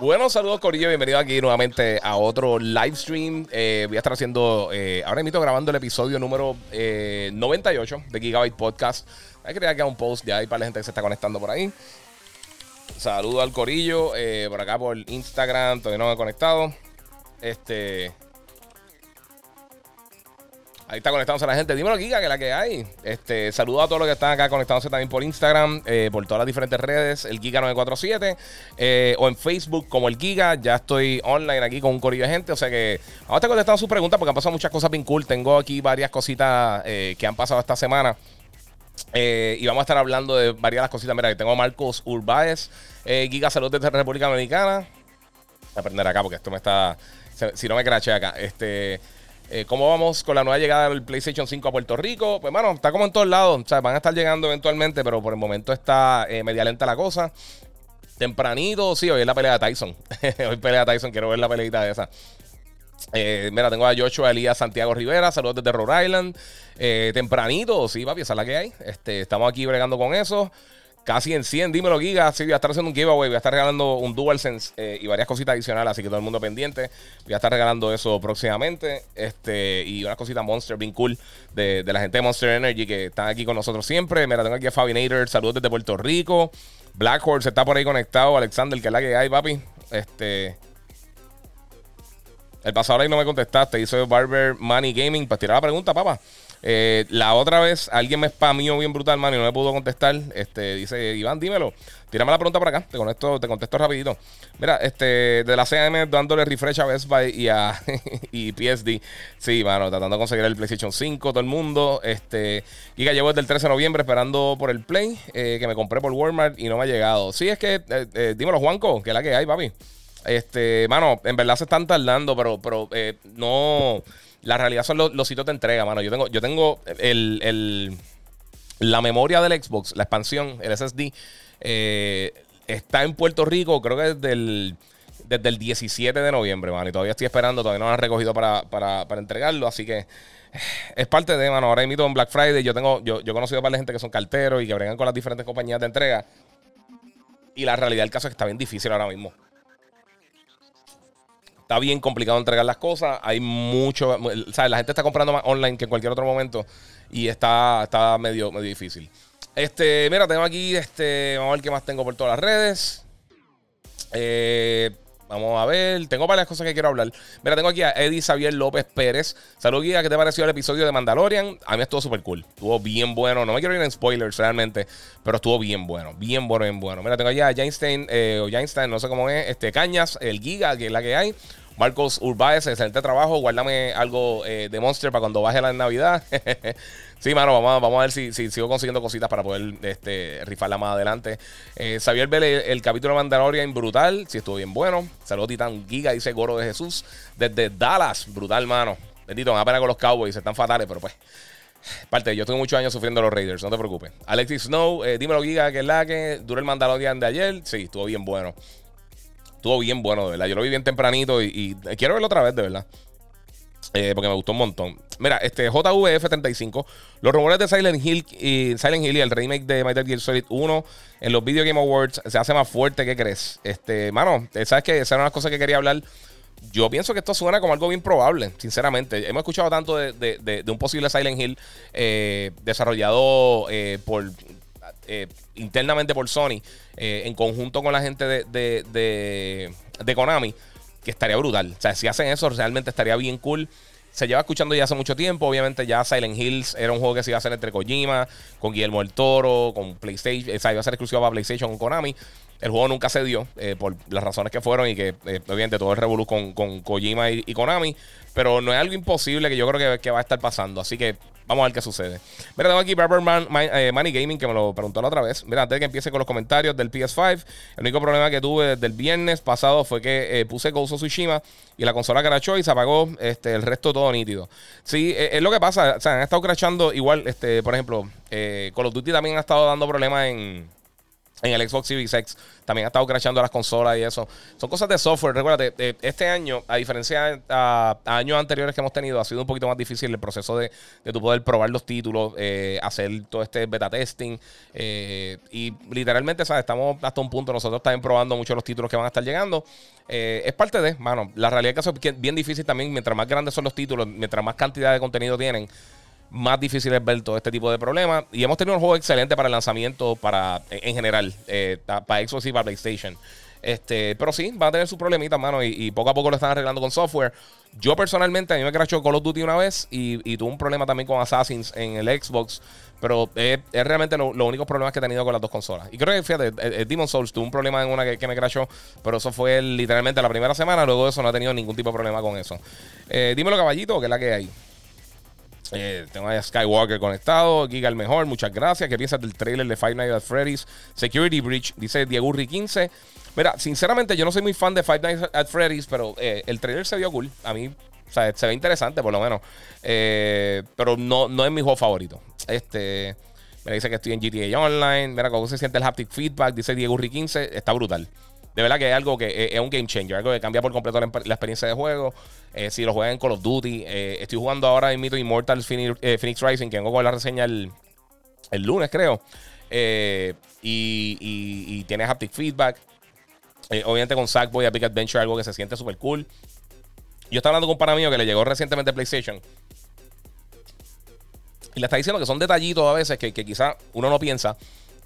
Bueno, saludos Corillo, bienvenido aquí nuevamente a otro live stream. Eh, voy a estar haciendo, eh, ahora mismo grabando el episodio número 98 eh, de Gigabyte Podcast. Hay que crear un post ya hay para la gente que se está conectando por ahí. Saludo al Corillo, por acá por Instagram, todavía no me he conectado. Este, Ahí está conectándose la gente. Dímelo, Giga, que la que hay. Este, saludo a todos los que están acá conectándose también por Instagram, eh, por todas las diferentes redes, el Giga947, eh, o en Facebook como el Giga. Ya estoy online aquí con un corillo de gente. O sea que vamos a estar contestando sus preguntas porque han pasado muchas cosas bien cool. Tengo aquí varias cositas eh, que han pasado esta semana. y vamos a estar hablando de varias las cositas. Mira, que tengo a Marcos Urbáez, Giga Salud desde República Dominicana. Voy a aprender acá porque esto me está. Si no me crache acá. Este. Eh, ¿Cómo vamos con la nueva llegada del PlayStation 5 a Puerto Rico? Pues, bueno, está como en todos lados. O sea, van a estar llegando eventualmente, pero por el momento está eh, media lenta la cosa. Tempranito, sí, hoy es la pelea de Tyson. hoy pelea Tyson, quiero ver la peleita de esa. Eh, mira, tengo a Joshua Elías Santiago Rivera, saludos desde Rhode Island. tempranito, sí, papi, esa es la que hay. Este, estamos aquí bregando con eso casi en 100. Dímelo, Giga. Sí, voy a estar haciendo un giveaway. Voy a estar regalando un DualSense eh, y varias cositas adicionales. Así que todo el mundo pendiente. Voy a estar regalando eso próximamente. Este, y una cosita Monster bien cool de, la gente de Monster Energy que están aquí con nosotros siempre. Mira, tengo aquí a Fabinator. Saludos desde Puerto Rico. Black Horse está por ahí conectado. Alexander, que es la que hay, papi. Este. El pasado ahí no me contestaste. Hizo Barber Money Gaming. Para tirar la pregunta, papá. Eh, la otra vez alguien me spamió bien brutal, man, y no me pudo contestar. Este, dice, Iván, dímelo. Tírame la pregunta por acá. Te contesto, te contesto rapidito. Mira, este, de la CM dándole refresh a Best Buy y a y PSD. Sí, mano, tratando de conseguir el PlayStation 5, todo el mundo. Este, y que llevo desde el 13 de noviembre esperando por el Play, eh, que me compré por Walmart y no me ha llegado. Sí, es que, eh, dímelo, Juanco, que es la que hay, papi. Este, mano, en verdad se están tardando, pero, pero no la realidad son los, sitios de entrega, mano. Yo tengo, yo tengo el, la memoria del Xbox, la expansión, el SSD, eh, está en Puerto Rico, creo que desde el, desde el 17 de noviembre, mano. Y todavía estoy esperando, todavía no lo han recogido para, entregarlo. Así que es parte de, mano. Ahora invito en Black Friday. Yo tengo, yo, yo he conocido a varias gente que son carteros y que bregan con las diferentes compañías de entrega. Y la realidad del caso es que está bien difícil ahora mismo está bien complicado entregar las cosas. Hay mucho, ¿sabes? La gente está comprando más online que en cualquier otro momento y está, está medio, medio difícil. Este, mira, tengo aquí, este, vamos a ver qué más tengo por todas las redes. Eh, vamos a ver, tengo varias cosas que quiero hablar. Mira, tengo aquí a Eddie Xavier López Pérez. Saludos, guía, ¿qué te pareció el episodio de Mandalorian? A mí estuvo súper cool. Estuvo bien bueno. No me quiero ir en spoilers realmente, pero estuvo bien bueno. Bien bueno, bien bueno. Mira, tengo aquí a Jainstein, eh, o Jainstein, no sé cómo es, este, Cañas, el Giga, que es la que hay. Marcos Urbáez, excelente trabajo. Guárdame algo eh, de Monster para cuando baje la Navidad. sí, mano, vamos, a ver si, sigo consiguiendo cositas para poder este, rifarla más adelante. Eh, Xavier Vélez, el, capítulo de Mandalorian, brutal. Sí, estuvo bien bueno. Saludos, Titán Giga, dice Goro de Jesús. Desde Dallas, brutal, mano. Bendito, da pena con los Cowboys, están fatales, pero pues. Parte, yo tengo muchos años sufriendo los Raiders, no te preocupes. Alexis Snow, eh, dímelo, Giga, que es la que duró el Mandalorian de ayer. Sí, estuvo bien bueno. Estuvo bien bueno, de verdad. Yo lo vi bien tempranito y, quiero verlo otra vez, de verdad. Eh, porque me gustó un montón. Mira, este JVF35. Los rumores de Silent Hill y Silent Hill y el remake de Metal Gear Solid 1 en los Video Game Awards se hace más fuerte. ¿Qué crees? Este, mano, eh, sabes que esas eran las cosas que quería hablar. Yo pienso que esto suena como algo bien probable, sinceramente. Hemos escuchado tanto de, un posible Silent Hill eh, desarrollado por eh, internamente por Sony, eh, en conjunto con la gente de, de, Konami, que estaría brutal. O sea, si hacen eso, realmente estaría bien cool. Se lleva escuchando ya hace mucho tiempo. Obviamente, ya Silent Hills era un juego que se iba a hacer entre Kojima, con Guillermo el Toro, con PlayStation. O sea, iba a ser exclusivo para PlayStation con Konami. El juego nunca se dio eh, por las razones que fueron y que, obviamente, todo el revolú con, con Kojima y, Konami. Pero no es algo imposible que yo creo que, que va a estar pasando. Así que Vamos a ver qué sucede. Mira, tengo aquí Barber Man, eh, Gaming, que me lo preguntó la otra vez. Mira, antes de que empiece con los comentarios del PS5, el único problema que tuve desde el viernes pasado fue que eh, puse Ghost of Tsushima y la consola crashó y se apagó este, el resto todo nítido. Sí, eh, es lo que pasa. O sea, han estado crashando igual, este, por ejemplo, Call of Duty también ha estado dando problemas en en el Xbox Series X. También ha estado crashando las consolas y eso. Son cosas de software. Recuérdate, este año, a diferencia a, años anteriores que hemos tenido, ha sido un poquito más difícil el proceso de, de tu poder probar los títulos, eh, hacer todo este beta testing. Eh, y literalmente, ¿sabes? Estamos hasta un punto, nosotros también probando muchos los títulos que van a estar llegando. Eh, es parte de, mano, la realidad es que es bien difícil también. Mientras más grandes son los títulos, mientras más cantidad de contenido tienen más difícil es ver todo este tipo de problemas. Y hemos tenido un juego excelente para el lanzamiento, para en general, eh, para Xbox y para PlayStation. Este, pero sí, va a tener sus problemitas, mano, y, poco a poco lo están arreglando con software. Yo personalmente, a mí me crashó Call of Duty una vez y, tuve un problema también con Assassins en el Xbox. Pero es, realmente los únicos problemas que he tenido con las dos consolas. Y creo que, fíjate, Demon Souls tuvo un problema en una que, me crashó, pero eso fue literalmente la primera semana. Luego de eso no he tenido ningún tipo de problema con eso. Eh, dímelo, caballito, que es la que hay. Eh, tengo a Skywalker conectado. Giga el mejor. Muchas gracias. ¿Qué piensas del trailer de Five Nights at Freddy's? Security Breach. Dice Diego 15. Mira, sinceramente, yo no soy muy fan de Five Nights at Freddy's, pero eh, el trailer se vio cool. A mí, o sea, se ve interesante, por lo menos. Eh, pero no, no es mi juego favorito. Este. Me dice que estoy en GTA Online. Mira cómo se siente el haptic feedback. Dice Diego 15. Está brutal. De verdad que es algo que es, un game changer, algo que cambia por completo la, experiencia de juego. Eh, si lo juegan en Call of Duty, eh, estoy jugando ahora en Mito Immortal eh, Phoenix, Rising, que vengo con la reseña el, lunes, creo. y, tiene haptic feedback. obviamente con Sackboy a Big Adventure, algo que se siente súper cool. Yo estaba hablando con un pana mío que le llegó recientemente PlayStation. Y le está diciendo que son detallitos a veces que, que quizá uno no piensa.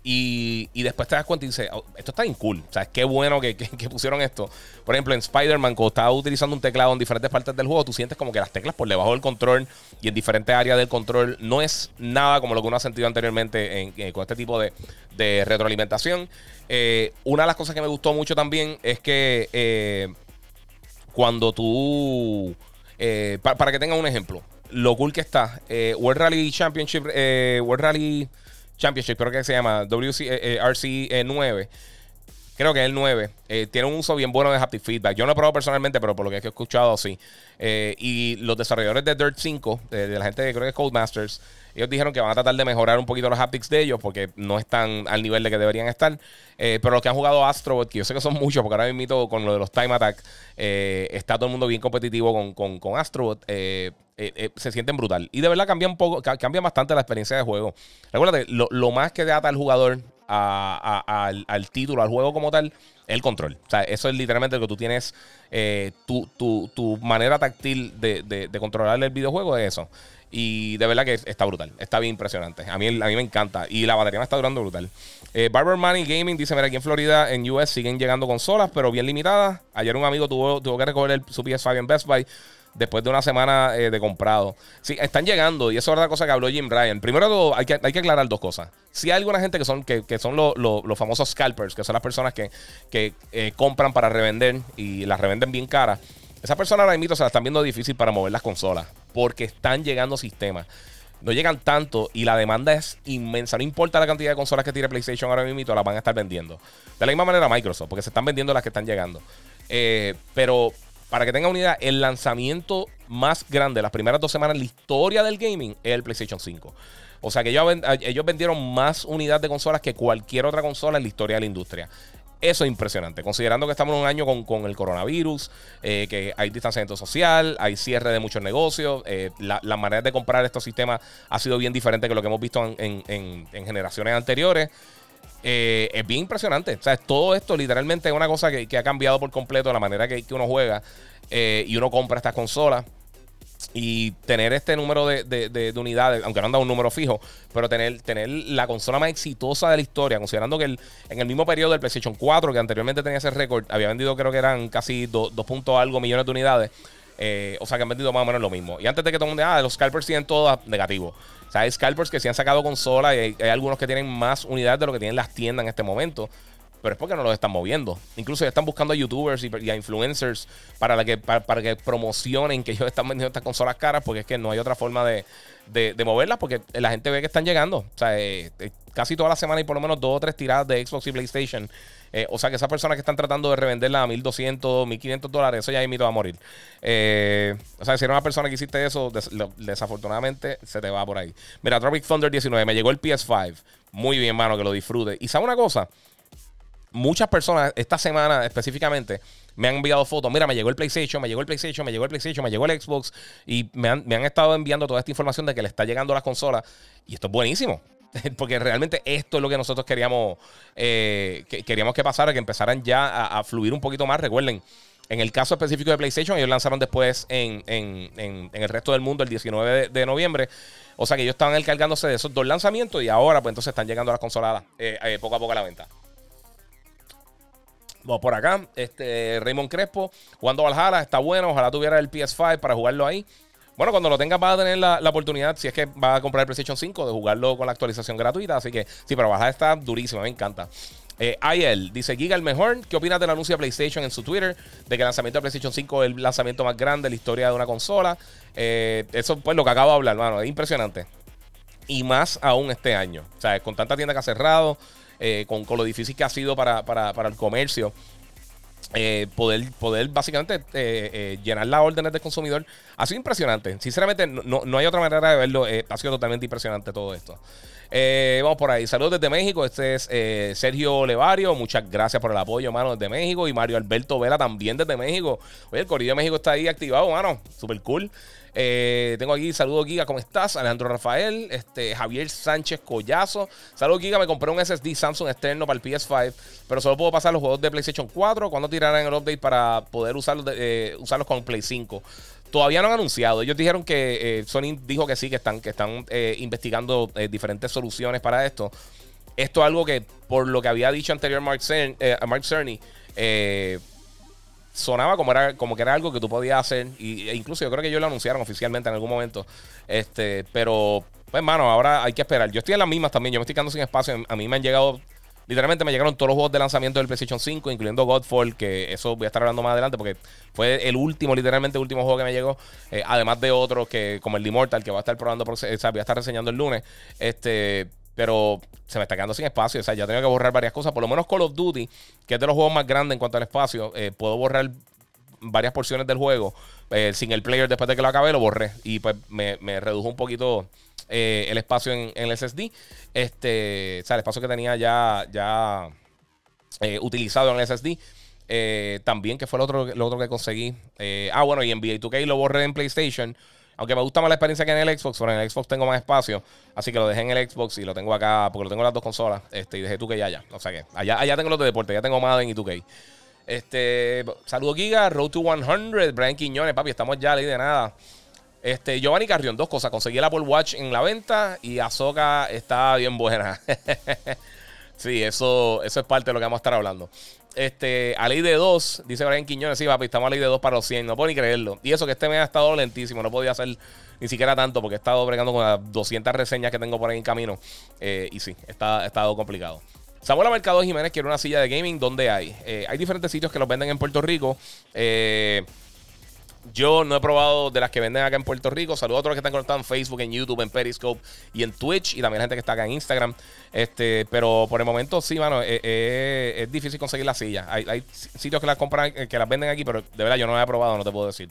Y, después te das cuenta y dices, oh, esto está bien cool. O sea, qué bueno que, pusieron esto. Por ejemplo, en Spider-Man, cuando estás utilizando un teclado en diferentes partes del juego, tú sientes como que las teclas por debajo del control y en diferentes áreas del control no es nada como lo que uno ha sentido anteriormente en, eh, con este tipo de, retroalimentación. Eh, una de las cosas que me gustó mucho también es que eh, cuando tú. para que tengan un ejemplo, lo cool que está, World Rally Championship, World Rally. Championship, creo que se llama WC, RC 9. Creo que es el 9. Eh, tiene un uso bien bueno de haptic feedback. Yo no he probado personalmente, pero por lo que he escuchado, sí. Eh, y los desarrolladores de Dirt 5, de, la gente de creo que es Codemasters, ellos dijeron que van a tratar de mejorar un poquito los haptics de ellos porque no están al nivel de que deberían estar. Eh, pero los que han jugado Astrobot, que yo sé que son muchos, porque ahora mismo con lo de los Time Attack, está todo el mundo bien competitivo con, con, con Astrobot. se sienten brutal. Y de verdad cambia un poco, cambia bastante la experiencia de juego. Recuerda, lo, lo más que ata al jugador al, título, al juego como tal, el control. O sea, eso es literalmente lo que tú tienes, eh, tu, tu, manera táctil de, de, controlar el videojuego es eso. Y de verdad que está brutal. Está bien impresionante. A mí, a mí me encanta. Y la batería me está durando brutal. Eh, Barber Money Gaming dice: Mira, aquí en Florida, en US, siguen llegando consolas, pero bien limitadas. Ayer un amigo tuvo, tuvo que recoger el, su PS5 en Best Buy después de una semana eh, de comprado. Sí, están llegando, y eso es otra cosa que habló Jim Ryan. Primero todo, hay que, hay que aclarar dos cosas. Si hay alguna gente que son, que, son los famosos scalpers, que son las personas que, eh, compran para revender y las revenden bien caras, esas personas ahora mismo se las están viendo difícil para mover las consolas, porque están llegando sistemas. No llegan tanto y la demanda es inmensa. No importa la cantidad de consolas que tire PlayStation ahora mismo, las van a estar vendiendo. De la misma manera Microsoft, porque se están vendiendo las que están llegando. Eh, pero para que tengan una idea, el lanzamiento más grande, las primeras dos semanas en la historia del gaming, es el PlayStation 5. O sea que ellos, vendieron más unidades de consolas que cualquier otra consola en la historia de la industria. Eso es impresionante, considerando que estamos en un año con, el coronavirus, eh, que hay distanciamiento social, hay cierre de muchos negocios, eh, la, manera de comprar estos sistemas ha sido bien diferente que lo que hemos visto en generaciones anteriores. Eh, es bien impresionante. O sea, todo esto literalmente es una cosa que, ha cambiado por completo la manera que, uno juega eh, y uno compra estas consolas. Y tener este número de, unidades, aunque no han dado un número fijo, pero tener, tener la consola más exitosa de la historia, considerando que en el mismo periodo del PlayStation 4, que anteriormente tenía ese récord, había vendido creo que eran casi 2 puntos algo millones de unidades. Eh, o sea que han vendido más o menos lo mismo. Y antes de que todo el mundo ah, los scalpers tienen todo negativo. O sea, hay scalpers que se han sacado consolas y hay, algunos que tienen más unidades de lo que tienen las tiendas en este momento. Pero es porque no los están moviendo. Incluso ya están busando a youtubers y, a influencers para, que, para, que promocionen que ellos están vendiendo estas consolas caras, porque es que no hay otra forma de, moverlas, porque la gente ve que están llegando. O sea, eh, eh, casi toda la semana hay por lo menos dos o tres tiradas de Xbox y PlayStation. Eh, o sea, que esas personas que están tratando de revenderla a 1200, 1500 dólares, eso ya invito a morir. o sea, si eres una persona que hiciste eso, desafortunadamente se te va por ahí. Mira, Tropic Thunder 19, me llegó el PS5. Muy bien, mano, que lo disfrute. Y sabe una cosa, muchas personas esta semana específicamente me han enviado fotos. Mira, me llegó el PlayStation, me llegó el PlayStation, me llegó el PlayStation, me llegó el Xbox. Y me han, estado enviando toda esta información de que le está llegando a las consolas. Y esto es buenísimo. Porque realmente esto es lo que nosotros queríamos, eh, que, queríamos que pasara, que empezaran ya a, fluir un poquito más. Recuerden, en el caso específico de PlayStation, ellos lanzaron después en, el resto del mundo el 19 de, noviembre. O sea que ellos estaban encargándose de esos dos lanzamientos y ahora pues entonces están llegando a las consolas eh, eh, poco a poco a la venta. Vamos por acá. Este, Raymond Crespo jugando Valhalla. Está bueno. Ojalá tuviera el PS5 para jugarlo ahí. Bueno, cuando lo tengas vas a tener la, oportunidad, si es que vas a comprar el PlayStation 5, de jugarlo con la actualización gratuita. Así que sí, pero Valhalla está durísimo. Me encanta. Eh, Ayel dice: Giga el mejor. ¿Qué opinas del anuncio de PlayStation en su Twitter? De que el lanzamiento de PlayStation 5 es el lanzamiento más grande de la historia de una consola. Eh, eso, pues, lo que acabo de hablar, hermano. Es impresionante. Y más aún este año. O sea, con tanta tienda que ha cerrado. Eh, con, lo difícil que ha sido para, el comercio. Eh, poder, poder básicamente eh, llenar las órdenes del consumidor ha sido impresionante. Sinceramente, no, hay otra manera de verlo. ha sido totalmente impresionante todo esto. Vamos por ahí. Saludos desde México. Este es Sergio Levario. Muchas gracias por el apoyo, mano, desde México. Y Mario Alberto Vela también desde México. Oye, el Corrido de México está ahí activado, mano. Super cool. Eh, tengo aquí, saludos Giga, ¿cómo estás? Alejandro Rafael, este, Javier Sánchez Collazo. Saludos Giga, me compré un SSD Samsung externo para el PS5, pero solo puedo pasar los juegos de PlayStation 4. ¿Cuándo tirarán el update para poder usarlos, eh, usarlos con Play 5? Todavía no han anunciado. Ellos dijeron que eh, Sony dijo que sí, que están, que están investigando diferentes soluciones para esto. Esto es algo que, por lo que había dicho anterior Mark, Mark Cerny, sonaba como era como que era algo que tú podías hacer y, e incluso yo creo que ellos lo anunciaron oficialmente en algún momento este pero pues hermano ahora hay que esperar yo estoy en las mismas también yo me estoy quedando sin espacio a mí me han llegado literalmente me llegaron todos los juegos de lanzamiento del PlayStation 5 incluyendo Godfall que eso voy a estar hablando más adelante porque fue el último literalmente el último juego que me llegó eh, además de otros que como el Immortal que va a estar probando o sea, voy a estar reseñando el lunes este pero se me está quedando sin espacio. O sea, ya tengo que borrar varias cosas. Por lo menos Call of Duty, que es de los juegos más grandes en cuanto al espacio, eh, puedo borrar varias porciones del juego. Eh, sin el player, después de que lo acabé, lo borré. Y pues me, redujo un poquito eh, el espacio en, el SSD. Este, o sea, el espacio que tenía ya, ya utilizado en el SSD. también, que fue lo otro, otro que conseguí. ah, bueno, y en NBA 2K lo borré en PlayStation. Aunque me gusta más la experiencia que en el Xbox, pero en el Xbox tengo más espacio. Así que lo dejé en el Xbox y lo tengo acá, porque lo tengo en las dos consolas. Este, y dejé 2K allá. O sea que allá, allá tengo los de ya tengo Madden y 2K. Este, saludo Giga, Road to 100, Brian Quiñones, papi, estamos ya ley de nada. Este, Giovanni Carrión, dos cosas. Conseguí el Apple Watch en la venta y Azoka está bien buena. sí, eso, eso es parte de lo que vamos a estar hablando. Este, a ley de 2, dice Brian Quiñones, sí, papi, estamos a ley de 2 para los 100, no puedo ni creerlo. Y eso que este mes ha estado lentísimo, no podía hacer ni siquiera tanto porque he estado bregando con las 200 reseñas que tengo por ahí en camino. Eh, y sí, está, ha complicado. Samuel Mercado Jiménez quiere una silla de gaming. ¿Dónde hay? Eh, hay diferentes sitios que los venden en Puerto Rico. Eh, yo no he probado de las que venden acá en Puerto Rico. Saludos a todos los que están conectados en Facebook, en YouTube, en Periscope y en Twitch. Y también la gente que está acá en Instagram. Este, pero por el momento sí, mano, eh, eh, es difícil conseguir la silla. Hay, sitios que las compran, eh, que las venden aquí, pero de verdad yo no la he probado, no te puedo decir.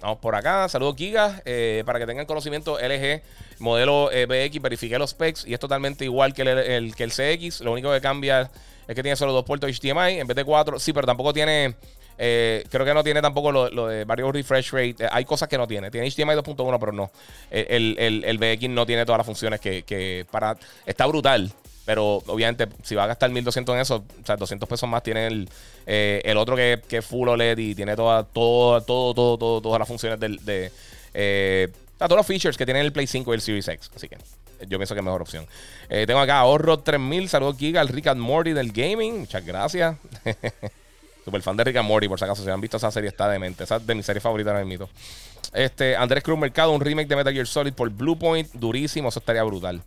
vamos por acá. Saludos, Gigas. para que tengan conocimiento, LG modelo BX, verifiqué los specs y es totalmente igual que el, que el CX. Lo único que cambia es que tiene solo dos puertos HDMI en vez de cuatro. Sí, pero tampoco tiene eh, creo que no tiene tampoco lo, de varios refresh rate. Eh, hay cosas que no tiene. Tiene HDMI 2.1, pero no. El, el, el, BX no tiene todas las funciones que, para. Está brutal. Pero obviamente, si va a gastar 1200 en eso, o sea, 200 pesos más, tiene el, eh, el otro que, que, es full OLED y tiene toda, todo, todo, todo, todo, todas las funciones del, de. todos los features que tiene el Play 5 y el Series X. Así que yo pienso que es mejor opción. tengo acá ahorro 3000. Saludos, Giga, al Rick and Morty del gaming. Muchas gracias. Super fan de Rick and Morty, por si acaso. Si han visto esa serie, está demente. Esa es de mi serie favorita el mito. Este, Andrés Cruz Mercado, un remake de Metal Gear Solid por Bluepoint. Durísimo, eso estaría brutal.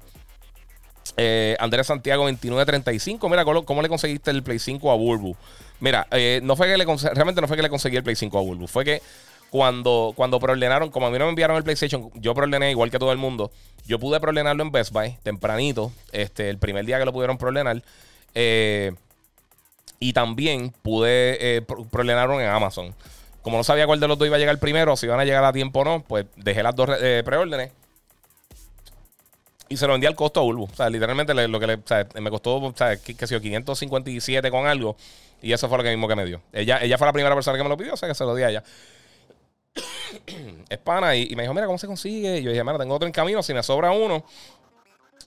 Eh, Andrés Santiago 2935. Mira, ¿cómo, le conseguiste el Play 5 a Burbu? Mira, eh, no fue que le realmente no fue que le conseguí el Play 5 a Burbu. Fue que cuando, cuando preordenaron, como a mí no me enviaron el PlayStation, yo preordené igual que todo el mundo. Yo pude preordenarlo en Best Buy tempranito, este, el primer día que lo pudieron preordenar. Eh, y también pude eh, en Amazon. Como no sabía cuál de los dos iba a llegar primero, si iban a llegar a tiempo o no, pues dejé las dos eh, preórdenes. Y se lo vendí al costo a Bulbo. O sea, literalmente lo que le, me costó, o sea, que, que 557 con algo. Y eso fue lo que mismo que me dio. Ella, ella fue la primera persona que me lo pidió, o sea que se lo di a ella. es pana y, me dijo, mira, ¿cómo se consigue? Y yo dije, mira, tengo otro en camino, si me sobra uno,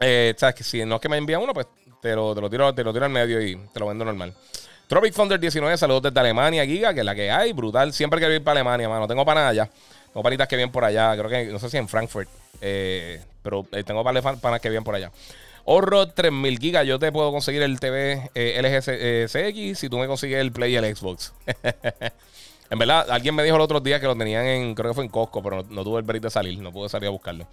eh, sabes que si no es que me envía uno, pues te lo, te lo, tiro, te lo tiro al medio y te lo vendo normal. Tropic Thunder 19, saludos desde Alemania, Giga, que es la que hay, brutal. Siempre quiero ir para Alemania, mano. Tengo para allá. Tengo panitas que vienen por allá. Creo que, no sé si en Frankfurt. Eh, pero eh, tengo panas que vienen por allá. Horror 3000 gigas. Yo te puedo conseguir el TV LG CX si tú me consigues el Play y el Xbox. En verdad, alguien me dijo el otro día que lo tenían en, creo que fue en Costco, pero no, tuve el verito de salir, no pude salir a buscarlo.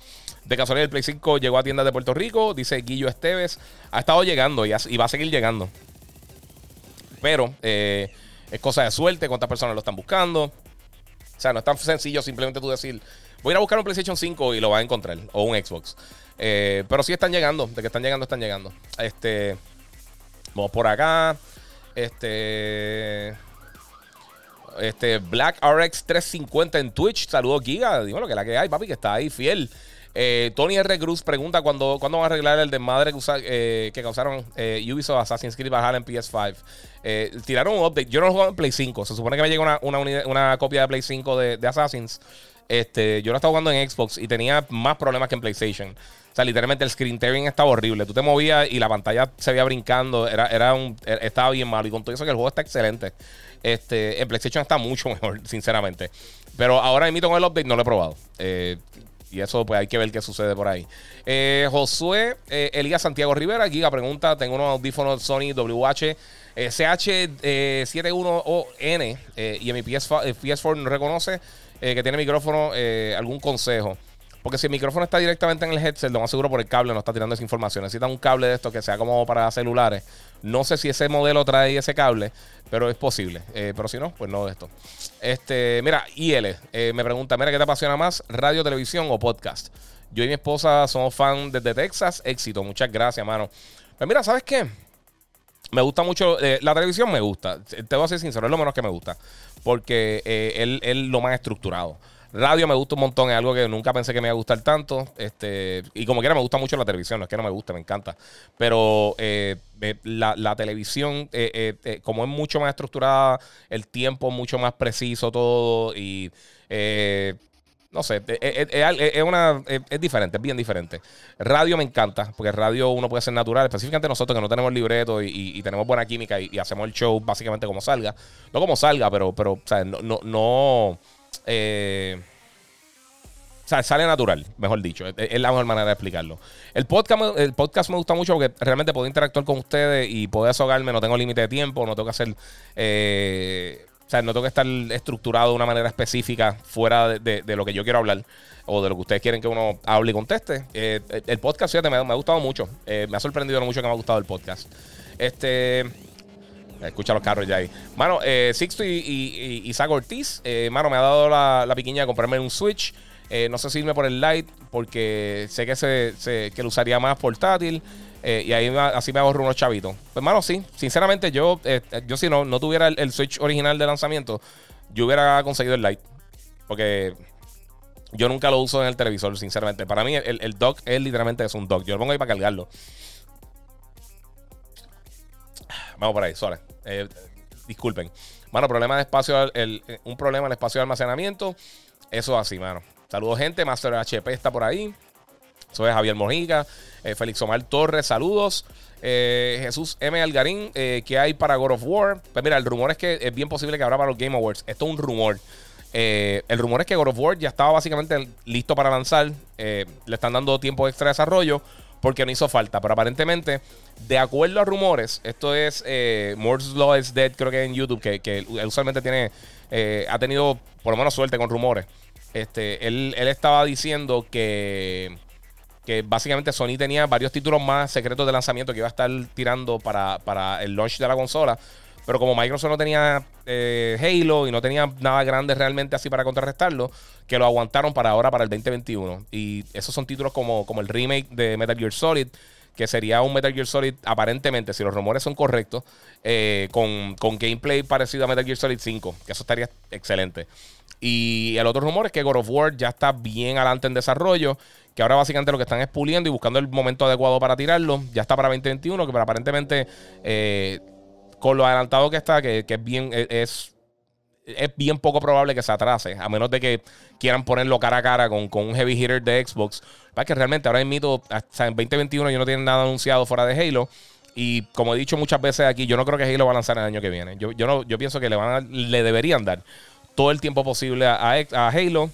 De casualidad, el Play 5 llegó a tiendas de Puerto Rico, dice Guillo Esteves. Ha estado llegando y, va a seguir llegando. Pero eh, es cosa de suerte, cuántas personas lo están buscando. O sea, no es tan sencillo simplemente tú decir, voy a ir a buscar un PlayStation 5 y lo vas a encontrar, o un Xbox. Eh, pero sí están llegando, de que están llegando, están llegando. Este, vamos por acá. Este. Este, Black RX 350 en Twitch. Saludos, Giga. Dímelo que la que hay, papi, que está ahí fiel. Eh, Tony R. Cruz pregunta cuándo, van a arreglar el desmadre que, eh, causaron eh, Ubisoft Assassin's Creed bajar en PS5. tiraron un update. Yo no lo juego en Play 5. Se supone que me llega una, copia de Play 5 de, Assassin's. Este, yo lo estaba jugando en Xbox y tenía más problemas que en PlayStation. O sea, literalmente el screen tearing estaba horrible. Tú te movías y la pantalla se veía brincando. Era, era un, estaba bien malo. Y con todo eso que el juego está excelente. Este, en PlayStation está mucho mejor, sinceramente. Pero ahora mismo con el update no lo he probado. Eh, y eso, pues hay que ver qué sucede por ahí. Eh, Josué eh, Elías Santiago Rivera, Giga pregunta: Tengo unos audífonos Sony WH CH71ON y en mi PS4 no reconoce que tiene micrófono. ¿Algún consejo? Porque si el micrófono está directamente en el headset, lo más seguro por el cable no está tirando esa información. Necesita un cable de esto que sea como para celulares. No sé si ese modelo trae ese cable, pero es posible. Eh, pero si no, pues no de esto. Este, mira, IL eh, me pregunta: Mira, ¿qué te apasiona más? ¿Radio, televisión o podcast? Yo y mi esposa somos fan desde Texas. Éxito. Muchas gracias, mano. Pues mira, ¿sabes qué? Me gusta mucho. Eh, la televisión me gusta. Te voy a ser sincero, es lo menos que me gusta. Porque él es lo más estructurado. Radio me gusta un montón, es algo que nunca pensé que me iba a gustar tanto. Este, y como quiera, me gusta mucho la televisión, no es que no me guste, me encanta. Pero eh, la, televisión, eh, eh, como es mucho más estructurada, el tiempo mucho más preciso, todo. Y no sé, es, una, es, diferente, es bien diferente. Radio me encanta, porque radio uno puede ser natural, específicamente nosotros que no tenemos libreto y, tenemos buena química y, hacemos el show básicamente como salga. No como salga, pero, pero o sea, no, no, no eh, o sea, sale natural, mejor dicho. Es, la mejor manera de explicarlo. El podcast, el podcast me gusta mucho porque realmente puedo interactuar con ustedes y puedo desahogarme. No tengo límite de tiempo, no tengo que hacer. Eh, o sea, no tengo que estar estructurado de una manera específica fuera de, lo que yo quiero hablar o de lo que ustedes quieren que uno hable y conteste. Eh, el podcast, fíjate, me, ha gustado mucho. me ha sorprendido mucho que me ha gustado el podcast. Este. Escucha los carros ya ahí. Mano, eh, Sixto y, Isaac Ortiz, eh, mano, me ha dado la, la piquiña de comprarme un Switch. Eh, no sé si irme por el Lite porque sé que, se, que lo usaría más portátil. Eh, y ahí así me ahorro unos chavitos. Pues, mano, sí. Sinceramente, yo, yo si no, no tuviera el, Switch original de lanzamiento, yo hubiera conseguido el Lite. Porque yo nunca lo uso en el televisor, sinceramente. Para mí, el, el dock es literalmente es un dock. Yo lo pongo ahí para cargarlo. Vamos por ahí, suave. Eh, disculpen. Mano, problema de espacio, un problema en el espacio de almacenamiento. Eso es así, mano. Saludos, gente. Master HP está por ahí. Soy Javier Mojica. Eh, Félix Omar Torres, saludos. Eh, Jesús M. Algarín, ¿qué hay para God of War? Pues mira, el rumor es que es bien posible que habrá para los Game Awards. Esto es un rumor. el rumor es que God of War ya estaba básicamente listo para lanzar. le están dando tiempo extra de desarrollo porque no hizo falta. Pero aparentemente, de acuerdo a rumores, esto es eh, Moore's Law is Dead, creo que en YouTube, que, usualmente tiene, eh, ha tenido por lo menos suerte con rumores. Este, él, estaba diciendo que, que básicamente Sony tenía varios títulos más secretos de lanzamiento que iba a estar tirando para, para el launch de la consola. Pero como Microsoft no tenía eh, Halo y no tenía nada grande realmente así para contrarrestarlo, que lo aguantaron para ahora, para el 2021. Y esos son títulos como, como el remake de Metal Gear Solid, que sería un Metal Gear Solid, aparentemente, si los rumores son correctos, eh, con, con, gameplay parecido a Metal Gear Solid 5, que eso estaría excelente. Y el otro rumor es que God of War ya está bien adelante en desarrollo, que ahora básicamente lo que están es puliendo y buscando el momento adecuado para tirarlo. Ya está para 2021, que aparentemente... Eh, con lo adelantado que está, que, es bien, e, es, es bien poco probable que se atrase, a menos de que quieran ponerlo cara a cara con, un heavy hitter de Xbox. Para que realmente ahora mito, hasta en 2021 yo no tienen nada anunciado fuera de Halo. Y como he dicho muchas veces aquí, yo no creo que Halo va a lanzar el año que viene. Yo, yo, no, yo pienso que le, van le deberían dar todo el tiempo posible a Halo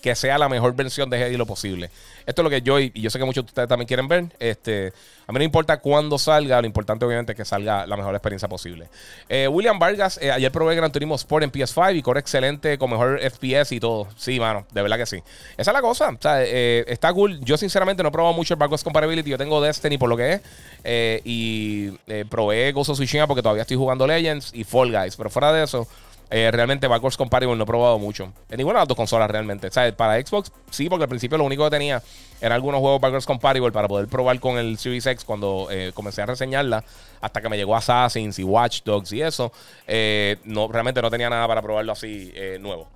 que sea la mejor versión de Halo posible. Esto es lo que yo, y yo sé que muchos de ustedes también quieren ver. Este, a mí no importa cuándo salga, lo importante obviamente es que salga la mejor experiencia posible. Eh, William Vargas, eh, ayer probé Gran Turismo Sport en PS5 y corre excelente, con mejor FPS y todo. Sí, mano, de verdad que sí. Esa es la cosa. Eh, está cool. Yo sinceramente no he probado mucho el Backwards Compatibility. Yo tengo Destiny por lo que es. y probé Ghost of Tsushima porque todavía estoy jugando Legends y Fall Guys. Pero fuera de eso... Eh, realmente Backwards Compatible no he probado mucho. En ninguna de las dos consolas realmente. O para Xbox sí, porque al principio lo único que tenía eran algunos juegos Backwards Compatible para poder probar con el Series X cuando eh, comencé a reseñarla. Hasta que me llegó Assassin's y Watch Dogs y eso. Eh, no, realmente no tenía nada para probarlo así nuevo.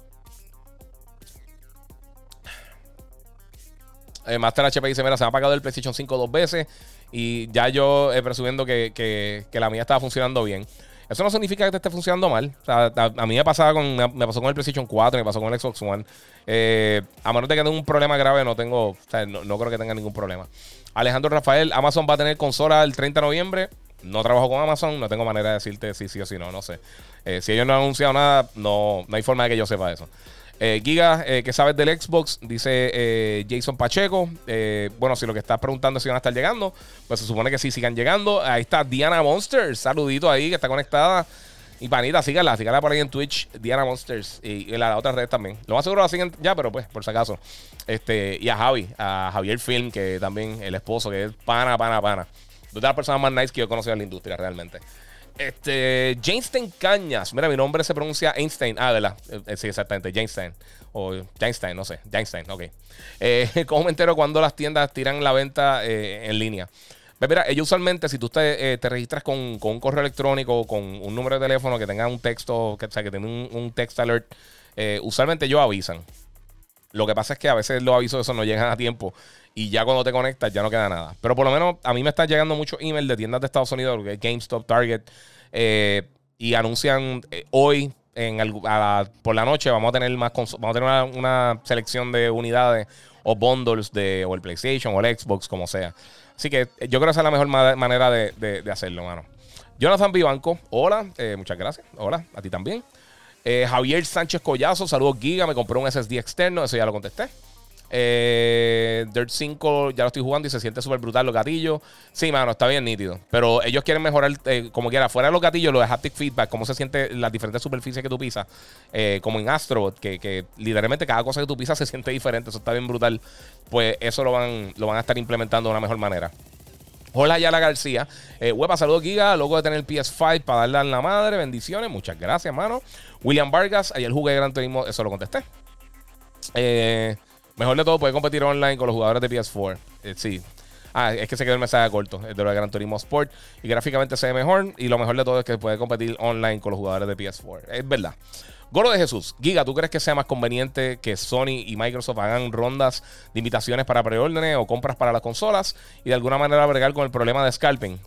Master HP dice: Mira, se ha apagado el PlayStation 5 dos veces. Y ya yo presumiendo que, que la mía estaba funcionando bien. Eso no significa que te esté funcionando mal. O sea, a, mí me, pasaba con, me pasó con el PlayStation 4, me pasó con el Xbox One. Eh, a menos de que tenga un problema grave, no tengo, o sea, no, creo que tenga ningún problema. Alejandro Rafael, Amazon va a tener consola el 30 de noviembre. No trabajo con Amazon, no tengo manera de decirte si sí o si no, no sé. Eh, si ellos no han anunciado nada, no, no hay forma de que yo sepa eso. Eh, Giga, eh, ¿qué sabes del Xbox? Dice eh, Jason Pacheco. bueno, si lo que estás preguntando es si van a estar llegando, pues se supone que sí sigan llegando. Ahí está Diana Monsters. Saludito ahí, que está conectada. Y panita, síganla, síganla por ahí en Twitch, Diana Monsters. Y, en las otras redes también. Lo más seguro la siguen ya, pero pues, por si acaso. Este, y a Javi, a Javier Film, que también el esposo, que es pana, pana, pana. De las personas más nice que yo he conocido en la industria, realmente. Este, Jainstein Cañas. Mira, mi nombre se pronuncia Einstein. Ah, ¿verdad? Eh, sí, exactamente. Jainstein. O Jainstein, no sé. Jainstein, ok. Eh, ¿Cómo me entero cuando las tiendas tiran la venta eh, en línea? Pues mira, ellos usualmente, si tú te, te registras con, un correo electrónico con un número de teléfono que tenga un texto, que, o sea, que tenga un, text alert, usualmente ellos avisan. Lo que pasa es que a veces los avisos de eso no llegan a tiempo y ya cuando te conectas ya no queda nada. Pero por lo menos a mí me están llegando muchos emails de tiendas de Estados Unidos, GameStop, Target, eh, y anuncian eh, hoy en por la noche vamos a tener más vamos a tener una, selección de unidades o bundles de o el PlayStation o el Xbox, como sea. Así que eh, yo creo que esa es la mejor manera de, hacerlo, mano. Jonathan Vivanco, hola, muchas gracias. Hola, a ti también. Javier Sánchez Collazo, saludos Giga, me compré un SSD externo, eso ya lo contesté. Eh, Dirt 5 ya lo estoy jugando y se siente súper brutal los gatillos. Sí, mano, está bien nítido. Pero ellos quieren mejorar, eh, como quiera, fuera de los gatillos, lo de haptic feedback, cómo se siente las diferentes superficies que tú pisas. Eh, como en Astro, que, literalmente cada cosa que tú pisas se siente diferente. Eso está bien brutal. Pues eso lo van, lo van a estar implementando de una mejor manera. Hola Yala García. Eh, huepa, saludos Giga. Loco de tener el PS5 para darle a la madre. Bendiciones. Muchas gracias, mano. William Vargas. Ayer jugué Gran Turismo. Eso lo contesté. Eh. Mejor de todo, puede competir online con los jugadores de PS4. Eh, sí. Ah, es que se quedó el mensaje corto, el de lo de Gran Turismo Sport. Y gráficamente se ve mejor. Y lo mejor de todo es que puede competir online con los jugadores de PS4. Es verdad. Goro de Jesús, Giga, ¿tú crees que sea más conveniente que Sony y Microsoft hagan rondas de invitaciones para preórdenes o compras para las consolas y de alguna manera bregar con el problema de scalping?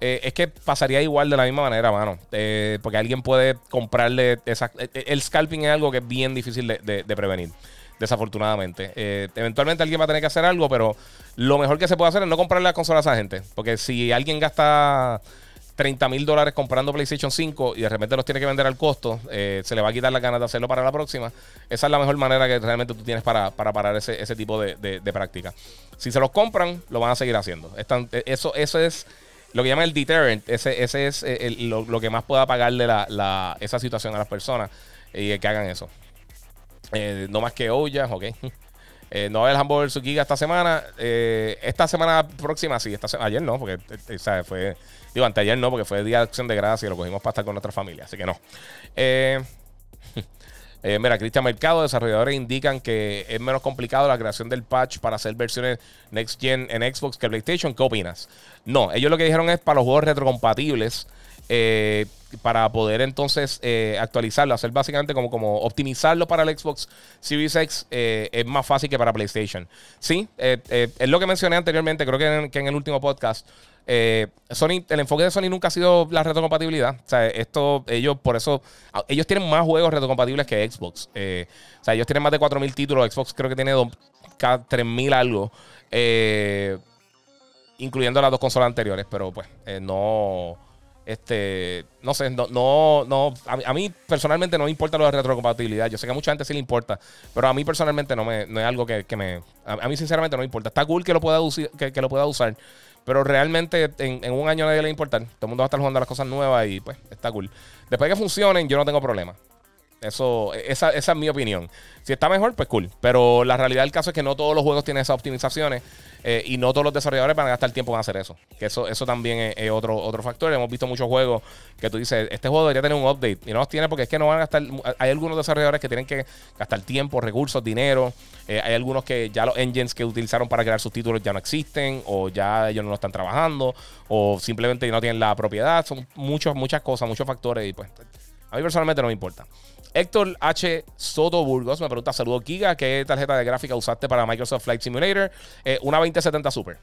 Eh, es que pasaría igual de la misma manera, mano. Eh, porque alguien puede comprarle esa, el scalping es algo que es bien difícil de prevenir desafortunadamente. Eh, eventualmente alguien va a tener que hacer algo, pero lo mejor que se puede hacer es no comprarle las consolas a esa gente. Porque si alguien gasta 30 mil dólares comprando PlayStation 5 y de repente los tiene que vender al costo, eh, se le va a quitar la ganas de hacerlo para la próxima. Esa es la mejor manera que realmente tú tienes para, parar ese, tipo de, práctica. Si se los compran, lo van a seguir haciendo. Eh, eso, eso es lo que llama el deterrent. Ese, ese es lo, que más pueda pagarle la, esa situación a las personas y que hagan eso. Eh, no más que ollas, ok. Eh, no va a haber vs. Giga esta semana. Eh, esta semana próxima, sí. Esta ayer no, porque fue. Digo, anteayer no, porque fue Día de Acción de Gracia y lo cogimos para estar con nuestra familia. Así que no. Mira, Cristian Mercado, desarrolladores indican que es menos complicado la creación del patch para hacer versiones Next Gen en Xbox que PlayStation. ¿Qué opinas? No, ellos lo que dijeron es para los juegos retrocompatibles. eh, para poder entonces eh, actualizarlo, hacer básicamente como, como optimizarlo para el Xbox Series X eh, es más fácil que para PlayStation. Sí, eh, es lo que mencioné anteriormente, creo que en, el último podcast. Sony, el enfoque de Sony nunca ha sido la retrocompatibilidad. O sea, esto, ellos por eso, ellos tienen más juegos retrocompatibles que Xbox. O sea, ellos tienen más de 4.000 títulos. Xbox creo que tiene dos- ca- 3.000 algo. Incluyendo las dos consolas anteriores. Pero pues, no. Este, no sé, no, no, no a, mí- a mí personalmente no me importa lo de retrocompatibilidad. Yo sé que a mucha gente sí le importa, pero a mí personalmente no, me, no es algo que, que me. A, mí sinceramente no me importa. Está cool que lo pueda, que, que lo pueda usar, pero realmente en, en un año a nadie le va a. Todo el mundo va a estar jugando las cosas nuevas y pues está cool. Después de que funcionen, yo no tengo problema. Eso, esa, esa es mi opinión. Si está mejor, pues cool. Pero la realidad del caso es que no todos los juegos tienen esas optimizaciones eh, y no todos los desarrolladores van a gastar tiempo en hacer eso. Que eso, eso también es, es otro, otro factor. Hemos visto muchos juegos que tú dices, este juego debería tener un update y no los tiene porque es que no van a gastar. Hay algunos desarrolladores que tienen que gastar tiempo, recursos, dinero. Eh, hay algunos que ya los engines que utilizaron para crear sus títulos ya no existen o ya ellos no lo están trabajando o simplemente no tienen la propiedad. Son muchos, muchas cosas, muchos factores y pues a mí personalmente no me importa. Héctor H. Soto Burgos me pregunta: Saludos, Giga. ¿Qué tarjeta de gráfica usaste para Microsoft Flight Simulator? Eh, una 2070 Super.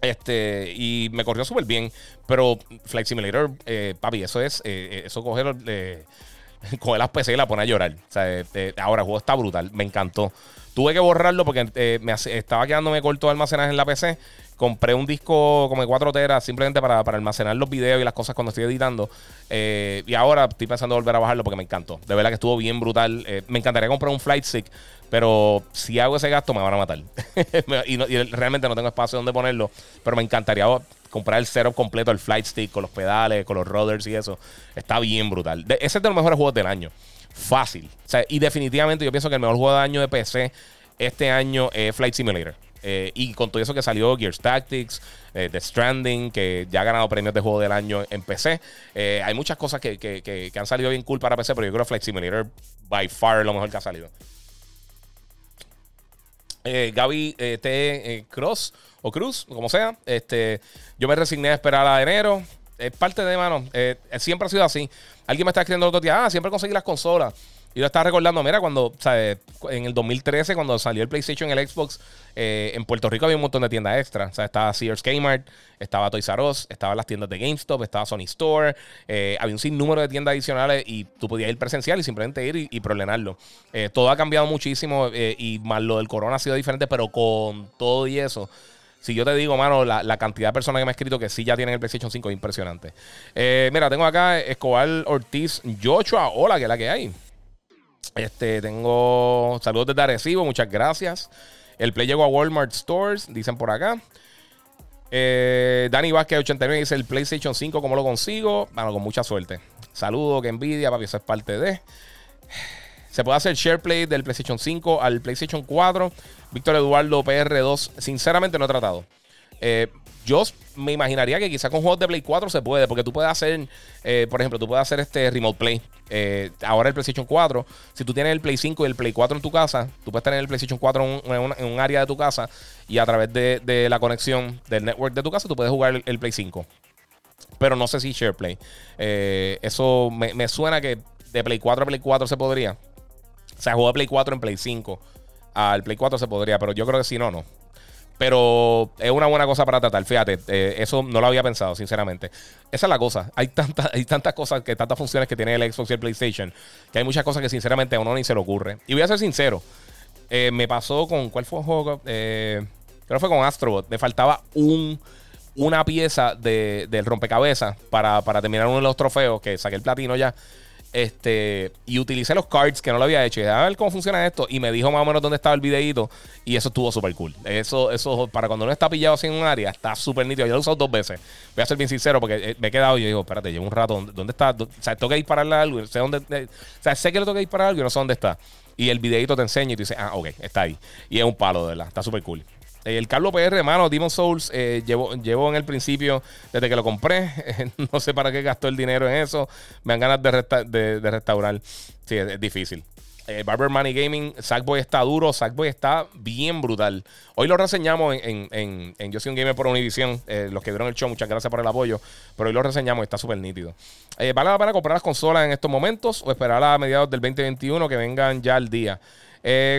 Este, y me corrió súper bien. Pero Flight Simulator, eh, papi, eso es. eh, eso coger, coger las PC y la pone a llorar. O sea, ahora el juego está brutal. Me encantó. Tuve que borrarlo porque me estaba quedándome corto de almacenaje en la PC. Compré un disco como de 4 teras simplemente para, para almacenar los videos y las cosas cuando estoy editando. Eh, y ahora estoy pensando volver a bajarlo porque me encantó. De verdad que estuvo bien brutal. Eh, me encantaría comprar un flight stick, pero si hago ese gasto me van a matar. Y, no- realmente no tengo espacio donde ponerlo. Pero me encantaría comprar el setup completo, el flight stick, con los pedales, con los rudders y eso. Está bien brutal. Ese es de los mejores juegos del año. Fácil. Y definitivamente yo pienso que el mejor juego del año de PC este año es Flight Simulator. Eh, y con todo eso que salió, Gears Tactics, eh, The Stranding, que ya ha ganado premios de juego del año en PC. Eh, hay muchas cosas que, que- que- han salido bien cool para PC, pero yo creo que Flight Simulator, by far, es lo mejor que ha salido. Gaby T. Cross o Cruz, como sea. Este, yo me resigné a esperar a enero. Es parte de mano. siempre ha sido así. Alguien me está escribiendo otro día, ah, siempre conseguí las consolas. Y yo estaba recordando, mira, cuando, ¿sabes? En el 2013, cuando salió el PlayStation el Xbox, eh, en Puerto Rico había un montón de tiendas extra. O sea, estaba Sears Kmart, estaba Toys R Us, estaban las tiendas de GameStop, estaba Sony Store, eh, había un sinnúmero de tiendas adicionales y tú podías ir presencial y simplemente ir y, y problemarlo. Eh, todo ha cambiado muchísimo y más lo del corona ha sido diferente, pero con todo y eso. Si yo te digo, mano, la, cantidad de personas que me han escrito que sí ya tienen el PlayStation 5 es impresionante. Mira, tengo acá Escobar Ortiz Joshua. Hola, que es la que hay. Este, tengo saludos desde Arecibo, muchas gracias. El Play llegó a Walmart Stores, dicen por acá. Eh, Dani Vázquez 89 dice el PlayStation 5, ¿cómo lo consigo? Bueno, con mucha suerte. Saludos, que envidia, papi, eso es parte de. Se puede hacer SharePlay del PlayStation 5 al PlayStation 4. Víctor Eduardo PR2. Sinceramente no he tratado. Eh, yo me imaginaría que quizá con juegos de Play 4 se puede, porque tú puedes hacer, eh, por ejemplo, tú puedes hacer este Remote Play. Eh, ahora el PlayStation 4, si tú tienes el Play 5 y el Play 4 en tu casa, tú puedes tener el PlayStation 4 en un, en un- área de tu casa y a través de, la conexión del network de tu casa, tú puedes jugar el, Play 5. Pero no sé si SharePlay. Eh, eso me, suena que de Play 4 a Play 4 se podría. O sea, de Play 4 en Play 5 al Play 4 se podría, pero yo creo que si no, no. Pero es una buena cosa para tratar. Fíjate, eh, eso no lo había pensado, sinceramente. Esa es la cosa. Hay, tantas hay tantas cosas, que tantas funciones que tiene el Xbox y el PlayStation, que hay muchas cosas que sinceramente a uno ni se le ocurre. Y voy a ser sincero. eh, me pasó con. ¿Cuál fue el juego? Eh, creo que fue con Astrobot. Me faltaba un, una pieza de, del rompecabezas para, para terminar uno de los trofeos, que saqué el platino ya. Este, y utilicé los cards que no lo había hecho. Y dije, a ver cómo funciona esto. Y me dijo más o menos dónde estaba el videito. Y eso estuvo súper cool. Eso, eso, para cuando uno está pillado así en un área, está súper nítido. Yo lo he usado dos veces. Voy a ser bien sincero porque eh, me he quedado y yo digo, espérate, llevo un rato. ¿Dónde, está? ¿Dó- O sea, tengo que dispararle algo. Sé dónde, eh, o sea, sé que le tengo que disparar algo y no sé dónde está. Y el videito te enseña y tú dices, ah, ok, está ahí. Y es un palo, de verdad. Está súper cool. El Carlos PR, hermano, Demon Souls, eh, llevo, en el principio, desde que lo compré. no sé para qué gastó el dinero en eso. Me dan ganas de, restaurar. Sí, es difícil. Eh, Barber Money Gaming, Sackboy está duro, Sackboy está bien brutal. Hoy lo reseñamos en, en, en, Yo soy un gamer por Univision. Eh, los que vieron el show, muchas gracias por el apoyo. Pero hoy lo reseñamos está súper nítido. Eh, ¿Vale la pena comprar las consolas en estos momentos o esperar a mediados del 2021 que vengan ya al día?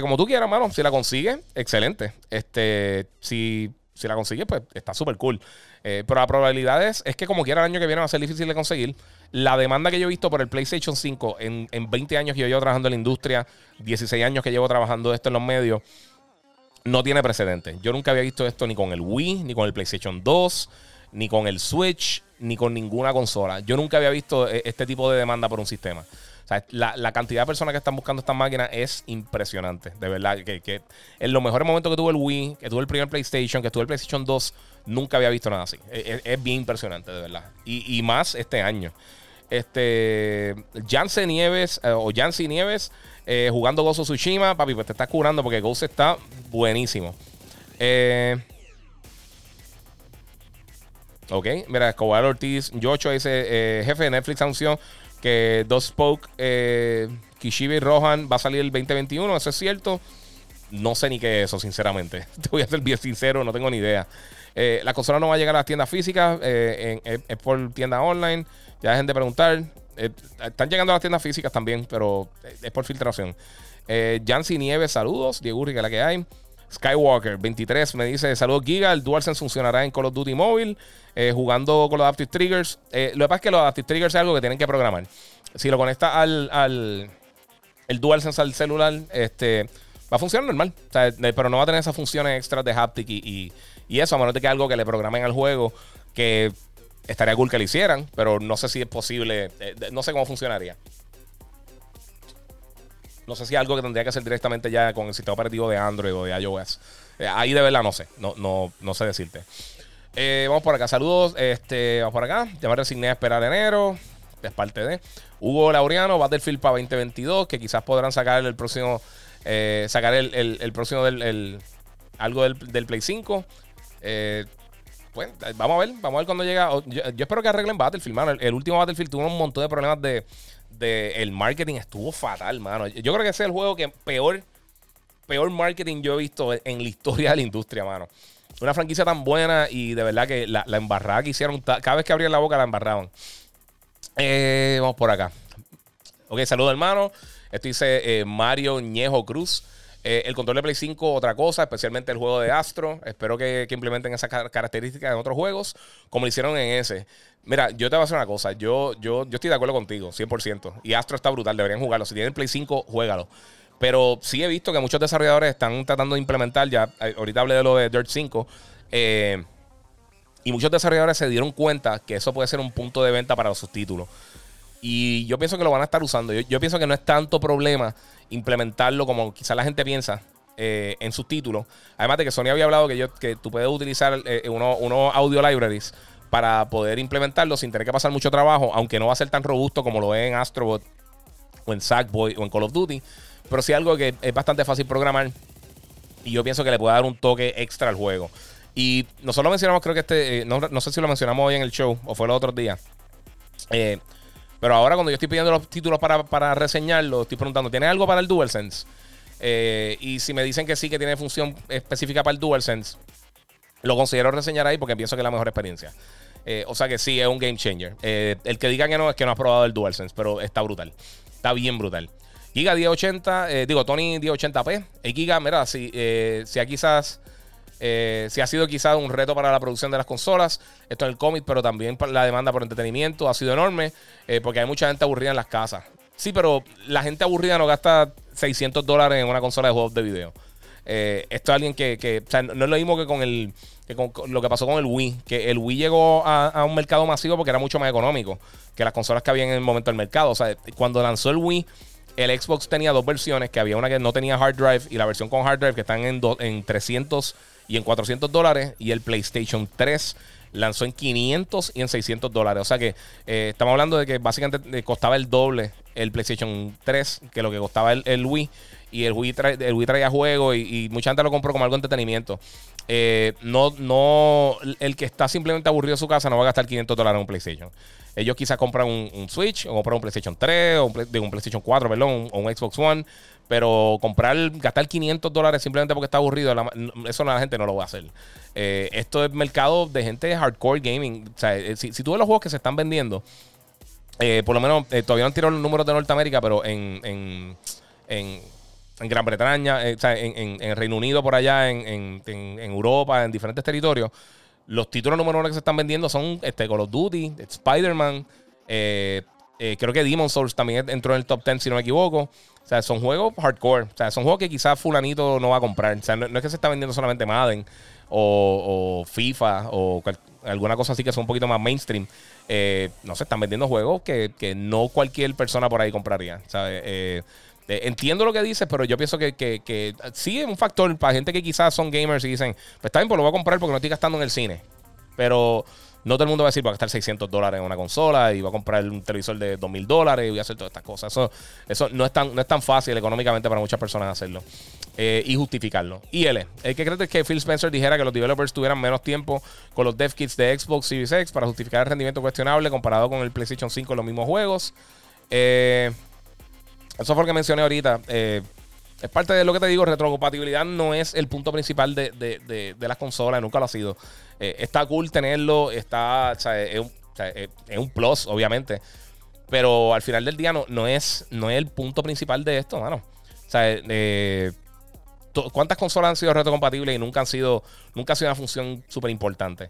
Como tú quieras, mano. Si la consigues, excelente. Este, si, si la consigues, pues está súper cool. pero la probabilidad es, es que como quiera el año que viene va a ser difícil de conseguir la demanda que yo he visto por el PlayStation 5 en, 20 años que yo llevo trabajando en la industria, 16 años que llevo trabajando esto en los medios, no tiene precedente. Yo nunca había visto esto ni con el Wii, ni con el PlayStation 2, ni con el Switch, ni con ninguna consola. Yo nunca había visto eh, este tipo de demanda por un sistema. La, cantidad de personas que están buscando estas máquinas es impresionante. De verdad, que, en los mejores momentos que tuvo el Wii, que tuvo el primer PlayStation, que tuvo el PlayStation 2, nunca había visto nada así. Es, bien impresionante, de verdad. Y, más este año. Este. Jansen Nieves eh, o Jancy Nieves eh, jugando Gozo Tsushima. Papi, pues te estás curando porque Ghost está buenísimo. Eh, ok, mira, Escobar Ortiz, Yocho dice: jefe de Netflix anunció que Dos Spoke, Kishibe y Rohan va a salir el 2021. Eso es cierto. No sé ni qué es eso, sinceramente. Te voy a ser bien sincero, no tengo ni idea. la consola no va a llegar a las tiendas físicas, es por tienda online. Ya dejen de preguntar. Eh, están llegando a las tiendas físicas también, pero es por filtración. Eh, Jancy Nieves, saludos. Diego que la que hay. Skywalker 23 me dice: Saludos, Giga. El DualSense funcionará en Call of Duty móvil, eh, jugando con los Adaptive Triggers. lo que pasa es que los Adaptive Triggers es algo que tienen que programar. Si lo conectas al, al el DualSense al celular, este, va a funcionar normal. pero no va a tener esas funciones extras de haptic y, y, eso, a menos de que algo que le programen al juego que Estaría cool que lo hicieran, pero no sé si es posible. Eh, no sé cómo funcionaría. No sé si es algo que tendría que hacer directamente ya con el sistema operativo de Android o de iOS. Eh, ahí de verdad no sé. No, no, no sé decirte. Eh, vamos por acá. Saludos. Este, vamos por acá. Ya me resigné a esperar enero. Es parte de Hugo Laureano, Battlefield para 2022. Que quizás podrán sacar el próximo. sacar el, próximo del. algo del, del Play 5. Eh, pues vamos a ver, vamos a ver cuando llega. Yo, espero que arreglen Battlefield, mano. El, último Battlefield tuvo un montón de problemas de, el marketing, estuvo fatal, mano. Yo creo que ese es el juego que peor, peor marketing yo he visto en la historia de la industria, mano. Una franquicia tan buena y de verdad que la, la embarrada que hicieron, cada vez que abrían la boca la embarraban. Eh, vamos por acá. Ok, saludos hermano. Esto dice eh, Mario Ñejo Cruz. Eh, el control de Play 5, otra cosa, especialmente el juego de Astro. Espero que, implementen esas características en otros juegos, como lo hicieron en ese. Mira, yo te voy a decir una cosa. Yo, yo, yo estoy de acuerdo contigo, 100%. Y Astro está brutal, deberían jugarlo. Si tienen Play 5, juégalo. Pero sí he visto que muchos desarrolladores están tratando de implementar, ya eh, ahorita hablé de lo de Dirt 5, eh, y muchos desarrolladores se dieron cuenta que eso puede ser un punto de venta para sus títulos. Y yo pienso que lo van a estar usando. Yo, pienso que no es tanto problema implementarlo como quizás la gente piensa eh, en sus títulos. Además de que Sony había hablado que, yo, que tú puedes utilizar eh, unos audio libraries para poder implementarlo sin tener que pasar mucho trabajo, aunque no va a ser tan robusto como lo es en Astrobot o en Sackboy o en Call of Duty. Pero sí algo que es bastante fácil programar. Y yo pienso que le puede dar un toque extra al juego. Y nosotros lo mencionamos, creo que este, eh, no, sé si lo mencionamos hoy en el show o fue los otros días. Eh, pero ahora cuando yo estoy pidiendo los títulos para, para reseñarlo, estoy preguntando, ¿tiene algo para el DualSense? Eh, y si me dicen que sí, que tiene función específica para el DualSense, lo considero reseñar ahí porque pienso que es la mejor experiencia. Eh, o sea que sí, es un game changer. Eh, el que diga que no es que no ha probado el DualSense, pero está brutal. Está bien brutal. Giga 1080, digo, Tony 1080p. El Giga, mira, si, si quizás eh, si ha sido quizás un reto para la producción de las consolas, esto en el cómic, pero también la demanda por entretenimiento ha sido enorme, eh, porque hay mucha gente aburrida en las casas. Sí, pero la gente aburrida no gasta 600 dólares en una consola de juegos de video. Eh, esto es alguien que, o sea, no es lo mismo que con el lo que pasó con el Wii, que el Wii llegó a, un mercado masivo porque era mucho más económico que las consolas que había en el momento del mercado. O sea, cuando lanzó el Wii, el Xbox tenía dos versiones, que había una que no tenía hard drive y la versión con hard drive que están en, en 300 y en 400 dólares. Y el PlayStation 3 lanzó en 500 y en 600 dólares. O sea que eh, estamos hablando de que básicamente costaba el doble el PlayStation 3 que lo que costaba el, Wii. y el Wii, trae, el Wii traía juego y, mucha gente lo compró como algo de entretenimiento. Eh, no, no, el que está simplemente aburrido en su casa no va a gastar 500 dólares en un PlayStation. Ellos quizás compran un, Switch, o compran un PlayStation 3, o un, un PlayStation 4, perdón, o un, Xbox One. Pero comprar, gastar 500 dólares simplemente porque está aburrido, eso la gente no lo va a hacer. Eh, esto es mercado de gente hardcore gaming. O sea, eh, si, tú ves los juegos que se están vendiendo, por lo menos todavía no han tirado los números de Norteamérica, pero en, en en Gran Bretaña, eh, o sea, en, en, Reino Unido, por allá, en, Europa, en diferentes territorios. Los títulos número uno que se están vendiendo son este, Call of Duty, Spider-Man. Eh, eh, creo que Demon Souls también entró en el top 10, si no me equivoco. O sea, son juegos hardcore. O sea, son juegos que quizás Fulanito no va a comprar. O sea, no, es que se está vendiendo solamente Madden o, FIFA o alguna cosa así que son un poquito más mainstream. no se están vendiendo juegos que, que, no cualquier persona por ahí compraría. Eh, entiendo lo que dices, pero yo pienso que, que, sí es un factor para gente que quizás son gamers y dicen, pues está bien, pues lo voy a comprar porque no estoy gastando en el cine. Pero no todo el mundo va a decir, voy a gastar 600 dólares en una consola y voy a comprar un televisor de 2000 dólares y voy a hacer todas estas cosas. Eso, eso no, es tan, no es tan fácil económicamente para muchas personas hacerlo eh, y justificarlo. Y L, ¿el que crees que Phil Spencer dijera que los developers tuvieran menos tiempo con los dev kits de Xbox Series X para justificar el rendimiento cuestionable comparado con el PlayStation 5 en los mismos juegos? Eh. Eso fue lo que mencioné ahorita. Eh, es parte de lo que te digo, retrocompatibilidad no es el punto principal de, las consolas, nunca lo ha sido. Eh, está cool tenerlo, está, es, un, plus, obviamente. Pero al final del día no, no, es, no es el punto principal de esto, mano. Eh, ¿cuántas consolas han sido retrocompatibles y nunca han sido, nunca ha sido una función súper importante?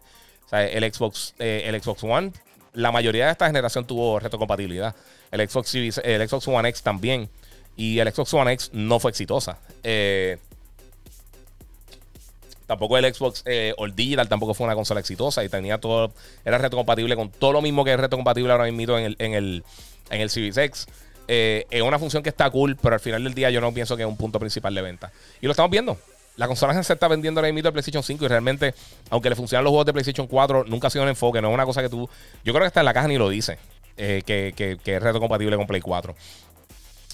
O el Xbox, el Xbox One, la mayoría de esta generación tuvo retrocompatibilidad. El Xbox, el Xbox One X también. Y el Xbox One X no fue exitosa. Eh, tampoco el Xbox eh, Digital tampoco fue una consola exitosa y tenía todo, era retrocompatible con todo lo mismo que es retrocompatible ahora mismo en el, en el, en el Series X. Eh, es una función que está cool, pero al final del día yo no pienso que es un punto principal de venta. Y lo estamos viendo. La consola se está vendiendo ahora mismo el PlayStation 5 y realmente, aunque le funcionan los juegos de PlayStation 4, nunca ha sido un enfoque, no es una cosa que tú... Yo creo que está en la caja ni lo dice. Eh, que, es reto compatible con Play 4.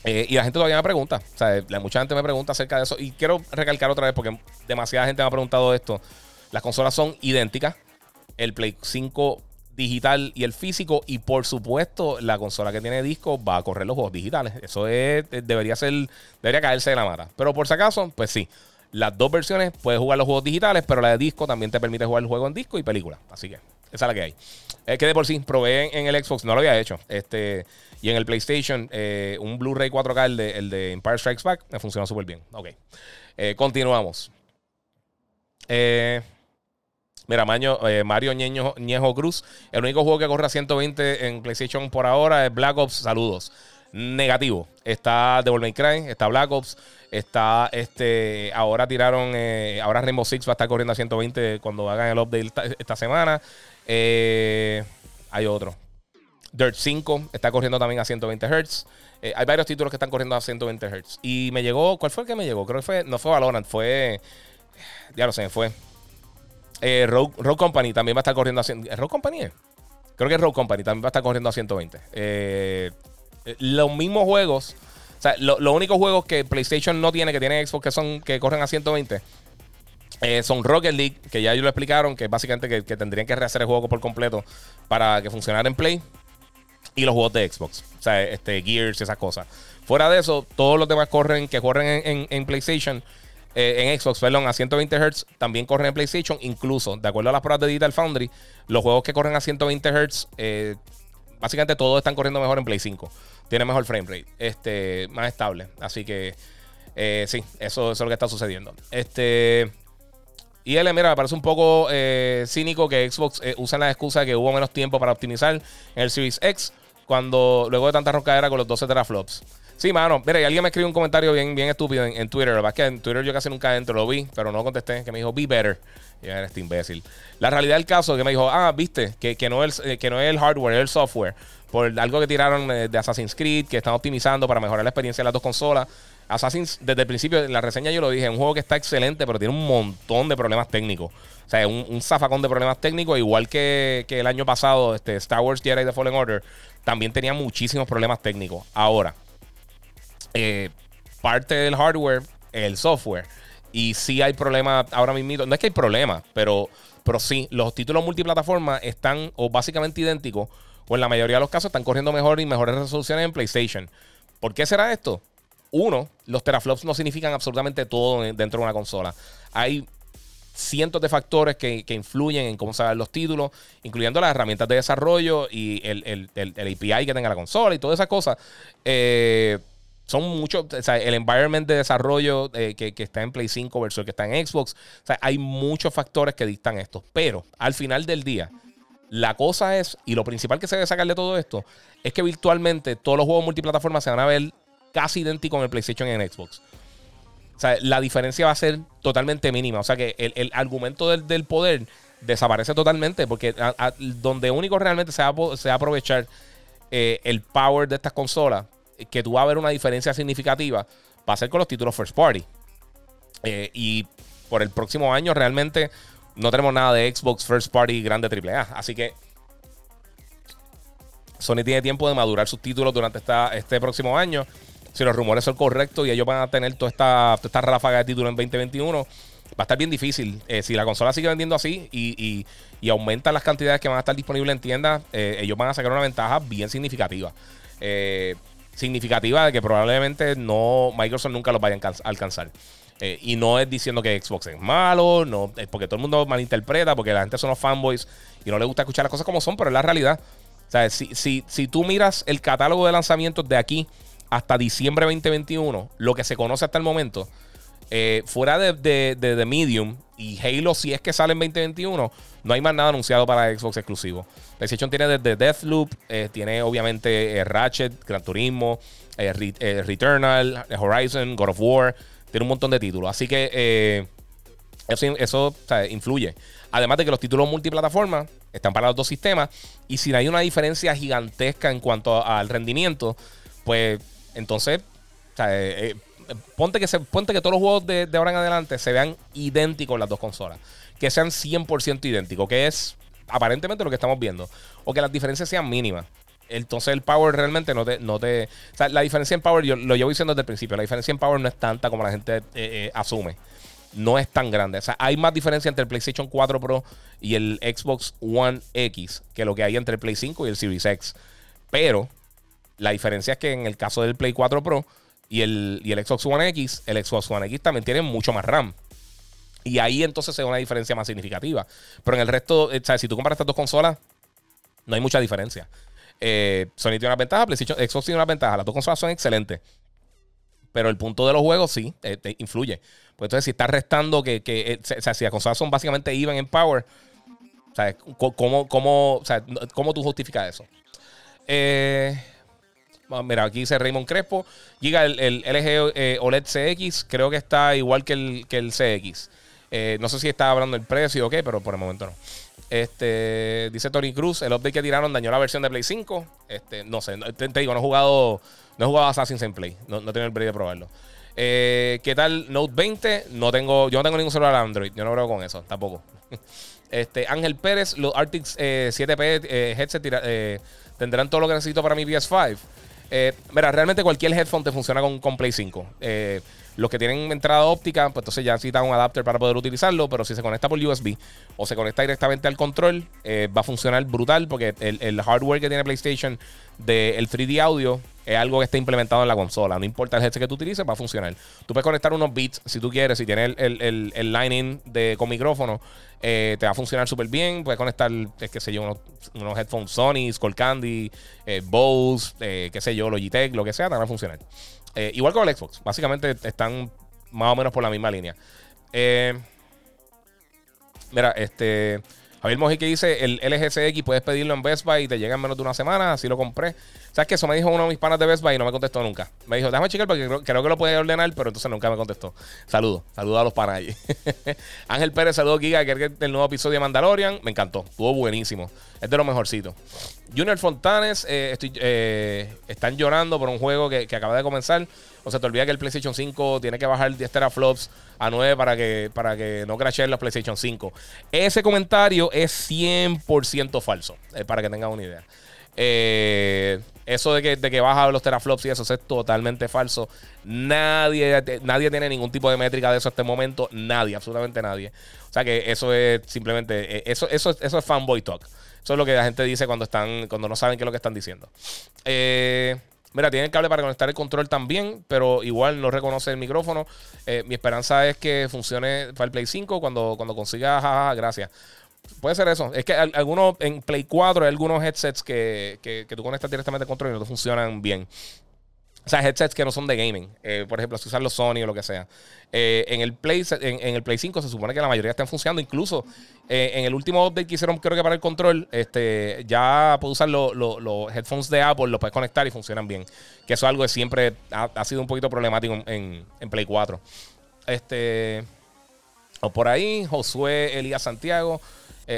Eh, y la gente todavía me pregunta, o sea, mucha gente me pregunta acerca de eso. Y quiero recalcar otra vez, porque demasiada gente me ha preguntado esto. Las consolas son idénticas. El Play 5 digital y el físico. Y por supuesto, la consola que tiene disco va a correr los juegos digitales. Eso es, debería ser, debería caerse de la mata. Pero por si acaso, pues sí. Las dos versiones puedes jugar los juegos digitales, pero la de disco también te permite jugar el juego en disco y película. Así que esa es la que hay. Es que de por sí probé en, el Xbox, no lo había hecho. Este, y en el PlayStation, eh, un Blu-ray 4K, el de, el de Empire Strikes Back, me funcionó súper bien. Ok. Eh, continuamos. Eh, mira, Mario Ñejo, Cruz. El único juego que corre a 120 en PlayStation por ahora es Black Ops. Saludos. Negativo. Está Devil May Cry, está Black Ops, está este. Ahora tiraron. ahora Rainbow Six va a estar corriendo a 120 cuando hagan el update esta semana. Eh, hay otro. Dirt 5 está corriendo también a 120 Hz. Eh, hay varios títulos que están corriendo a 120 Hz. Y me llegó, ¿cuál fue el que me llegó? Creo que fue, no fue Valorant, fue. Ya lo sé, fue. Eh, Rogue, Company también va a estar corriendo a 120. ¿Rogue Company? Creo que Rogue Company también va a estar corriendo a 120. Eh, los mismos juegos. O sea, los únicos juegos que PlayStation no tiene, que tiene Xbox, que son que corren a 120, eh, son Rocket League, que ya ellos lo explicaron, que básicamente que, tendrían que rehacer el juego por completo para que funcionara en Play. Y los juegos de Xbox, o sea, este, Gears y esas cosas. Fuera de eso, todos los demás corren, que corren en, PlayStation, eh, en Xbox, perdón, a 120 Hz, también corren en PlayStation. Incluso, de acuerdo a las pruebas de Digital Foundry, los juegos que corren a 120 Hz, eh, básicamente todos están corriendo mejor en Play 5. Tiene mejor frame rate, este, más estable. Así que, sí, eso, es lo que está sucediendo. Este. Y él, mira, me parece un poco eh, cínico que Xbox eh, usa la excusa de que hubo menos tiempo para optimizar en el Series X cuando luego de tanta roncadera con los 12 teraflops. Sí, mano. Mira, alguien me escribió un comentario bien, bien estúpido en, Twitter. La verdad es que en Twitter yo casi nunca entro, lo vi, pero no contesté. Que me dijo, be better. Y era este imbécil. La realidad del caso es que me dijo, ah, viste, que, que, no, es, eh, que no es el hardware, es el software. Por algo que tiraron de Assassin's Creed, que están optimizando para mejorar la experiencia de las dos consolas. Assassin's, desde el principio, en la reseña yo lo dije, es un juego que está excelente, pero tiene un montón de problemas técnicos. O sea, un, un zafacón de problemas técnicos, igual que, el año pasado, este, Star Wars Jedi The Fallen Order, también tenía muchísimos problemas técnicos. Ahora, eh, parte del hardware el software. Y sí hay problemas ahora mismo. No es que hay problemas, pero, pero sí, los títulos multiplataforma están o básicamente idénticos, o en la mayoría de los casos están corriendo mejor y mejores resoluciones en PlayStation. ¿Por qué será esto? Uno, los teraflops no significan absolutamente todo dentro de una consola. Hay cientos de factores que, influyen en cómo se ven los títulos, incluyendo las herramientas de desarrollo y el, API que tenga la consola y todas esas cosas. Eh, son muchos, o sea, el environment de desarrollo eh, que, está en Play 5 versus el que está en Xbox. O sea, hay muchos factores que dictan esto. Pero al final del día, la cosa es, y lo principal que se debe sacar de todo esto, es que virtualmente todos los juegos multiplataformas se van a ver casi idénticos en el PlayStation y en Xbox. O sea, la diferencia va a ser totalmente mínima. O sea que el, argumento del, poder desaparece totalmente porque donde único realmente se va, a aprovechar eh, el power de estas consolas, que tú vas a ver una diferencia significativa, va a ser con los títulos first party. Eh, y por el próximo año realmente no tenemos nada de Xbox First Party grande AAA. Así que Sony tiene tiempo de madurar sus títulos durante esta, este próximo año. Si los rumores son correctos y ellos van a tener toda esta, esta ráfaga de títulos en 2021, va a estar bien difícil. Eh, si la consola sigue vendiendo así y, y, aumentan las cantidades que van a estar disponibles en tiendas, eh, ellos van a sacar una ventaja bien significativa. Eh, significativa de que probablemente no Microsoft nunca los vaya a alcanzar. y no es diciendo que Xbox es malo, no, es porque todo el mundo malinterpreta, porque la gente son los fanboys y no le gusta escuchar las cosas como son, pero es la realidad. Si, si, si tú miras el catálogo de lanzamientos de aquí hasta diciembre 2021, lo que se conoce hasta el momento, eh, fuera de, de, Medium y Halo, si es que sale en 2021, no hay más nada anunciado para Xbox exclusivo. PlayStation tiene desde Deathloop, eh, tiene obviamente eh, Ratchet, Gran Turismo, Returnal, Horizon, God of War, tiene un montón de títulos. Así que eso, eso influye. Además de que los títulos multiplataforma están para los dos sistemas y si no hay una diferencia gigantesca en cuanto al rendimiento, pues entonces, eh, eh, ponte, que se, ponte que todos los juegos de, ahora en adelante se vean idénticos las dos consolas. Que sean 100% idénticos, que es aparentemente lo que estamos viendo. O que las diferencias sean mínimas. Entonces el power realmente no te... No te o sea, la diferencia en power, yo lo llevo diciendo desde el principio, la diferencia en power no es tanta como la gente eh, asume. No es tan grande. O sea, hay más diferencia entre el PlayStation 4 Pro y el Xbox One X que lo que hay entre el Play 5 y el Series X. Pero la diferencia es que en el caso del Play 4 Pro y el, el Xbox One X, el Xbox One X también tiene mucho más RAM. Y ahí entonces se ve una diferencia más significativa. Pero en el resto, eh, ¿sabes? si tú comparas estas dos consolas, no hay mucha diferencia. Eh, Sony tiene una ventaja, PlayStation, Xbox tiene una ventaja. Las dos consolas son excelentes. Pero el punto de los juegos sí eh, influye. Pues entonces, si estás restando que, que o sea, si las consolas son básicamente even en power, ¿sabes? ¿Cómo, cómo, ¿cómo tú justificas eso? Eh. Mira, aquí dice Raymond Crespo. Giga, el, LG eh, OLED CX creo que está igual que el, que el CX. Eh, no sé si está hablando del precio o qué, pero por el momento no. Este, dice Tony Cruz, el update que tiraron dañó la versión de Play 5. Este, no sé, te, digo, no he jugado, no he jugado Assassin's en Play. No, no tengo el break de probarlo. Eh, ¿Qué tal Note 20? No tengo, yo no tengo ningún celular Android. Yo no creo con eso, tampoco. Este, Ángel Pérez, los Arctic 7P headset tendrán todo lo que necesito para mi PS5. Eh, mira, realmente cualquier headphone te funciona con, con Play 5. Eh, los que tienen entrada óptica, pues entonces ya necesitan un adapter para poder utilizarlo, pero si se conecta por USB o se conecta directamente al control, eh, va a funcionar brutal porque el, hardware que tiene PlayStation del 3D audio es algo que está implementado en la consola. No importa el headset que tú utilices, va a funcionar. Tú puedes conectar unos beats si tú quieres, si tienes el, el, line-in con micrófono, te va a funcionar súper bien. Puedes conectar, qué sé yo, unos, headphones Sony, Skullcandy, eh, Bose, qué sé yo, Logitech, lo que sea, te van a funcionar. Eh, igual con el Xbox. Básicamente están más o menos por la misma línea. Eh, mira, este. Javier Mojique dice: el LGCX puedes pedirlo en Best Buy y te llega en menos de una semana. Así lo compré. ¿Sabes que Eso me dijo uno de mis panas de Best Buy y no me contestó nunca. Me dijo: déjame checar porque creo, que lo puede ordenar, pero entonces nunca me contestó. Saludos, saludos a los panas allí. Ángel Pérez, saludos, Giga, que es el nuevo episodio de Mandalorian. Me encantó, estuvo buenísimo. Es de lo mejorcito. Junior Fontanes eh, eh, están llorando por un juego que, acaba de comenzar. O sea, te olvida que el PlayStation 5 tiene que bajar 10 teraflops a 9 para que, para que no crasheen los PlayStation 5. Ese comentario es 100% falso, eh, para que tengan una idea. Eso de que, de que baja los teraflops y eso, es totalmente falso. Nadie, nadie tiene ningún tipo de métrica de eso hasta este momento. Nadie, absolutamente nadie. O sea que eso es simplemente. Eso, eso, eso es fanboy talk. Eso es lo que la gente dice cuando están. Cuando no saben qué es lo que están diciendo. Eh, mira, tiene el cable para conectar el control también, pero igual no reconoce el micrófono. Eh, mi esperanza es que funcione para el Play 5 cuando, cuando consiga. Gracias. Puede ser eso. Es que algunos en Play 4 hay algunos headsets que, que, tú conectas directamente al control y no te funcionan bien. O sea, headsets que no son de gaming. Eh, por ejemplo, si usas los Sony o lo que sea. Eh, en, el Play, en, el Play 5 se supone que la mayoría están funcionando. Incluso eh, en el último update que hicieron, creo que para el control, este, ya puedes usar los headphones de Apple, los puedes conectar y funcionan bien. Que eso es algo que siempre ha, sido un poquito problemático en, en Play 4. Este. O por ahí, Josué Elías Santiago.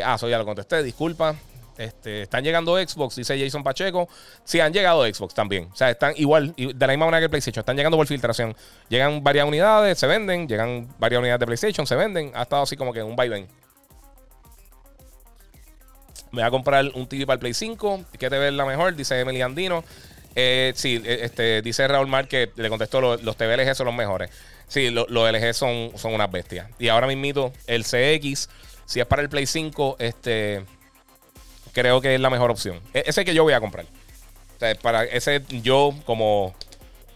Ah, eso ya lo contesté, disculpa. Este, están llegando Xbox, dice Jason Pacheco. Sí, han llegado Xbox también. O sea, están igual, de la misma manera que el PlayStation. Están llegando por filtración. Llegan varias unidades, se venden. Llegan varias unidades de PlayStation, se venden. Ha estado así como que un vaivén. Me voy a comprar un TV para el Play 5. ¿Qué TV es la mejor? Dice Emily Andino. Eh, sí, eh, este, dice Raúl Mar que le contestó: los, TV LG son los mejores. Sí, los LG son, son unas bestias. Y ahora mismo el CX si es para el Play 5, este, creo que es la mejor opción. E, ese que yo voy a comprar. O sea, para ese yo como,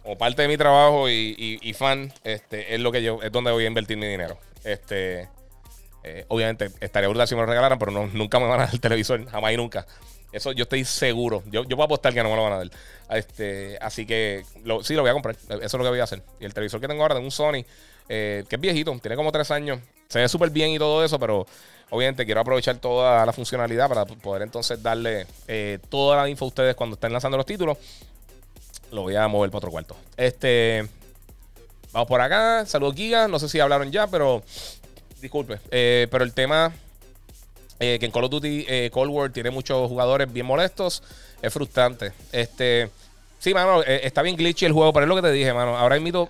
como parte de mi trabajo y, fan, este, es lo que yo, es donde voy a invertir mi dinero. Este, eh, obviamente estaría brutal si me lo regalaran, pero no, nunca me van a dar el televisor, jamás y nunca. Eso yo estoy seguro. Yo, yo puedo apostar que no me lo van a dar. Este, así que sí, lo voy a comprar. Eso es lo que voy a hacer. Y el televisor que tengo ahora de un Sony, eh, que es viejito, tiene como tres años. Se ve súper bien y todo eso, pero obviamente quiero aprovechar toda la funcionalidad para poder entonces darle eh, toda la info a ustedes cuando estén lanzando los títulos. Lo voy a mover para otro cuarto. Este. Vamos por acá. Saludos, Giga. No sé si hablaron ya, pero. Disculpe. Eh, pero el tema. que en Call of Duty Cold War tiene muchos jugadores bien molestos. Es frustrante. Este. Sí, mano, está bien glitchy el juego, pero es lo que te dije, mano. Ahora mismo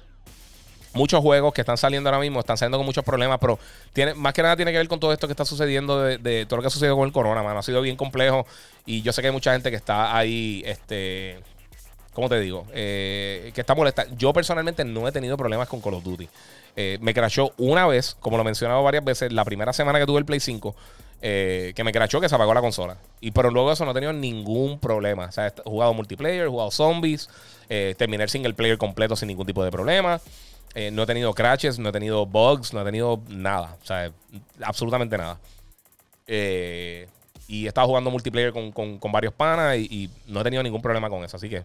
muchos juegos que están saliendo ahora mismo están saliendo con muchos problemas, pero tiene, más que nada tiene que ver con todo esto que está sucediendo de, todo lo que ha sucedido con el corona, mano. Ha sido bien complejo y yo sé que hay mucha gente que está ahí, este, ¿cómo te digo? Eh, que está molesta. Yo personalmente no he tenido problemas con Call of Duty. Eh, me crashó una vez, como lo he mencionado varias veces, la primera semana que tuve el Play 5. Eh, que me crashó que se apagó la consola. Y pero luego eso no he tenido ningún problema. O sea, he jugado multiplayer, he jugado zombies, terminé el single player completo sin ningún tipo de problema. Eh, no he tenido crashes, no he tenido bugs, no he tenido nada. O sea, absolutamente nada. Eh, y he estado jugando multiplayer con, varios panas y, no he tenido ningún problema con eso. Así que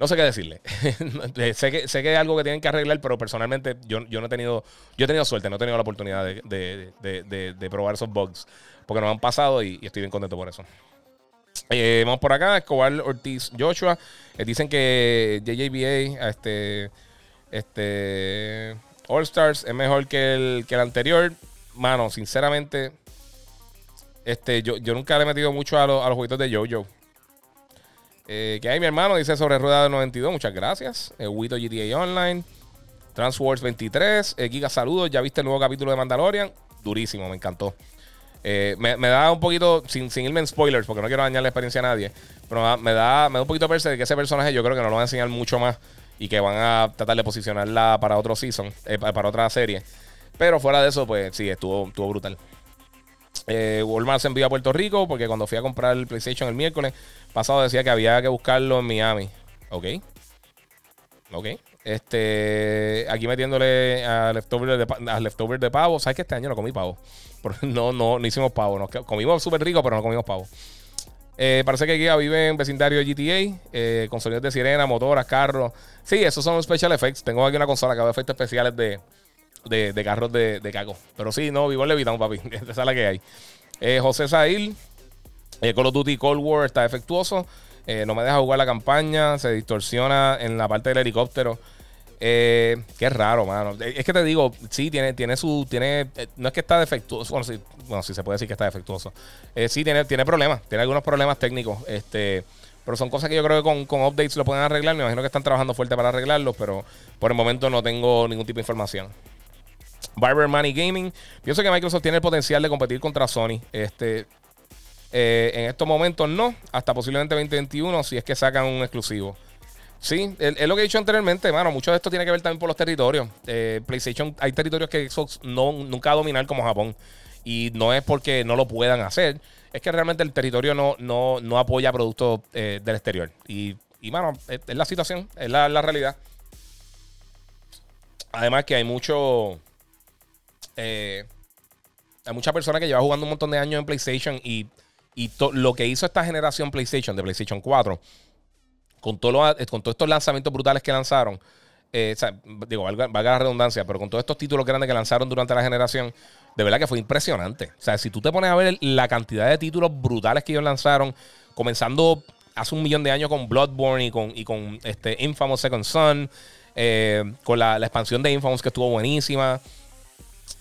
no sé qué decirle. sé, que, sé que es algo que tienen que arreglar, pero personalmente yo, no he tenido, yo he tenido suerte, no he tenido la oportunidad de, probar esos bugs. Porque nos han pasado y, estoy bien contento por eso. Eh, vamos por acá, Escobar Ortiz Joshua. dicen que JJBA, este este. All Stars es mejor que el, que el anterior. Mano, sinceramente. Este, yo, yo nunca le he metido mucho a, los jueguitos de JoJo. Eh, que hay mi hermano, dice sobre Rueda del 92. Muchas gracias. Eh, Wito GTA Online. Transwars 23. Eh, Giga, saludos. ¿Ya viste el nuevo capítulo de Mandalorian? Durísimo, me encantó. Eh, me, da un poquito, sin, sin, irme en spoilers, porque no quiero dañar la experiencia a nadie. Pero me da, me da un poquito de de que ese personaje yo creo que nos lo va a enseñar mucho más y que van a tratar de posicionarla para otro season, eh, para otra serie. Pero fuera de eso, pues sí, estuvo, estuvo brutal. Eh, Walmart se envió a Puerto Rico porque cuando fui a comprar el PlayStation el miércoles pasado decía que había que buscarlo en Miami. Ok. Ok. Este, aquí metiéndole a leftover de, leftover de pavo. ¿Sabes que este año no comí pavo? no, no, no hicimos pavo. Comimos súper rico, pero no comimos pavo. Eh, parece que Giga vive en vecindario de GTA, eh, con sonidos de sirena, motoras, carros. Sí, esos son special effects. Tengo aquí una consola que hace efectos especiales de, de, carros de, de, caco. Pero sí, no, vivo en Levitown, papi. Esa es la que hay. Eh, José Sail, Call of Duty Cold War está defectuoso. no me deja jugar la campaña, se distorsiona en la parte del helicóptero. Eh, qué raro, mano. Eh, es que te digo, sí, tiene, tiene su. Tiene, eh, no es que está defectuoso. Bueno, sí, bueno, sí se puede decir que está defectuoso. Eh, sí, tiene, tiene problemas. Tiene algunos problemas técnicos. Este. Pero son cosas que yo creo que con, con updates lo pueden arreglar. Me imagino que están trabajando fuerte para arreglarlos, pero por el momento no tengo ningún tipo de información. Barber Money Gaming. Pienso que Microsoft tiene el potencial de competir contra Sony. Este, en estos momentos no, hasta posiblemente 2021 si es que sacan un exclusivo. Sí, es lo que he dicho anteriormente, mano. Mucho de esto tiene que ver también por los territorios. Eh, PlayStation, hay territorios que Xbox no, nunca va a dominar como Japón. Y no es porque no lo puedan hacer, es que realmente el territorio no, no, apoya productos eh, del exterior. Y, y mano, es, la situación, es la, realidad. Además que hay mucho... Eh, hay muchas personas que llevan jugando un montón de años en PlayStation y, y lo que hizo esta generación PlayStation, de PlayStation 4, con, todo con todos estos lanzamientos brutales que lanzaron, eh, digo, valga, la redundancia, pero con todos estos títulos grandes que lanzaron durante la generación, de verdad que fue impresionante. O sea, si tú te pones a ver la cantidad de títulos brutales que ellos lanzaron, comenzando hace un millón de años con Bloodborne y con, y con este Infamous Second Son, eh, con la, expansión de Infamous que estuvo buenísima,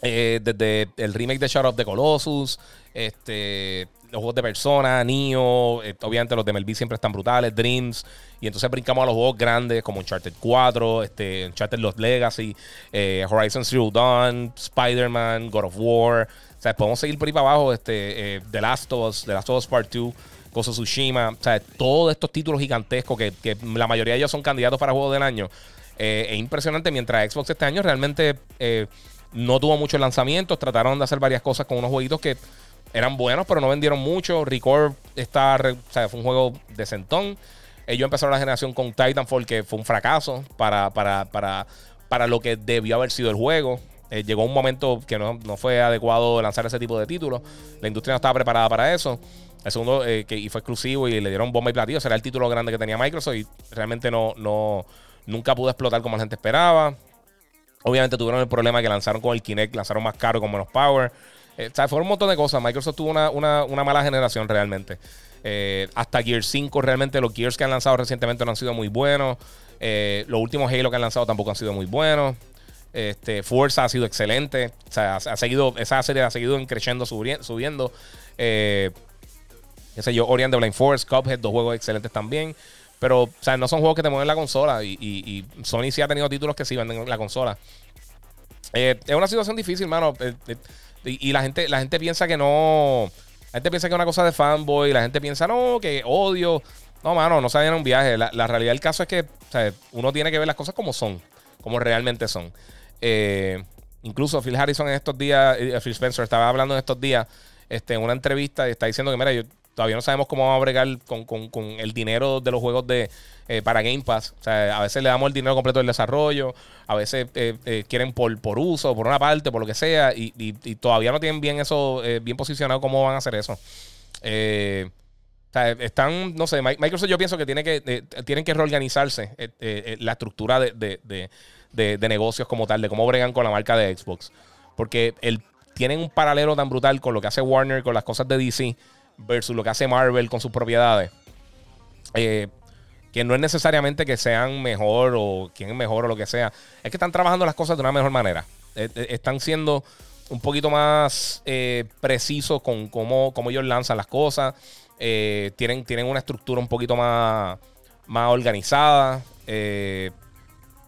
eh, desde el remake de Shadow of the Colossus, este, los juegos de Persona, Nio, eh, obviamente los de Melví siempre están brutales, Dreams, y entonces brincamos a los juegos grandes como Uncharted 4, este, Uncharted Los Legacy, eh, Horizon Zero Dawn, Spider-Man, God of War, o podemos seguir por ahí para abajo, este, eh, The Last of Us, The Last of Us Part 2, Koso Tsushima, o todos estos títulos gigantescos que, que, la mayoría de ellos son candidatos para juegos del año, es impresionante, mientras Xbox este año realmente no tuvo muchos lanzamientos, trataron de hacer varias cosas con unos jueguitos que eran buenos, pero no vendieron mucho. Record está, o fue un juego de centón. Ellos empezaron la generación con Titanfall, que fue un fracaso para, para, para, para lo que debió haber sido el juego. Eh, llegó un momento que no, fue adecuado lanzar ese tipo de títulos. La industria no estaba preparada para eso. El segundo, eh, que y fue exclusivo y le dieron bomba y platillo, será el título grande que tenía Microsoft y realmente no, no, nunca pudo explotar como la gente esperaba. Obviamente tuvieron el problema que lanzaron con el Kinect, lanzaron más caro con menos power. Eh, o sea, fue un montón de cosas. Microsoft tuvo una, mala generación realmente. Eh, hasta Gear 5, realmente los Gears que han lanzado recientemente no han sido muy buenos. Eh, los últimos Halo que han lanzado tampoco han sido muy buenos. Este, Forza ha sido excelente. O sea, ha, seguido, esa serie ha seguido creciendo, subiendo. qué sé yo, Orient the Blind Force, Cuphead, dos juegos excelentes también. Pero, o sea, no son juegos que te mueven la consola. Y, y, Sony sí ha tenido títulos que sí venden la consola. es una situación difícil, mano. Y, la gente, la gente piensa que no. La gente piensa que es una cosa de fanboy. La gente piensa, no, que odio. No, mano, no se un viaje. La, realidad del caso es que uno tiene que ver las cosas como son, como realmente son. Eh, incluso Phil Harrison en estos días, eh, Phil Spencer estaba hablando en estos días este, en una entrevista y está diciendo que, mira, yo todavía no sabemos cómo vamos a bregar con, con el dinero de los juegos de, eh, para Game Pass. O sea, a veces le damos el dinero completo del desarrollo, a veces eh, eh, quieren por, por uso, por una parte, por lo que sea, y, todavía no tienen bien eso, bien posicionado cómo van a hacer eso. o sea, están, no sé, Microsoft yo pienso que tiene que, tienen que reorganizarse la estructura de, de, negocios como tal, de cómo bregan con la marca de Xbox. Porque el, tienen un paralelo tan brutal con lo que hace Warner, con las cosas de DC, versus lo que hace Marvel con sus propiedades. Eh, que no es necesariamente que sean mejor o quién es mejor o lo que sea. Es que están trabajando las cosas de una mejor manera. Eh, eh, están siendo un poquito más precisos con cómo, cómo, ellos lanzan las cosas. tienen, tienen una estructura un poquito más, más organizada.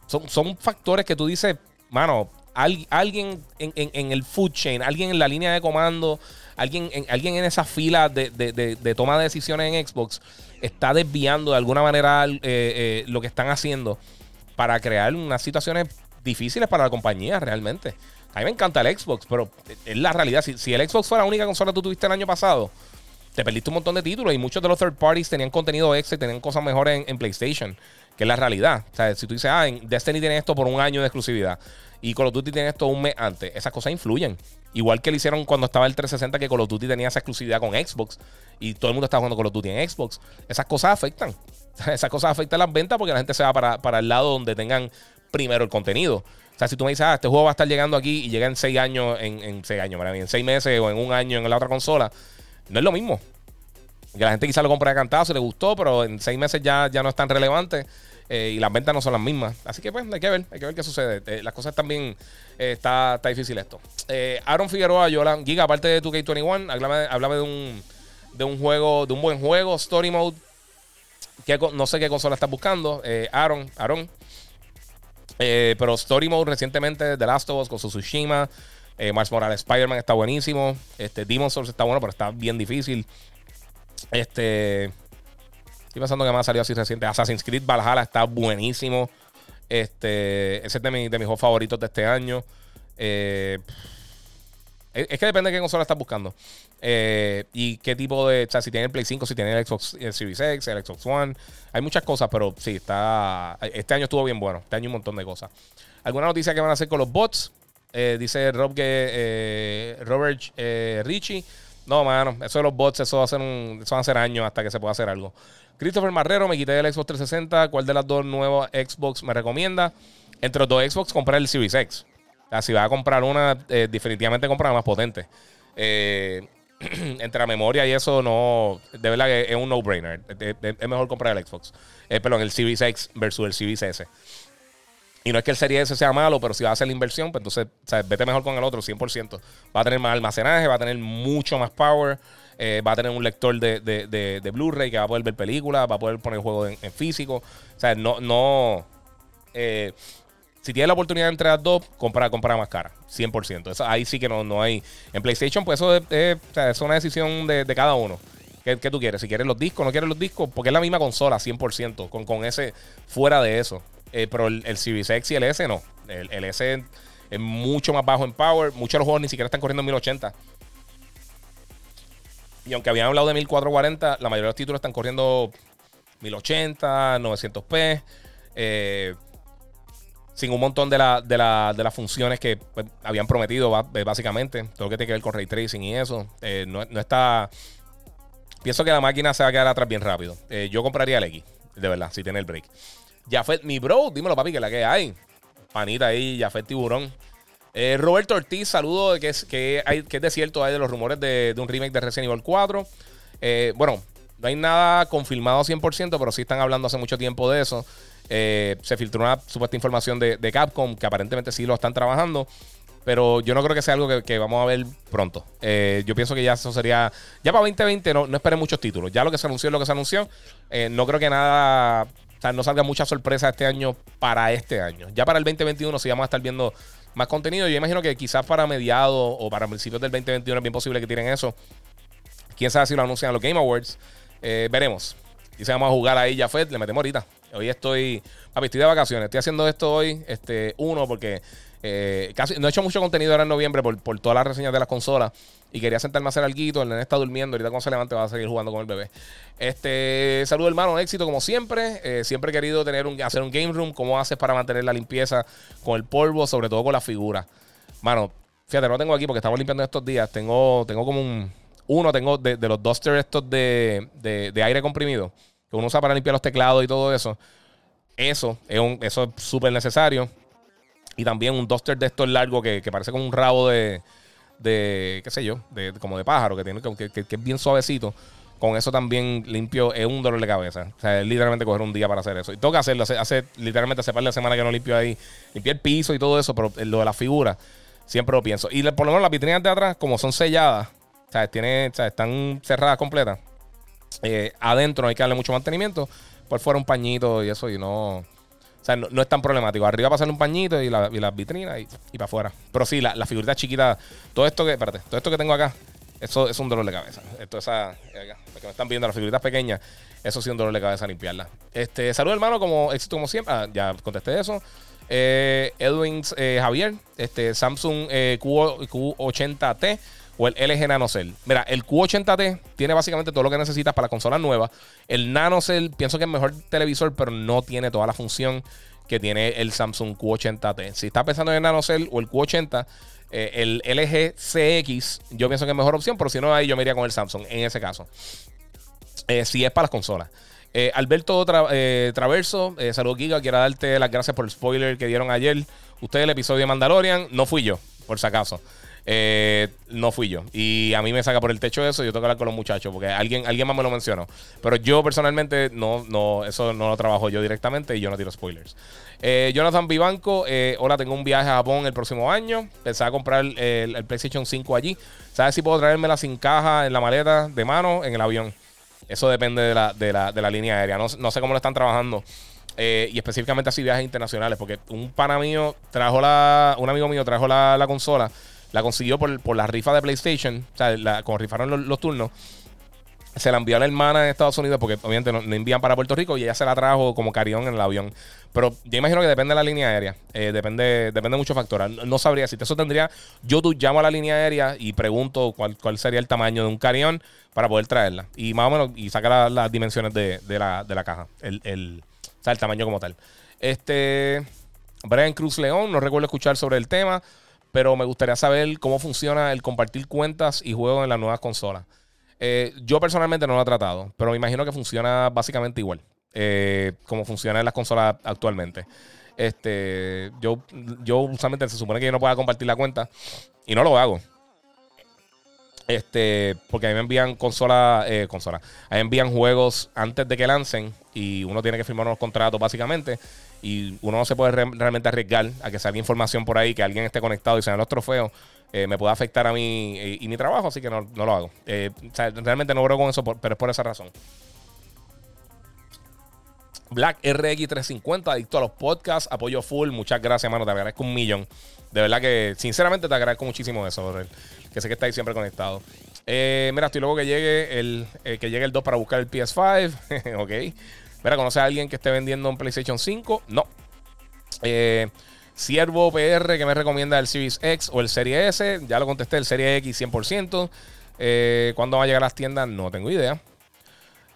son, son factores que tú dices, mano, alguien en, el food chain, alguien en la línea de comando, alguien en, alguien en esa fila de, de toma de decisiones en Xbox está desviando de alguna manera eh, eh, lo que están haciendo para crear unas situaciones difíciles para la compañía realmente. A mí me encanta el Xbox, pero es la realidad. Si, el Xbox fue la única consola que tú tuviste el año pasado, te perdiste un montón de títulos y muchos de los third parties tenían contenido extra y tenían cosas mejores en, PlayStation, que es la realidad. O sea, si tú dices, ah, en Destiny tiene esto por un año de exclusividad y Call of Duty tiene esto un mes antes, esas cosas influyen. Igual que lo hicieron cuando estaba el 360, que Call of Duty tenía esa exclusividad con Xbox y todo el mundo estaba jugando Call of Duty en Xbox. Esas cosas afectan. Esas cosas afectan las ventas porque la gente se va para, el lado donde tengan primero el contenido. O sea, si tú me dices, ah, este juego va a estar llegando aquí y llega en seis años, en, en seis años, en seis meses o en un año en la otra consola, no es lo mismo. Que la gente quizá lo compra de cantado, se le gustó, pero en seis meses ya, ya no es tan relevante. Eh, y las ventas no son las mismas. Así que pues hay que ver, hay que ver qué sucede. Eh, las cosas también eh, está, está difícil esto. Aaron Figueroa, Yolan, Giga, aparte de 2K21, háblame, de un de un juego, de un buen juego, Story Mode. Que, no sé qué consola estás buscando. Aaron, Aaron. pero Story Mode recientemente, The Last of Us con Tsushima. Mars Morales Spider-Man está buenísimo. Este, Demon Souls está bueno, pero está bien difícil. Este. Estoy pensando que me ha salido así reciente. Assassin's Creed Valhalla está buenísimo. Este. Ese es de, mi, de mis juegos favoritos de este año. Eh, es que depende de qué consola estás buscando. Eh, y qué tipo de. O sea, si tiene el Play 5, si tiene el Xbox el Series X, el Xbox One. Hay muchas cosas, pero sí, está. Este año estuvo bien bueno. Este año un montón de cosas. ¿Alguna noticia que van a hacer con los bots? Eh, dice Rob que Robert Richie. No, mano, eso de los bots, eso va, a ser un, eso va a ser años hasta que se pueda hacer algo. Christopher Marrero, me quité el Xbox 360. ¿Cuál de las dos nuevas Xbox me recomienda? Entre los dos Xbox, comprar el Series X si vas a comprar una, eh, definitivamente compra la más potente. Eh, entre la memoria y eso, no. De verdad que es un no-brainer. Es, mejor comprar el Xbox. Eh, perdón, el Series X versus el Series S. Y no es que el Series S sea malo, pero si vas a hacer la inversión, pues entonces vete mejor con el otro, 100%. Va a tener más almacenaje, va a tener mucho más power. va a tener un lector de, Blu-ray que va a poder ver películas, va a poder poner juegos en, en, físico. O sea, no. no si tienes la oportunidad entre las dos, compra, compra más cara. 100%. Eso, ahí sí que no, no hay. En PlayStation, pues eso es, una decisión de, cada uno. ¿Qué, tú quieres? Si quieres los discos, no quieres los discos, porque es la misma consola, 100%, con, con ese fuera de eso. Eh, pero el, el y el S no. El, el, S es mucho más bajo en power. Muchos de los juegos ni siquiera están corriendo en 1080. Y aunque habían hablado de 1440, la mayoría de los títulos están corriendo 1080, 900p. Eh, sin un montón de, de, las funciones que pues, habían prometido, eh, básicamente. Todo lo que tiene que ver con ray tracing y eso. Eh, no, está. Pienso que la máquina se va a quedar atrás bien rápido. Yo compraría el X, de verdad, si tiene el break. Fue mi bro, dímelo, papi, que la que hay. Panita ahí, fue tiburón. Roberto Ortiz, saludo, que es, que, hay, que es de cierto, hay de los rumores de, un remake de Resident Evil 4. bueno, no hay nada confirmado 100%, pero sí están hablando hace mucho tiempo de eso. Eh, se filtró una supuesta información de, Capcom que aparentemente sí lo están trabajando. Pero yo no creo que sea algo que, vamos a ver pronto. Eh, yo pienso que ya eso sería. Ya para 2020 no, no esperen muchos títulos. Ya lo que se anunció es lo que se anunció. Eh, no creo que nada. Sea, no salga mucha sorpresa este año para este año. Ya para el 2021 sí vamos a estar viendo más contenido. Yo imagino que quizás para mediados o para principios del 2021 es bien posible que tiren eso. Quién sabe si lo anuncian en los Game Awards. veremos. Y se vamos a jugar ahí ya fue. Le metemos ahorita. Hoy estoy, papi, estoy de vacaciones. Estoy haciendo esto hoy, este, uno, porque eh, casi no he hecho mucho contenido ahora en noviembre por, por todas las reseñas de las consolas. Y quería sentarme a hacer algo. El nene está durmiendo. Ahorita cuando se levante va a seguir jugando con el bebé. Este, saludo hermano, éxito como siempre. Eh, siempre he querido tener un, hacer un game room. ¿Cómo haces para mantener la limpieza con el polvo, sobre todo con la figura? Mano, fíjate, no tengo aquí porque estamos limpiando estos días. Tengo, tengo como un. Uno, tengo de, los dusters estos de, de aire comprimido que uno usa para limpiar los teclados y todo eso. Eso es un, eso es súper necesario. Y también un duster de estos largo que, parece como un rabo de, de qué sé yo, de, como de pájaro, que, tiene, que, que, es bien suavecito. Con eso también limpio es un dolor de cabeza. O sea, literalmente coger un día para hacer eso. Y tengo que hacerlo. Hace, literalmente hace par de semana que no limpio ahí. Limpié el piso y todo eso, pero lo de la figura siempre lo pienso. Y por lo menos las vitrinas de atrás, como son selladas, o sea, tiene, sea, están cerradas completas. Eh, adentro hay que darle mucho mantenimiento. Por fuera un pañito y eso, y no. O sea, no, es tan problemático. Arriba pasarle un pañito y, la, y las vitrinas y, y para afuera. Pero sí, la, la figurita chiquita, todo esto que, espérate, todo esto que tengo acá, eso es un dolor de cabeza. Esto esa, que me están viendo, las figuritas pequeñas, eso sí es un dolor de cabeza limpiarla. Este, salud hermano, como éxito como siempre. Ah, ya contesté eso. Eh, Edwin eh, Javier, este, Samsung Q, Q80T o el LG NanoCell. Mira, el Q80T tiene básicamente todo lo que necesitas para la consola nueva. El NanoCell pienso que es mejor televisor, pero no tiene toda la función que tiene el Samsung Q80T. Si estás pensando en el NanoCell o el Q80, eh, el LG CX yo pienso que es mejor opción, pero si no, ahí yo me iría con el Samsung en ese caso. Eh, si es para las consolas. Eh, Alberto Traverso, saludos Giga, quiero darte las gracias por el spoiler que dieron ayer. Ustedes el episodio de Mandalorian, no fui yo, por si acaso. Eh, no fui yo. Y a mí me saca por el techo eso. Yo tengo que hablar con los muchachos porque alguien, alguien más me lo mencionó. Pero yo personalmente no, no, eso no lo trabajo yo directamente y yo no tiro spoilers. Eh, Jonathan Vivanco, eh, hola, tengo un viaje a Japón el próximo año. Pensaba comprar el, PlayStation 5 allí. ¿Sabes si puedo traérmela sin caja en la maleta de mano en el avión? Eso depende de la, de la, de la línea aérea. No, no, sé cómo lo están trabajando. y específicamente así viajes internacionales. Porque un pana mío trajo la. Un amigo mío trajo la, la consola la consiguió por, por la rifa de PlayStation. O sea, la, cuando rifaron los, turnos. se la envió a la hermana en Estados Unidos porque obviamente no, envían para Puerto Rico y ella se la trajo como carión en el avión. Pero yo imagino que depende de la línea aérea. Eh, depende, depende de muchos factores. No, sabría si eso tendría. Yo llamo a la línea aérea y pregunto cuál, cuál sería el tamaño de un carión para poder traerla. Y más o menos, y sacar las dimensiones de, la, caja. El, el, o sea, el tamaño como tal. Este. Brian Cruz León, no recuerdo escuchar sobre el tema, pero me gustaría saber cómo funciona el compartir cuentas y juegos en las nuevas consolas. Eh, yo personalmente no lo he tratado, pero me imagino que funciona básicamente igual. Eh, como funciona en las consolas actualmente. Este, yo, yo usualmente se supone que yo no pueda compartir la cuenta y no lo hago. Este, porque a mí me envían consolas, eh, consola, a mí me envían juegos antes de que lancen y uno tiene que firmar unos contratos básicamente y uno no se puede realmente arriesgar a que salga información por ahí, que alguien esté conectado y sean los trofeos eh, me puede afectar a mí y, mi trabajo, así que no, lo hago. Eh, realmente no creo con eso, pero es por esa razón. Black RX350, adicto a los podcasts, apoyo full. Muchas gracias, mano. Te agradezco un millón. De verdad que, sinceramente, te agradezco muchísimo eso, que sé que estáis siempre conectado. Eh, mira, estoy luego que llegue el que llegue el 2 para buscar el PS5. ok. Mira, ¿conoce a alguien que esté vendiendo un PlayStation 5? No. Eh, Siervo PR que me recomienda el Series X o el Serie S. Ya lo contesté, el Serie X 100%. Eh, ¿Cuándo va a llegar a las tiendas? No tengo idea.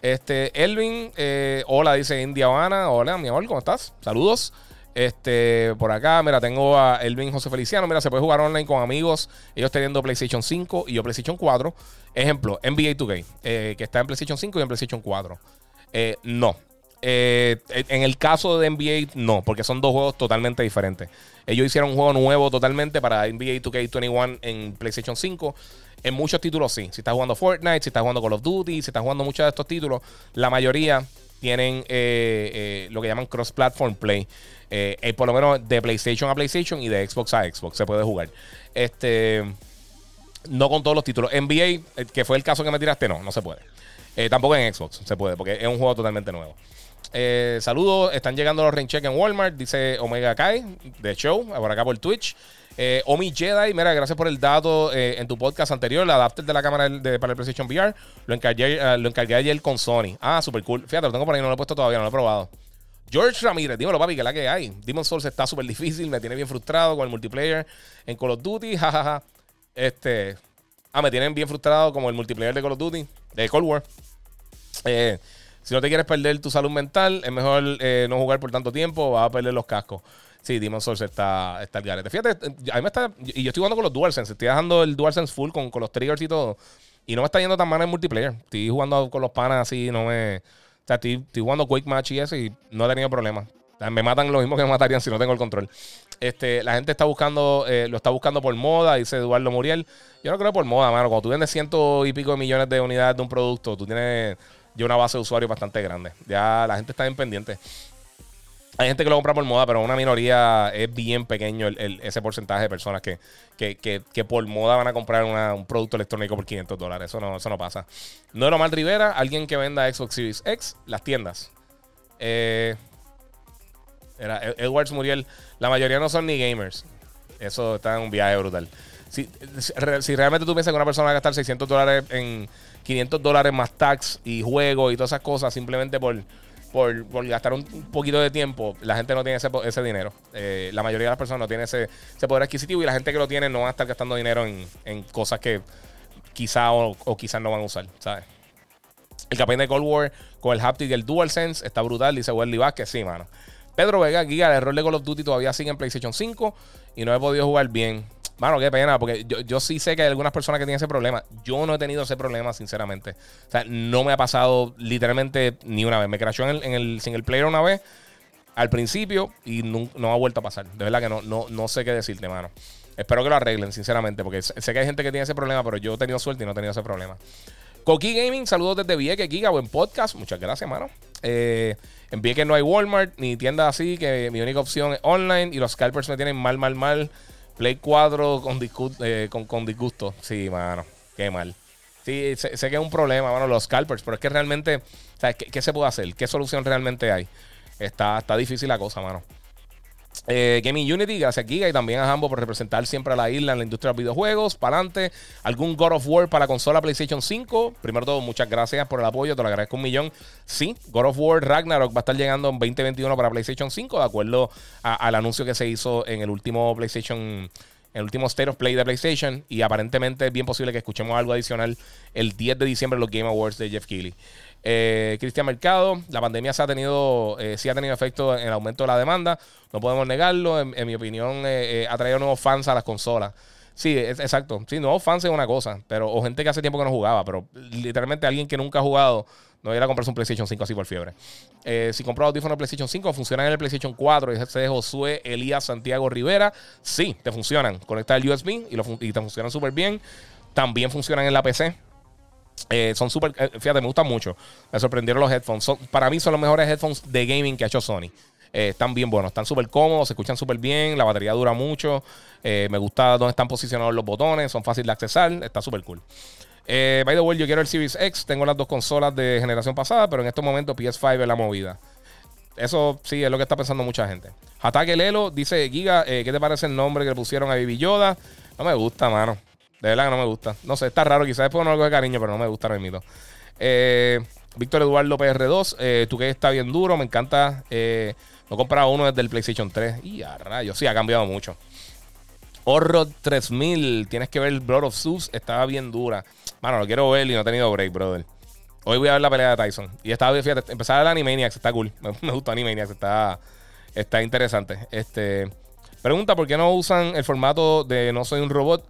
Este, Elvin, eh, hola, dice India Habana. Hola, mi amor, ¿cómo estás? Saludos. Este, por acá, mira, tengo a Elvin José Feliciano. Mira, se puede jugar online con amigos. Ellos teniendo PlayStation 5 y yo PlayStation 4. Ejemplo, NBA 2K, eh, que está en PlayStation 5 y en PlayStation 4. no, eh, en el caso de NBA, no, porque son dos juegos totalmente diferentes. Ellos hicieron un juego nuevo totalmente para NBA 2K21 en PlayStation 5. En muchos títulos sí. Si estás jugando Fortnite, si estás jugando Call of Duty, si estás jugando muchos de estos títulos, la mayoría tienen eh, eh, lo que llaman cross-platform play. por lo menos de PlayStation a PlayStation y de Xbox a Xbox se puede jugar. Este, no con todos los títulos. NBA, que fue el caso que me tiraste, no, no se puede. tampoco en Xbox se puede, porque es un juego totalmente nuevo. Eh, saludos, están llegando los rain check en Walmart, dice Omega Kai de Show, por acá por Twitch. Eh, Omi Jedi, mira, gracias por el dato eh, en tu podcast anterior, el adapter de la cámara para el PlayStation VR. Lo encargué, lo encargué ayer con Sony. Ah, super cool. Fíjate, lo tengo por ahí, no lo he puesto todavía, no lo he probado. George Ramírez, dímelo, papi, que la que hay. Demon Souls está súper difícil, me tiene bien frustrado con el multiplayer en Call of Duty, jajaja. Este. Ah, me tienen bien frustrado como el multiplayer de Call of Duty, de Cold War. Eh. Si no te quieres perder tu salud mental, es mejor eh, no jugar por tanto tiempo, vas a perder los cascos. Sí, Demon Souls está, está el garete. Fíjate, a mí me está. Y yo estoy jugando con los DualSense. Estoy dejando el DualSense full con, con los triggers y todo. Y no me está yendo tan mal en multiplayer. Estoy jugando con los panas así, no me. O sea, estoy, jugando Quick Match y eso y no he tenido problemas. me matan lo mismo que me matarían si no tengo el control. Este, la gente está buscando, eh, lo está buscando por moda, dice Eduardo Muriel. Yo no creo por moda, mano. Cuando tú vendes ciento y pico de millones de unidades de un producto, tú tienes ya una base de usuarios bastante grande. Ya la gente está en pendiente. Hay gente que lo compra por moda, pero una minoría es bien pequeño ese porcentaje de personas que, que, por moda van a comprar un producto electrónico por 500 dólares. Eso no, eso no pasa. No lo mal Rivera, alguien que venda Xbox Series X, las tiendas. Eh, era Edwards Muriel, la mayoría no son ni gamers. Eso está en un viaje brutal. Si, si realmente tú piensas que una persona va a gastar 600 dólares en 500 dólares más tax y juego y todas esas cosas simplemente por, por, gastar un, poquito de tiempo, la gente no tiene ese, ese dinero. Eh, la mayoría de las personas no tiene ese, poder adquisitivo y la gente que lo tiene no va a estar gastando dinero en, cosas que quizá o, quizás no van a usar, ¿sabes? El campeón de Cold War con el haptic y el DualSense está brutal, dice Welly Vázquez. Sí, mano. Pedro Vega, Giga, el error de Call of Duty todavía sigue en PlayStation 5 y no he podido jugar bien. Mano, qué pena, porque yo, sí sé que hay algunas personas que tienen ese problema. Yo no he tenido ese problema, sinceramente. O sea, no me ha pasado literalmente ni una vez. Me crashó en el, single player una vez al principio y no, ha vuelto a pasar. De verdad que no, no, no sé qué decirte, mano. Espero que lo arreglen, sinceramente, porque sé que hay gente que tiene ese problema, pero yo he tenido suerte y no he tenido ese problema. Coqui Gaming, saludos desde Vieques, Giga, buen podcast. Muchas gracias, mano. Eh, en Vieques no hay Walmart ni tienda así, que mi única opción es online y los scalpers me tienen mal, mal, mal. Play 4 con, eh, con, con, disgusto. Sí, mano. Qué mal. Sí, sé, que es un problema, mano, los scalpers, pero es que realmente, ¿sabes? ¿Qué, se puede hacer? ¿Qué solución realmente hay? Está, está difícil la cosa, mano. Eh, Gaming Unity, gracias Giga y también a Hambo por representar siempre a la isla en la industria de los videojuegos. Para adelante, algún God of War para la consola PlayStation 5. Primero todo, muchas gracias por el apoyo, te lo agradezco un millón. Sí, God of War Ragnarok va a estar llegando en 2021 para PlayStation 5, de acuerdo al anuncio que se hizo en el último PlayStation el último State of Play de PlayStation. Y aparentemente es bien posible que escuchemos algo adicional el 10 de diciembre en los Game Awards de Jeff Keighley. Eh, Cristian Mercado, la pandemia se ha tenido, eh, sí ha tenido efecto en el aumento de la demanda. No podemos negarlo. En, mi opinión, eh, ha traído nuevos fans a las consolas. Sí, exacto. Sí, nuevos fans es una cosa, pero o gente que hace tiempo que no jugaba, pero literalmente alguien que nunca ha jugado no ir a comprarse un PlayStation 5 así por fiebre. Eh, si compras audífonos PlayStation 5, funcionan en el PlayStation 4. Y ese de Josué Elías Santiago Rivera. Sí, te funcionan. Conecta el USB y, y te funcionan súper bien. También funcionan en la PC. Eh, son súper, eh, fíjate, me gustan mucho. Me sorprendieron los headphones. para mí son los mejores headphones de gaming que ha hecho Sony. están bien buenos, están súper cómodos, se escuchan súper bien, la batería dura mucho. me gusta dónde están posicionados los botones, son fáciles de accesar, está súper cool. Eh, by the way, yo quiero el Series X. Tengo las dos consolas de generación pasada, pero en estos momentos PS5 es la movida. Eso sí es lo que está pensando mucha gente. Hatake Lelo dice: Giga, eh, ¿qué te parece el nombre que le pusieron a Baby Yoda? No me gusta, mano. De verdad que no me gusta. No sé, está raro. Quizás después no algo de cariño, pero no me gusta, remito. Eh, Víctor Eduardo PR2, eh, que está bien duro, me encanta. Eh, no he comprado uno desde el PlayStation 3. Y a rayos, sí, ha cambiado mucho. Horror 3000, tienes que ver Blood of Zeus, estaba bien dura. Mano, lo quiero ver y no he tenido break, brother. Hoy voy a ver la pelea de Tyson. Y estaba, fíjate, empezar el Animaniacs, está cool. Me, me gusta Animaniacs, está, está interesante. Este, pregunta, ¿por qué no usan el formato de No Soy un Robot?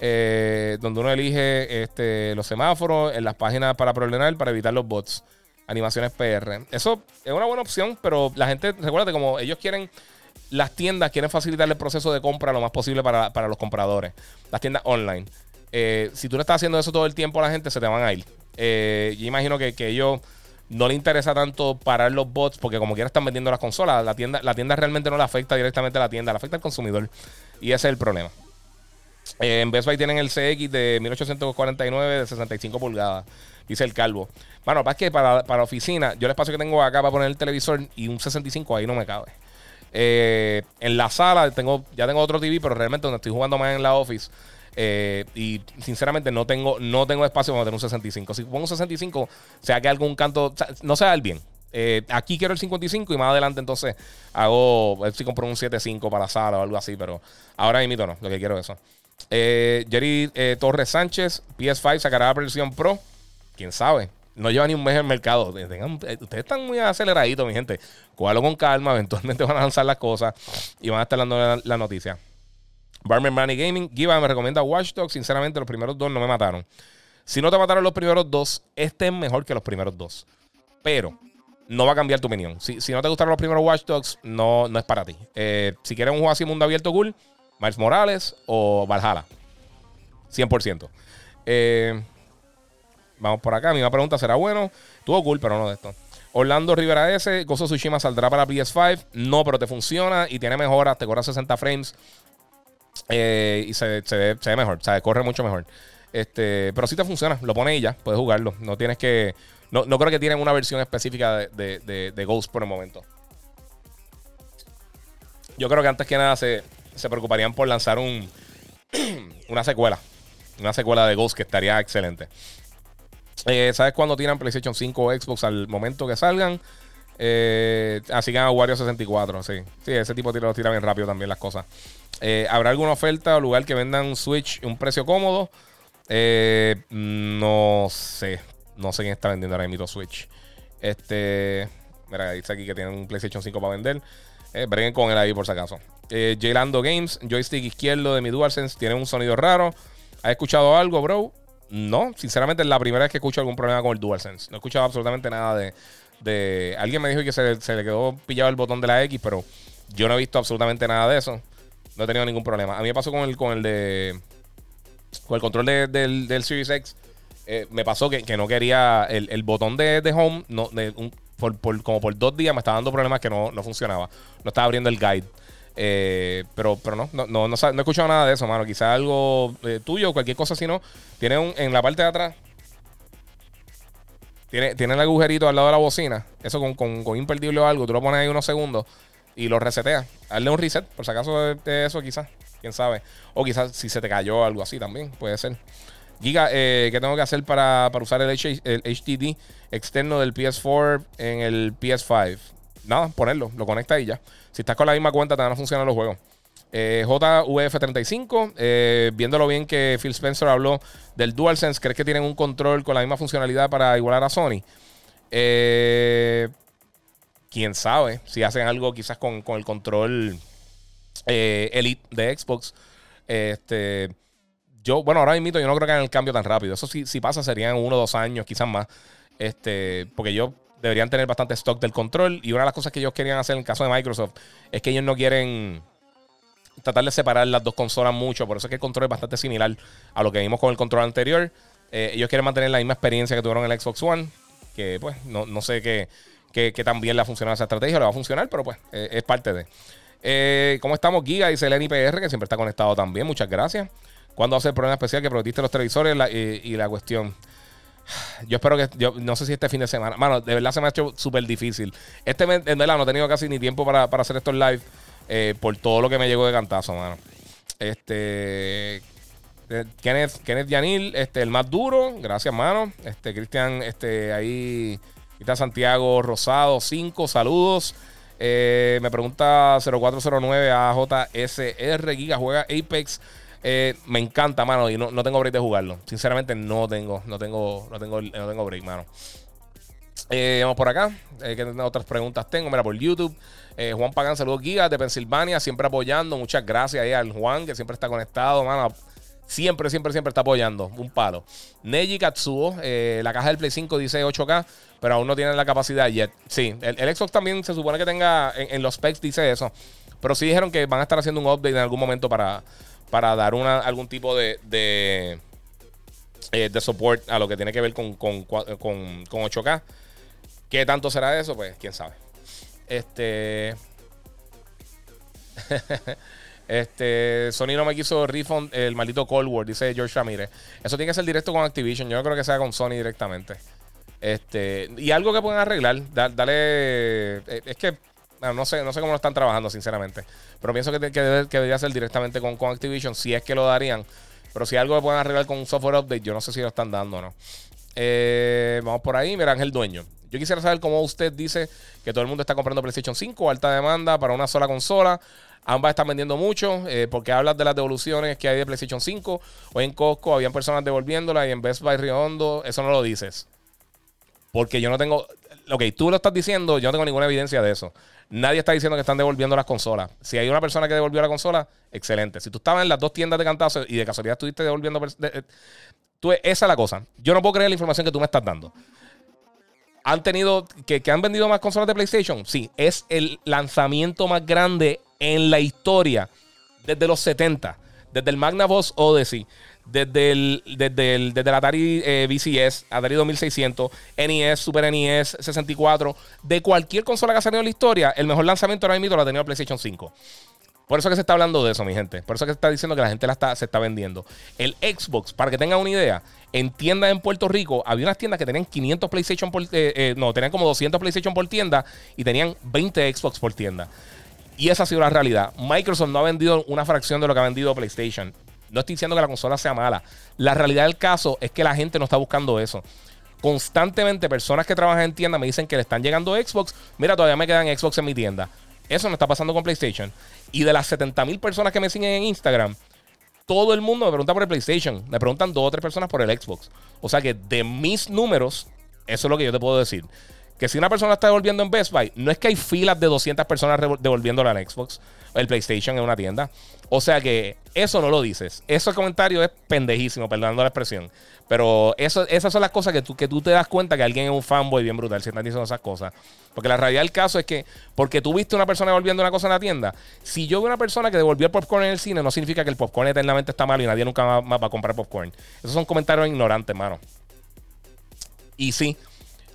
Eh, donde uno elige este, los semáforos en las páginas para problemar, para evitar los bots. Animaciones PR. Eso es una buena opción, pero la gente, recuérdate, como ellos quieren, las tiendas quieren facilitar el proceso de compra lo más posible para, para los compradores. Las tiendas online. Eh, si tú no estás haciendo eso todo el tiempo, la gente se te van a ir. Eh, yo imagino que, que ellos no le interesa tanto parar los bots porque como quiera están vendiendo las consolas. La tienda, la tienda realmente no le afecta directamente a la tienda, le afecta al consumidor. Y ese es el problema. Eh, en Best Buy tienen el CX de 1849 de 65 pulgadas. Dice el calvo. Bueno, es que para, para oficina, yo el espacio que tengo acá para poner el televisor y un 65 ahí no me cabe. en la sala tengo, ya tengo otro TV, pero realmente donde estoy jugando más en la office eh, y sinceramente no tengo, no tengo espacio para tener un 65. Si pongo un 65, sea que algún canto, no sea el bien. Eh, aquí quiero el 55 y más adelante entonces hago, a ver si compro un 75 para la sala o algo así, pero ahora mismo no, lo que quiero es eso. Eh, Jerry Torres Sánchez, PS5 sacará la versión Pro. Quién sabe. No lleva ni un mes en el mercado. ustedes están muy aceleraditos, mi gente. Cuálo con calma. Eventualmente van a lanzar las cosas y van a estar dando la noticia. Barman Money Gaming, Giva me recomienda Watch Dogs. Sinceramente, los primeros dos no me mataron. Si no te mataron los primeros dos, este es mejor que los primeros dos. Pero no va a cambiar tu opinión. Si, no te gustaron los primeros Watch Dogs, no, no es para ti. Eh, si quieres un juego así mundo abierto cool, Miles Morales o Valhalla. 100%. Eh, vamos por acá. Mi pregunta será bueno. Tuvo cool, pero no de esto. Orlando Rivera S. Gozo Tsushima saldrá para PS5. No, pero te funciona y tiene mejoras. Te corre 60 frames. Eh, y se, ve, mejor, o sea, corre mucho mejor. Este, pero si te funciona, lo pones y ya, puedes jugarlo. No tienes que. No, creo que tienen una versión específica de, Ghost por el momento. Yo creo que antes que nada se, preocuparían por lanzar un, una secuela. Una secuela de Ghost que estaría excelente. Eh, ¿Sabes cuándo tiran PlayStation 5 o Xbox al momento que salgan? Eh, así que a Wario 64, sí. Sí, ese tipo de tiros tira bien rápido también las cosas. Eh, ¿Habrá alguna oferta o lugar que vendan Switch un precio cómodo? No sé. No sé quién está vendiendo ahora mismo Switch. Este. Mira, dice aquí que tienen un PlayStation 5 para vender. Eh, breguen con él ahí por si acaso. Eh, Games, joystick izquierdo de mi DualSense, tiene un sonido raro. ¿Has escuchado algo, bro? No, sinceramente es la primera vez que escucho algún problema con el DualSense. No he escuchado absolutamente nada de. de... Alguien me dijo que se, le quedó pillado el botón de la X, pero yo no he visto absolutamente nada de eso. No he tenido ningún problema. A mí me pasó con el, con el de. Con el control del, del, Series X. Eh, me pasó que, no quería. El, botón de, home. No, por, como por dos días me estaba dando problemas que no, funcionaba. No estaba abriendo el guide. Eh, pero, pero no, no, no, no, he escuchado nada de eso, mano. Quizás algo eh, tuyo o cualquier cosa, si no. Tiene un, en la parte de atrás. Tiene, tiene el agujerito al lado de la bocina. Eso con, con, con imperdible o algo. Tú lo pones ahí unos segundos y lo resetea. Hazle un reset, por si acaso de eso quizás. Quién sabe. O quizás si se te cayó algo así también, puede ser. Giga, eh, ¿qué tengo que hacer para, usar el, el, HDD externo del PS4 en el PS5? Nada, ponerlo, lo conecta y ya. Si estás con la misma cuenta, te van a funcionar los juegos. Eh, JVF35, eh, viéndolo bien que Phil Spencer habló del DualSense, ¿crees que tienen un control con la misma funcionalidad para igualar a Sony? Eh, quién sabe si hacen algo quizás con, el control eh, Elite de Xbox. Este, yo, bueno, ahora mismo yo no creo que hagan el cambio tan rápido. Eso sí, si pasa serían uno o dos años, quizás más. Este, porque ellos deberían tener bastante stock del control. Y una de las cosas que ellos querían hacer en el caso de Microsoft es que ellos no quieren tratar de separar las dos consolas mucho. Por eso es que el control es bastante similar a lo que vimos con el control anterior. Eh, ellos quieren mantener la misma experiencia que tuvieron en el Xbox One. Que pues no, no sé qué que, que también le ha funcionado esa estrategia, le va a funcionar, pero pues eh, es parte de. Eh, ¿Cómo estamos, Giga? Dice el NIPR, que siempre está conectado también. Muchas gracias. ¿Cuándo hace el programa especial que prometiste los televisores y, la cuestión? Yo espero que. Yo no sé si este fin de semana. Mano, de verdad se me ha hecho súper difícil. Este mes, en verdad, no he tenido casi ni tiempo para, hacer estos live eh, por todo lo que me llegó de cantazo, mano. Este. Kenneth, Kenneth Yanil, este, el más duro. Gracias, mano. Este, Cristian, este, ahí está Santiago Rosado, 5 saludos. Eh, me pregunta 0409 AJSR Giga, juega Apex. Eh, me encanta, mano, y no, tengo break de jugarlo. Sinceramente, no tengo, no tengo, no tengo, no tengo break, mano. Eh, vamos por acá. ¿Qué otras preguntas tengo? Mira, por YouTube. Juan Pagán, saludos Giga de Pensilvania, siempre apoyando. Muchas gracias ahí al Juan, que siempre está conectado, mano. Siempre, siempre, siempre está apoyando. Un palo. Neji Katsuo, la caja del Play 5 dice 8K pero aún no tienen la capacidad yet. Sí, el, Xbox también se supone que tenga, en, los specs dice eso, pero sí dijeron que van a estar haciendo un update en algún momento para, para dar una, algún tipo de, de, eh, de support a lo que tiene que ver con, con, con, 8K. ¿Qué tanto será eso? Pues quién sabe. Este. Este, Sony no me quiso refund el maldito Cold War, dice George Ramírez. Eso tiene que ser directo con Activision. Yo no creo que sea con Sony directamente. Este, y algo que pueden arreglar, dale. Eh, es que no sé, no sé cómo lo están trabajando, sinceramente. Pero pienso que, debería ser directamente con, con, Activision, si es que lo darían. Pero si algo que pueden arreglar con un software update, yo no sé si lo están dando o no. Eh, vamos por ahí, mira, Ángel Dueño. Yo quisiera saber cómo usted dice que todo el mundo está comprando PlayStation 5, alta demanda para una sola consola. Ambas están vendiendo mucho, eh, porque hablas de las devoluciones que hay de PlayStation 5. Hoy en Costco habían personas devolviéndola y en Best Buy Rio Hondo, eso no lo dices. Porque yo no tengo. Ok, tú lo estás diciendo, yo no tengo ninguna evidencia de eso. Nadie está diciendo que están devolviendo las consolas. Si hay una persona que devolvió la consola, excelente. Si tú estabas en las dos tiendas de cantazo y de casualidad estuviste devolviendo. Eh, esa es la cosa. Yo no puedo creer la información que tú me estás dando. ¿Han tenido. Que, que han vendido más consolas de PlayStation? Sí. Es el lanzamiento más grande en la historia desde los 70. Desde el Magnavox Odyssey desde el, desde el, desde Atari eh, VCS, Atari 2600, NES, Super NES 64, de cualquier consola que ha salido en la historia, el mejor lanzamiento ahora mismo lo ha tenido PlayStation 5. Por eso que se está hablando de eso, mi gente. Por eso que se está diciendo que la gente la está, se está vendiendo. El Xbox, para que tengan una idea, en tiendas en Puerto Rico, había unas tiendas que tenían 500 PlayStation por... Eh, eh, no, tenían como 200 PlayStation por tienda y tenían 20 Xbox por tienda. Y esa ha sido la realidad. Microsoft no ha vendido una fracción de lo que ha vendido PlayStation. No estoy diciendo que la consola sea mala. La realidad del caso es que la gente no está buscando eso. Constantemente personas que trabajan en tienda me dicen que le están llegando Xbox. Mira, todavía me quedan Xbox en mi tienda. Eso no está pasando con PlayStation. Y de las 70 mil personas que me siguen en Instagram, todo el mundo me pregunta por el PlayStation. Me preguntan dos o tres personas por el Xbox. O sea que de mis números, eso es lo que yo te puedo decir. Que si una persona está devolviendo en Best Buy, no es que hay filas de 200 personas devolviéndola al Xbox, el PlayStation en una tienda. O sea que eso no lo dices. Ese comentario es pendejísimo, perdonando la expresión. Pero eso, esas son las cosas que tú, que tú te das cuenta que alguien es un fanboy bien brutal si están diciendo esas cosas. Porque la realidad del caso es que, porque tú viste una persona devolviendo una cosa en la tienda, si yo veo una persona que devolvió el popcorn en el cine, no significa que el popcorn eternamente está malo y nadie nunca más va a comprar popcorn. Esos son comentarios ignorantes, mano. Y sí,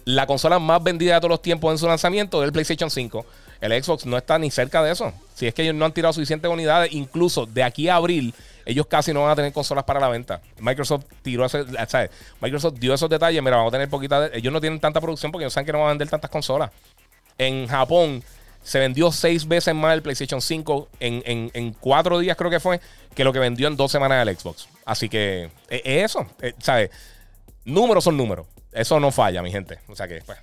la consola más vendida de todos los tiempos en su lanzamiento es el PlayStation 5. El Xbox no está ni cerca de eso. Si es que ellos no han tirado suficientes unidades, incluso de aquí a abril, ellos casi no van a tener consolas para la venta. Microsoft tiró ese, ¿sabes? Microsoft dio esos detalles. Mira, vamos a tener poquita. ellos no tienen tanta producción porque ellos saben que no van a vender tantas consolas. En Japón se vendió seis veces más el PlayStation 5 en, en, cuatro días, creo que fue, que lo que vendió en dos semanas el Xbox. Así que es eso, ¿sabes? Números son números. Eso no falla, mi gente. O sea que, pues.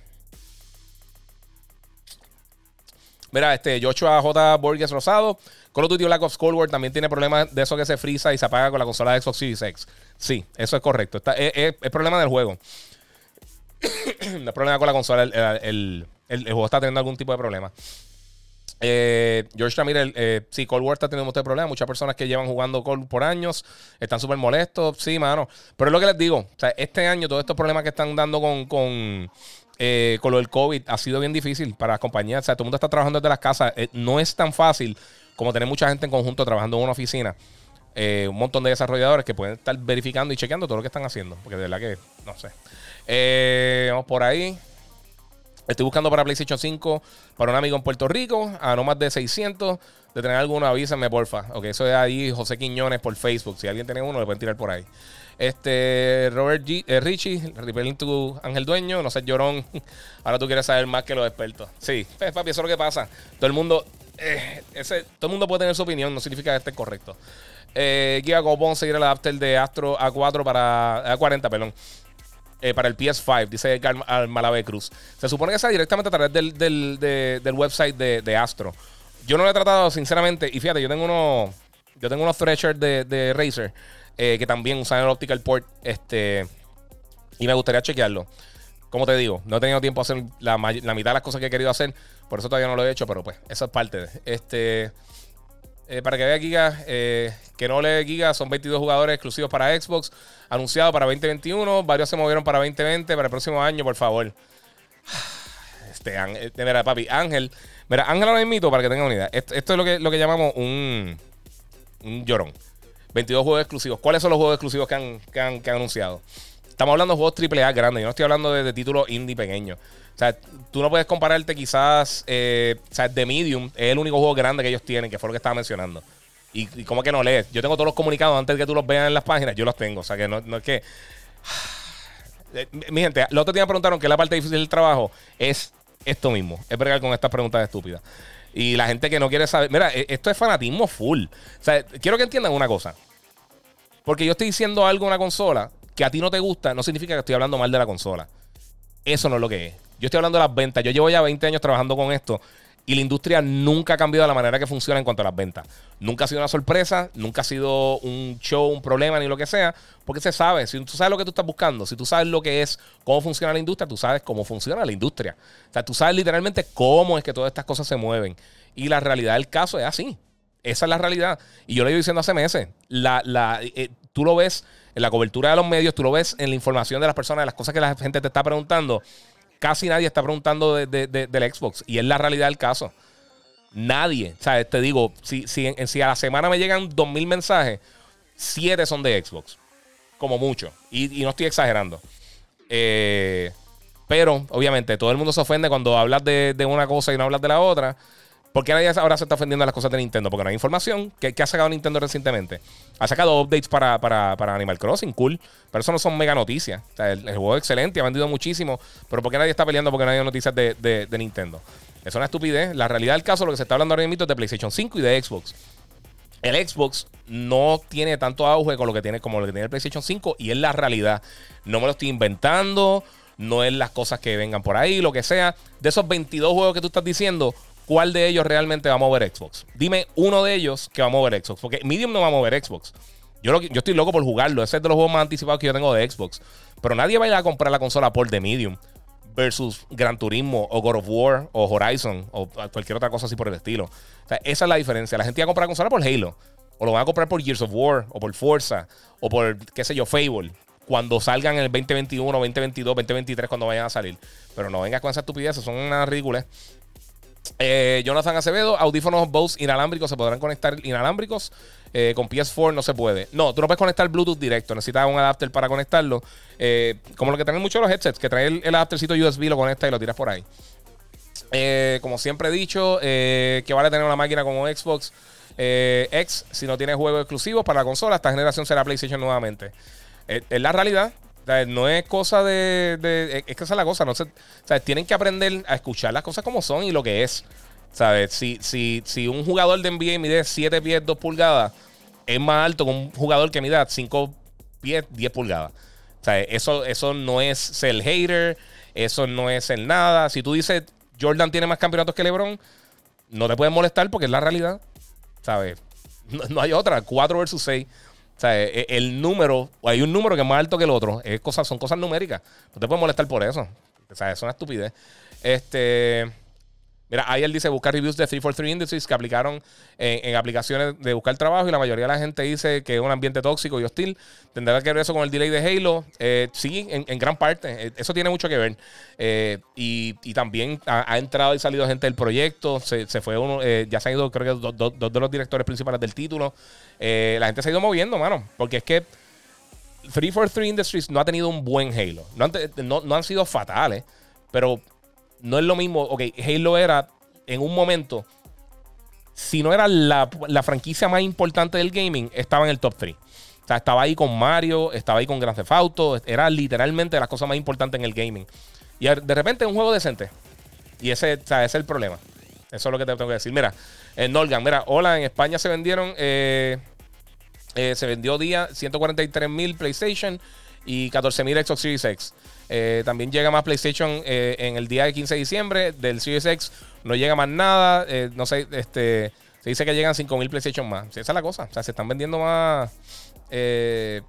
Mira, este Joshua J. Borges Rosado. Call of Duty Black Ops Cold War también tiene problemas de eso que se frisa y se apaga con la consola de Xbox Series X. Sí, eso es correcto. Está, es, problema del juego. no es problema con la consola. El, juego está teniendo algún tipo de problema. Eh, George Ramírez, eh, sí, Cold War está teniendo muchos problemas. Muchas personas que llevan jugando Cold por años están súper molestos. Sí, mano. Pero es lo que les digo. Este año, todos estos problemas que están dando con, con, eh, con lo del COVID ha sido bien difícil para las compañías. O sea, todo el mundo está trabajando desde las casas. Eh, no es tan fácil como tener mucha gente en conjunto trabajando en una oficina. Eh, un montón de desarrolladores que pueden estar verificando y chequeando todo lo que están haciendo. Porque de verdad que, no sé. vamos por ahí. Estoy buscando para PlayStation 5 para un amigo en Puerto Rico a no más de 600. De tener alguno, avísenme, porfa. Ok, eso es ahí José Quiñones por Facebook. Si alguien tiene uno, le pueden tirar por ahí. Este, Robert G, eh, Richie, repelling tu Ángel Dueño, no sé, llorón. Ahora tú quieres saber más que los expertos. Sí, pues, papi, eso es lo que pasa. Todo el mundo, eh, todo el mundo puede tener su opinión, no significa que esté correcto. Eh, Giga seguir el adapter de Astro A4 para A40, perdón. Eh, para el PS5, dice al Malave Cruz. Se supone que sea directamente a través del, del, website de, Astro. Yo no lo he tratado, sinceramente. Y fíjate, yo tengo unos. Yo tengo unos Threshers de, de Razer eh, que también usan el Optical Port. Este, y me gustaría chequearlo. Como te digo, no he tenido tiempo a hacer la, mitad de las cosas que he querido hacer. Por eso todavía no lo he hecho, pero pues, eso es parte de. Este. Eh, para que vea Giga, eh, que no lee Giga, son 22 jugadores exclusivos para Xbox, anunciado para 2021, varios se movieron para 2020, para el próximo año, por favor. Este, mira, papi, Ángel, mira, Ángel ahora mito para que tengan una idea. Esto, es lo que, lo que llamamos un, un llorón. 22 juegos exclusivos. ¿Cuáles son los juegos exclusivos que han, que han, anunciado? Estamos hablando de juegos AAA grandes. Yo no estoy hablando de, títulos indie pequeños. O sea, tú no puedes compararte quizás. Eh, o sea, The Medium es el único juego grande que ellos tienen, que fue lo que estaba mencionando. Y, y como que no lees. Yo tengo todos los comunicados antes de que tú los veas en las páginas. Yo los tengo. O sea, que no, es que. Eh, mi gente, el otro día me preguntaron que la parte difícil del trabajo es esto mismo. Es bregar con estas preguntas estúpidas. Y la gente que no quiere saber. Mira, e, esto es fanatismo full. O sea, quiero que entiendan una cosa. Porque yo estoy diciendo algo en una consola que a ti no te gusta, no significa que estoy hablando mal de la consola. Eso no es lo que es. Yo estoy hablando de las ventas. Yo llevo ya 20 años trabajando con esto y la industria nunca ha cambiado la manera que funciona en cuanto a las ventas. Nunca ha sido una sorpresa, nunca ha sido un show, un problema ni lo que sea, porque se sabe. Si tú sabes lo que tú estás buscando, si tú sabes lo que es, cómo funciona la industria, tú sabes cómo funciona la industria. O sea, tú sabes literalmente cómo es que todas estas cosas se mueven. Y la realidad del caso es así. Esa es la realidad. Y yo lo he ido diciendo hace meses. La, la, eh, tú lo ves en la cobertura de los medios, tú lo ves en la información de las personas, de las cosas que la gente te está preguntando. Casi nadie está preguntando de, del Xbox. Y es la realidad del caso. Nadie. O sea, te digo, si, si, si a la semana me llegan 2.000 mensajes, 7 son de Xbox. Como mucho. Y, no estoy exagerando. Eh, pero, obviamente, todo el mundo se ofende cuando hablas de, de una cosa y no hablas de la otra. ¿Por qué nadie ahora se está ofendiendo a las cosas de Nintendo? Porque no hay información. ¿Qué, ha sacado Nintendo recientemente? Ha sacado updates para, Animal Crossing, cool. Pero eso no son mega noticias. El, juego es excelente, ha vendido muchísimo. Pero ¿por qué nadie está peleando porque no hay noticias de, Nintendo? Es una estupidez. La realidad del caso, lo que se está hablando ahora mismo es de PlayStation 5 y de Xbox. El Xbox no tiene tanto auge con lo que tiene, como lo que tiene el PlayStation 5 y es la realidad. No me lo estoy inventando, no es las cosas que vengan por ahí, lo que sea. De esos 22 juegos que tú estás diciendo, cuál de ellos realmente va a mover Xbox. Dime uno de ellos que va a mover Xbox. Porque Medium no va a mover Xbox. Yo, yo estoy loco por jugarlo. Ese es de los juegos más anticipados que yo tengo de Xbox. Pero nadie va a ir a comprar la consola por The Medium versus Gran Turismo o God of War o Horizon o cualquier otra cosa así por el estilo. O sea, esa es la diferencia. La gente va a comprar la consola por Halo. O lo van a comprar por Gears of War o por Forza o por, qué sé yo, Fable. Cuando salgan en el 2021, 2022, 2023, cuando vayan a salir. Pero no vengas con esa estupidez, son unas ridículas. Eh, Jonathan Acevedo, audífonos Bose inalámbricos se podrán conectar inalámbricos. Eh, con PS4 no se puede. No, tú no puedes conectar Bluetooth directo. Necesitas un adapter para conectarlo. Eh, como lo que traen muchos los headsets, que trae el, adaptercito USB, lo conectas y lo tiras por ahí. como siempre he dicho, que vale tener una máquina como Xbox X si no tiene juegos exclusivos para la consola. Esta generación será PlayStation nuevamente. es la realidad no es cosa de, Es que esa es la cosa. No o sea, tienen que aprender a escuchar las cosas como son y lo que es. ¿Sabes? Si, si, si un jugador de NBA mide 7 pies 2 pulgadas, es más alto que un jugador que mida 5 pies 10 pulgadas. O sea, eso, eso no es ser hater, eso no es ser nada. Si tú dices Jordan tiene más campeonatos que LeBron, no te puedes molestar porque es la realidad. ¿Sabes? No, hay otra. 4 versus 6. O sea, e, e, el número, hay un número que es más alto que el otro. Es cosas, son cosas numéricas. No te puedes molestar por eso. O sea, es una estupidez. Este. Mira, ahí él dice buscar reviews de 343 Industries que aplicaron en, aplicaciones de buscar trabajo y la mayoría de la gente dice que es un ambiente tóxico y hostil. ¿Tendrá que ver eso con el delay de Halo? Eh, sí, en, gran parte. Eh, eso tiene mucho que ver. Eh, y, también ha, entrado y salido gente del proyecto. Se, fue uno, ya se han ido creo que dos, de los directores principales del título. la gente se ha ido moviendo, mano. Porque es que 343 Industries no ha tenido un buen Halo. No no han sido fatales, pero no es lo mismo. Ok, Halo era en un momento, si no era la, franquicia más importante del gaming, estaba en el top 3. O sea, estaba ahí con Mario, estaba ahí con Grand Theft Auto, era literalmente la cosa más importante en el gaming. Y de repente un juego decente. Y ese, ese es el problema. Eso es lo que te tengo que decir. Mira, en Norgan, mira, hola, en España se vendieron, eh, eh, se vendió día 143 mil PlayStation y 14 mil Xbox Series X. Eh, también llega más PlayStation eh, en el día de 15 de diciembre. Del Series X no llega más nada. Eh, no sé, este, se dice que llegan 5.000 PlayStation más. esa es la cosa. O sea, se están vendiendo más. se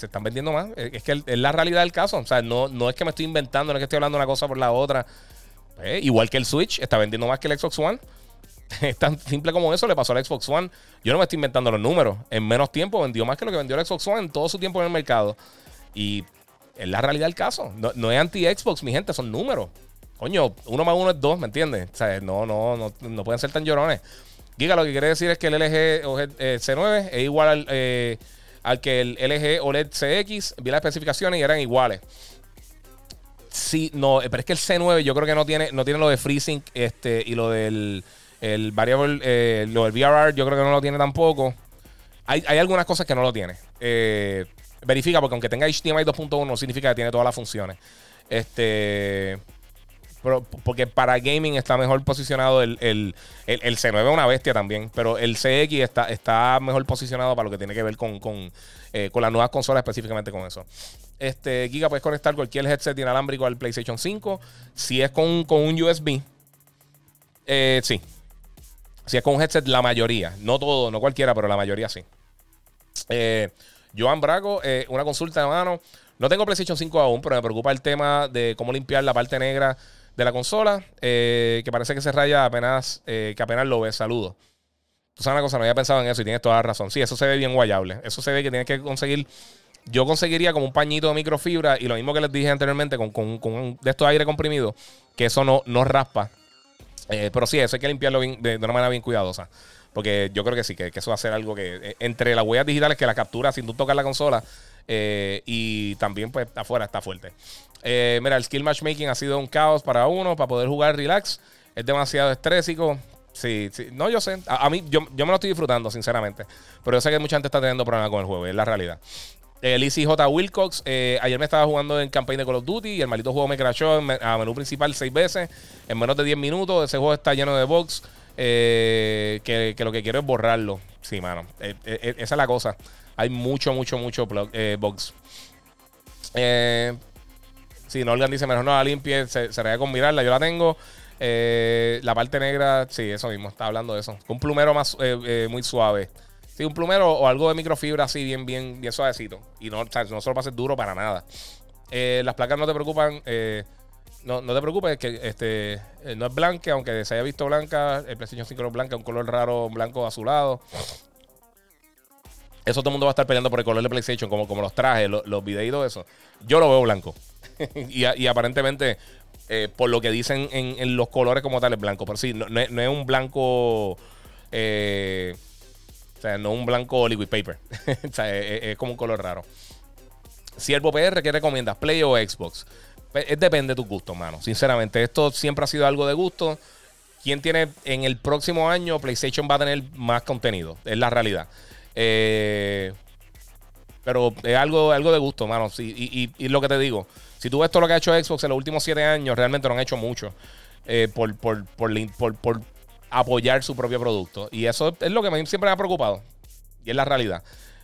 están vendiendo más. Es que es la realidad del caso. O sea, no, no es que me estoy inventando, no es que estoy hablando una cosa por la otra. igual que el Switch, está vendiendo más que el Xbox One. Es tan simple como eso le pasó al Xbox One. Yo no me estoy inventando los números. En menos tiempo vendió más que lo que vendió el Xbox One en todo su tiempo en el mercado. Y es la realidad del caso. No, es anti-Xbox, mi gente, son números. Coño, uno más uno es dos, ¿me entiendes? O sea, no, no, no, no pueden ser tan llorones. Giga, lo que quiere decir es que el LG eh, C9 es igual al, eh, al, que el LG OLED CX. Vi las especificaciones y eran iguales. Sí, no, pero es que el C9 yo creo que no tiene, no tiene lo de FreeSync este, y lo del el variable, eh, lo del VRR, yo creo que no lo tiene tampoco. Hay, hay algunas cosas que no lo tiene. Eh, verifica, porque aunque tenga HDMI 2.1, no significa que tiene todas las funciones. Este. porque para gaming está mejor posicionado el, el, el, C9 es una bestia también, pero el CX está, está mejor posicionado para lo que tiene que ver con, con, eh, con las nuevas consolas, específicamente con eso. Este, Giga, puedes conectar cualquier headset inalámbrico al PlayStation 5. Si es con, un USB, eh, sí. Si es con un headset, la mayoría. No todo, no cualquiera, pero la mayoría sí. Eh, Joan Braco, eh, una consulta de mano. No tengo PlayStation 5 aún, pero me preocupa el tema de cómo limpiar la parte negra de la consola, eh, que parece que se raya apenas, eh, que apenas lo ves. Saludos. Tú sabes una cosa, no había pensado en eso y tienes toda la razón. Sí, eso se ve bien guayable. Eso se ve que tienes que conseguir. Yo conseguiría como un pañito de microfibra y lo mismo que les dije anteriormente con, con, de estos aire comprimido, que eso no, no raspa. pero sí, eso hay que limpiarlo de una manera bien cuidadosa. Porque yo creo que sí, que, eso va a ser algo que eh, entre las huellas digitales que la captura sin tú tocar la consola eh, y también pues afuera está fuerte. Eh, mira, el skill matchmaking ha sido un caos para uno, para poder jugar relax. Es demasiado estrésico. Sí, sí. No, yo sé. A, mí, yo, me lo estoy disfrutando, sinceramente. Pero yo sé que mucha gente está teniendo problemas con el juego, es la realidad. El J. Wilcox, ayer me estaba jugando en campaña de Call of Duty y el maldito juego me crashó a menú principal seis veces en menos de 10 minutos. Ese juego está lleno de bugs. Eh, que, lo que quiero es borrarlo. Sí, mano. Eh, eh, esa es la cosa. Hay mucho, mucho, mucho bugs. si no, alguien dice, mejor no la limpie, se, se con mirarla. Yo la tengo. la parte negra, sí, eso mismo, está hablando de eso. Un plumero más muy suave. Sí, un plumero o algo de microfibra así, bien, bien, bien suavecito. Y no, no se lo duro para nada. las placas no te preocupan. No, no te preocupes, que este eh, no es blanca, aunque se haya visto blanca. El PlayStation 5 no es blanca, un color raro, blanco azulado. Eso todo el mundo va a estar peleando por el color de PlayStation, como, como los trajes, los, los videitos, eso. Yo lo veo blanco. y, aparentemente, eh, por lo que dicen en, los colores como tal, es blanco. Pero sí, no, es, un blanco. Eh, o sea, no un blanco liquid paper. o sea, es, como un color raro. Siervo PR, ¿qué recomiendas? ¿Play o Xbox? Pues, depende de tu gusto, mano. Sinceramente, esto siempre ha sido algo de gusto. ¿Quién tiene en el próximo año PlayStation va a tener más contenido? Es la realidad. Eh, pero es algo, algo de gusto, mano. y, lo que te digo, si tú ves todo lo que ha hecho Xbox en los últimos siete años, realmente no han hecho mucho. eh, por, por, por, apoyar su propio producto. Y eso es lo que siempre me ha preocupado. Y es la realidad.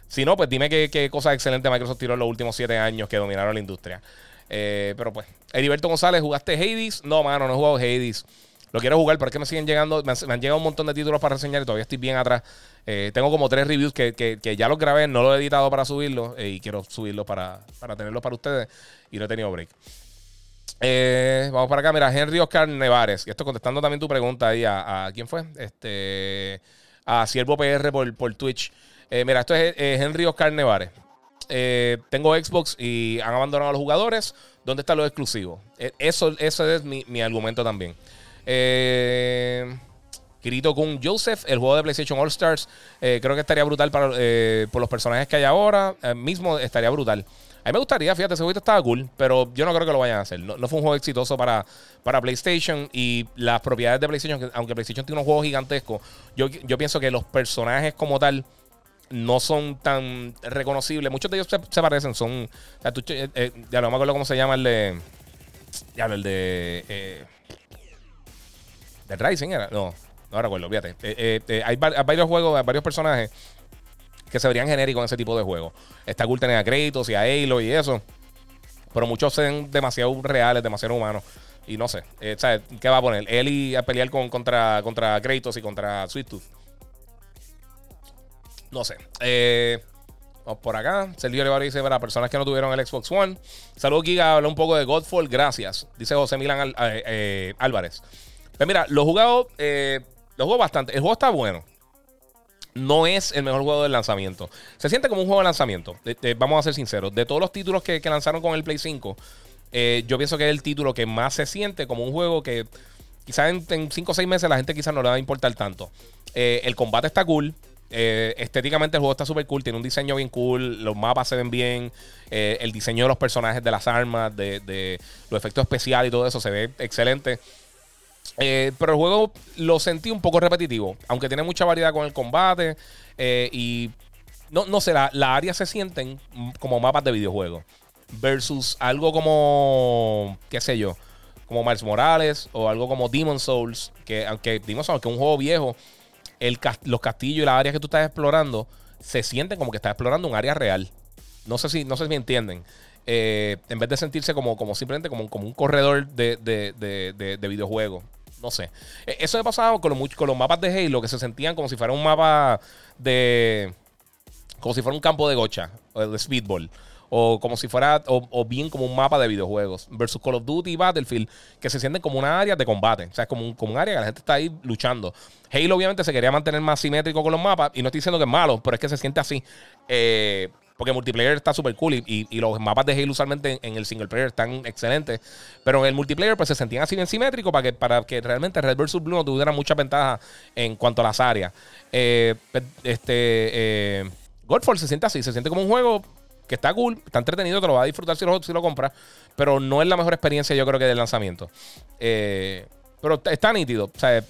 Si no, pues dime qué, qué cosas excelentes Microsoft tiró en los últimos siete años que dominaron la industria. Eh, pero pues, Heriberto González, ¿jugaste Hades? No, mano, no he jugado Hades. Lo quiero jugar, pero es que me siguen llegando, me han, llegado un montón de títulos para reseñar y todavía estoy bien atrás. Eh, tengo como tres reviews que, ya los grabé, no los he editado para subirlos eh, y quiero subirlos para, para tenerlos para ustedes y no he tenido break. vamos para acá, mira, Henry Oscar Nevares. Esto contestando también tu pregunta ahí a, quién fue, este, a Siervo PR por, por Twitch. mira, esto es Henry Oscar Nevares. Eh, tengo Xbox y han abandonado a los jugadores. ¿Dónde está lo exclusivo? Eh, eso, es mi, argumento también. Eh, Kirito con Joseph, el juego de PlayStation All Stars. Eh, creo que estaría brutal para, por los personajes que hay ahora. mismo estaría brutal. A mí me gustaría, fíjate, ese juego estaba cool, pero yo no creo que lo vayan a hacer. No, fue un juego exitoso para, para PlayStation y las propiedades de PlayStation, aunque PlayStation tiene unos juegos gigantescos, yo, yo pienso que los personajes como tal no son tan reconocibles. Muchos de ellos se, parecen, son. Eh, eh, ya no me acuerdo cómo se llama el de. Ya, el de. Eh, ¿De Rising era? No, no recuerdo, fíjate. Eh, hay, varios juegos, varios personajes que se verían genéricos en ese tipo de juegos. Está cool tener a Kratos y a Halo y eso. Pero muchos se ven demasiado reales, demasiado humanos. Y no sé. ¿qué va a poner? Eli a pelear con, contra, contra Kratos y contra Sweet Tooth. No sé. Eh, vamos por acá. Sergio Olivares dice: Para personas que no tuvieron el Xbox One. Saludos, Giga. Habla un poco de Godfall. Gracias. Dice José Milán eh, eh, Álvarez. Pues mira, lo he jugado. lo juego bastante. El juego está bueno. No es el mejor juego del lanzamiento. Se siente como un juego de lanzamiento. vamos a ser sinceros. De todos los títulos que, lanzaron con el Play 5, yo pienso que es el título que más se siente como un juego que quizás en 5 o 6 meses la gente quizás no le va a importar tanto. el combate está cool. Eh, estéticamente el juego está súper cool, tiene un diseño bien cool, los mapas se ven bien, eh, el diseño de los personajes, de las armas, de, los efectos especiales y todo eso se ve excelente. Eh, pero el juego lo sentí un poco repetitivo, aunque tiene mucha variedad con el combate y no, no sé, las la áreas se sienten como mapas de videojuegos versus algo como, qué sé yo, como Miles Morales o algo como Demon Souls, que aunque Demon Souls, que es un juego viejo, los castillos y las áreas que tú estás explorando se sienten como que estás explorando un área real. No sé si, no sé si me entienden. Eh, en vez de sentirse como, como simplemente como, como un corredor de, de, videojuegos. No sé. E, eso me pasaba con los, con los mapas de Halo, que se sentían como si fuera un mapa de. como si fuera un campo de gocha, de speedball o como si fuera, o, bien como un mapa de videojuegos, versus Call of Duty y Battlefield, que se sienten como una área de combate, o sea, es como un, como un área que la gente está ahí luchando. Halo obviamente se quería mantener más simétrico con los mapas, y no estoy diciendo que es malo, pero es que se siente así. Eh, porque multiplayer está súper cool y, los mapas de Halo usualmente en, el single player están excelentes. Pero en el multiplayer pues se sentían así bien simétricos para que, para que realmente Red vs. Blue no tuviera mucha ventaja en cuanto a las áreas. Eh, este, eh, Godfall se siente así, se siente como un juego que está cool, está entretenido, te lo vas a disfrutar si lo, si lo compras, pero no es la mejor experiencia yo creo que del lanzamiento. Eh, pero está nítido. O sea,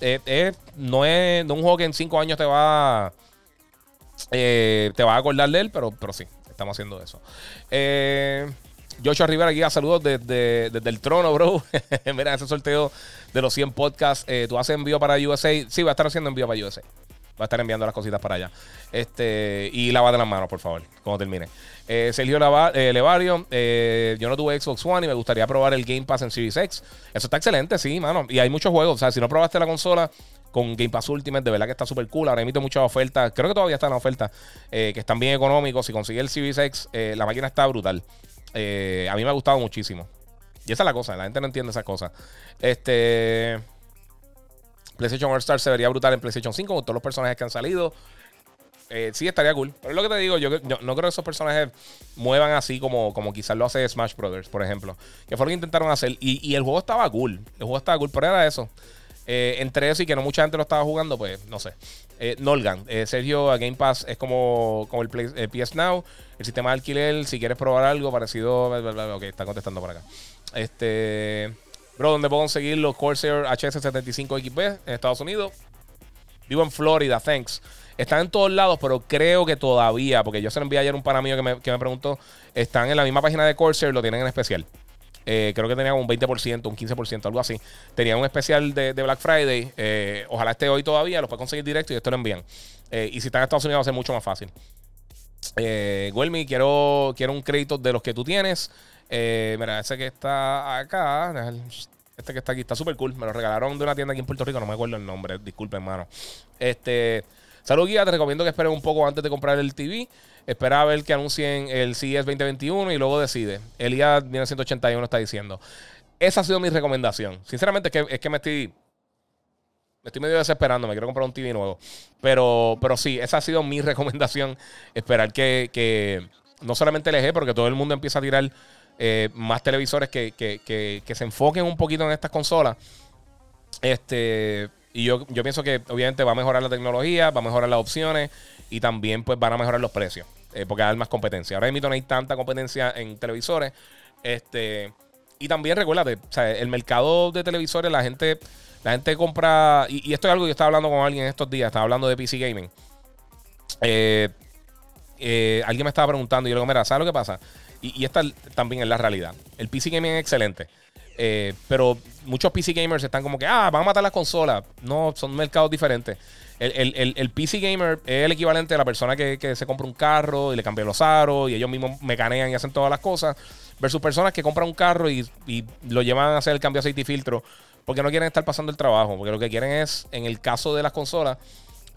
no es un juego que en cinco años te va, eh, te va a acordar de él, pero, pero sí, estamos haciendo eso. Eh, Joshua Rivera aquí, saludos desde, desde, el trono, bro. Mira, ese sorteo de los 100 podcasts. Eh, ¿Tú haces envío para USA? Sí, va a estar haciendo envío para USA. Va a estar enviando las cositas para allá. Este, y de las manos, por favor, cuando termine. Eh, Sergio eh, Levario, eh, yo no tuve Xbox One y me gustaría probar el Game Pass en Series X. Eso está excelente, sí, mano. Y hay muchos juegos. O sea, si no probaste la consola con Game Pass Ultimate, de verdad que está súper cool. Ahora emite muchas ofertas. Creo que todavía está en la oferta. que están bien económicos. Si consigues el Series X, la máquina está brutal. a mí me ha gustado muchísimo. Y esa es la cosa. La gente no entiende esas cosas. Este. PlayStation All Star se vería brutal en PlayStation 5 con todos los personajes que han salido. Eh, sí, estaría cool. Pero es lo que te digo, yo, no creo que esos personajes muevan así como, como quizás lo hace Smash Brothers, por ejemplo. Que fue lo que intentaron hacer. Y, el juego estaba cool. El juego estaba cool, pero era eso. Eh, entre eso y que no mucha gente lo estaba jugando, pues no sé. Eh, Nolgan, eh, Sergio, a Game Pass es como, como el, PS Now, el sistema de alquiler. Si quieres probar algo parecido, ok, está contestando por acá. Este. Bro, ¿dónde puedo conseguir los Corsair HS75XB en Estados Unidos? Vivo en Florida, thanks. Están en todos lados, pero creo que todavía, porque yo se lo envié ayer a un pana mío que me, preguntó, están en la misma página de Corsair, lo tienen en especial. Eh, creo que tenía un 20%, un 15%, algo así. Tenía un especial de, Black Friday. Eh, ojalá esté hoy todavía, lo puedes conseguir directo y esto lo envían. Eh, y si están en Estados Unidos va a ser mucho más fácil. Eh, quiero, quiero un crédito de los que tú tienes. mira, ese que está acá. Este que está aquí está súper cool. Me lo regalaron de una tienda aquí en Puerto Rico. No me acuerdo el nombre. Disculpen, hermano. Este. Salud, guía. Te recomiendo que esperes un poco antes de comprar el TV. Espera a ver que anuncien el CES 2021 y luego decide. Elías 1981 está diciendo. Esa ha sido mi recomendación. Sinceramente, es que, es que me estoy. Me estoy medio desesperando. Me quiero comprar un TV nuevo. Pero, pero sí, esa ha sido mi recomendación. Esperar que, que no solamente el eje, porque todo el mundo empieza a tirar eh, más televisores que, que, que, se enfoquen un poquito en estas consolas. Este. Y yo, yo pienso que obviamente va a mejorar la tecnología, va a mejorar las opciones y también pues van a mejorar los precios. Eh, porque hay más competencia. Ahora mismo no hay tanta competencia en televisores. Este, y también recuérdate, el mercado de televisores, la gente, la gente compra. Y, esto es algo que yo estaba hablando con alguien estos días, estaba hablando de PC Gaming. Eh, eh, alguien me estaba preguntando y yo le digo, mira, ¿sabes lo que pasa? Y, esta también es la realidad. El PC Gaming es excelente. Pero muchos PC gamers están como que, ah, van a matar las consolas. No, son mercados diferentes. El, PC gamer es el equivalente a la persona que, se compra un carro y le cambia los aros y ellos mismos mecanean y hacen todas las cosas. Versus personas que compran un carro y, lo llevan a hacer el cambio de aceite y filtro porque no quieren estar pasando el trabajo. Porque lo que quieren es, en el caso de las consolas,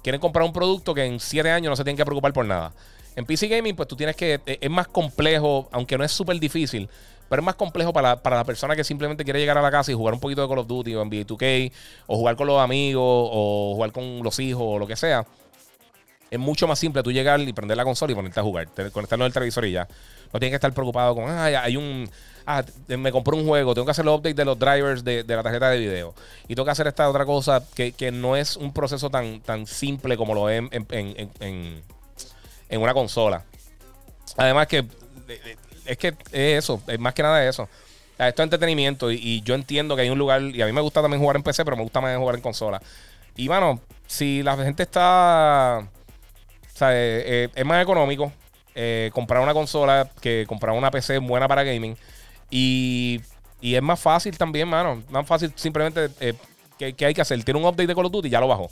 quieren comprar un producto que en 7 años no se tienen que preocupar por nada. En PC Gaming, pues tú tienes que. Es más complejo, aunque no es súper difícil. Pero es más complejo para para la persona que simplemente quiere llegar a la casa y jugar un poquito de Call of Duty o NBA 2K, o jugar con los amigos, o jugar con los hijos, o lo que sea. Es mucho más simple tú llegar y prender la consola y ponerte a jugar, conectarlo al televisor y ya. No tienes que estar preocupado con, ah, hay un. Ah, me compré un juego, tengo que hacer los updates de los drivers de, la tarjeta de video. Y tengo que hacer esta otra cosa que, no es un proceso tan, tan simple como lo es en, en, en una consola. Además que es que es eso, es más que nada eso. Esto es entretenimiento y, yo entiendo que hay un lugar, y a mí me gusta también jugar en PC, pero me gusta más jugar en consola. Y bueno, si la gente está, o sea, eh, eh, es más económico eh, comprar una consola que comprar una PC buena para gaming. Y, es más fácil también, mano. Más fácil simplemente, que, hay que hacer? Tiene un update de Call of Duty y ya lo bajó.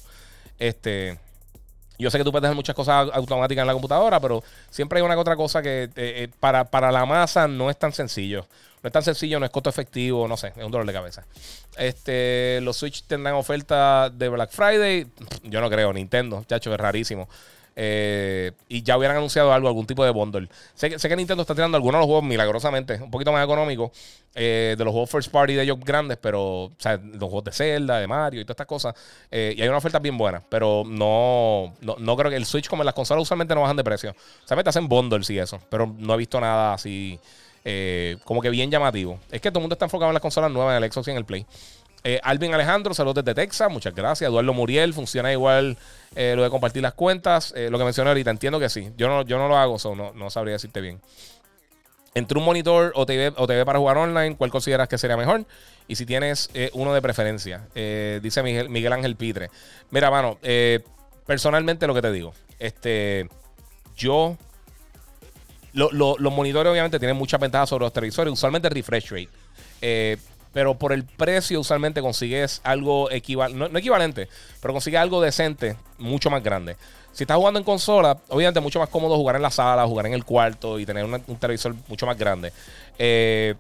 Este... Yo sé que tú puedes hacer muchas cosas automáticas en la computadora, pero siempre hay una que otra cosa que eh, eh, para, para, la masa no es tan sencillo. No es tan sencillo, no es costo efectivo, no sé, es un dolor de cabeza. Este, los Switch tendrán oferta de Black Friday. Yo no creo, Nintendo, chacho, es rarísimo. Eh, y ya hubieran anunciado algo, algún tipo de bundle. Sé, que Nintendo está tirando algunos de los juegos milagrosamente, un poquito más económicos, eh, de los juegos first party de ellos grandes, pero, los juegos de Zelda, de Mario y todas estas cosas. Eh, y hay una oferta bien buena, pero no, no, creo que el Switch, como en las consolas, usualmente no bajan de precio. O sea, te hacen bundles y eso, pero no he visto nada así. como que bien llamativo. Es que todo el mundo está enfocado en las consolas nuevas, en el Xbox y en el Play. Eh, Alvin Alejandro, saludos desde Texas, muchas gracias. Eduardo Muriel, funciona igual eh, lo de compartir las cuentas. Eh, lo que mencioné ahorita, entiendo que sí. Yo no, yo no lo hago, no, no sabría decirte bien. Entre un monitor o TV, o TV para jugar online, ¿cuál consideras que sería mejor? Y si tienes uno de preferencia, dice Miguel, Ángel Pitre. Mira, mano, personalmente lo que te digo, este, yo los monitores obviamente tienen muchas ventajas sobre los televisores, usualmente refresh rate. Eh, pero por el precio usualmente consigues algo equivalente, no, equivalente, pero consigues algo decente, mucho más grande. Si estás jugando en consola, obviamente es mucho más cómodo jugar en la sala, jugar en el cuarto y tener un televisor mucho más grande. Eh,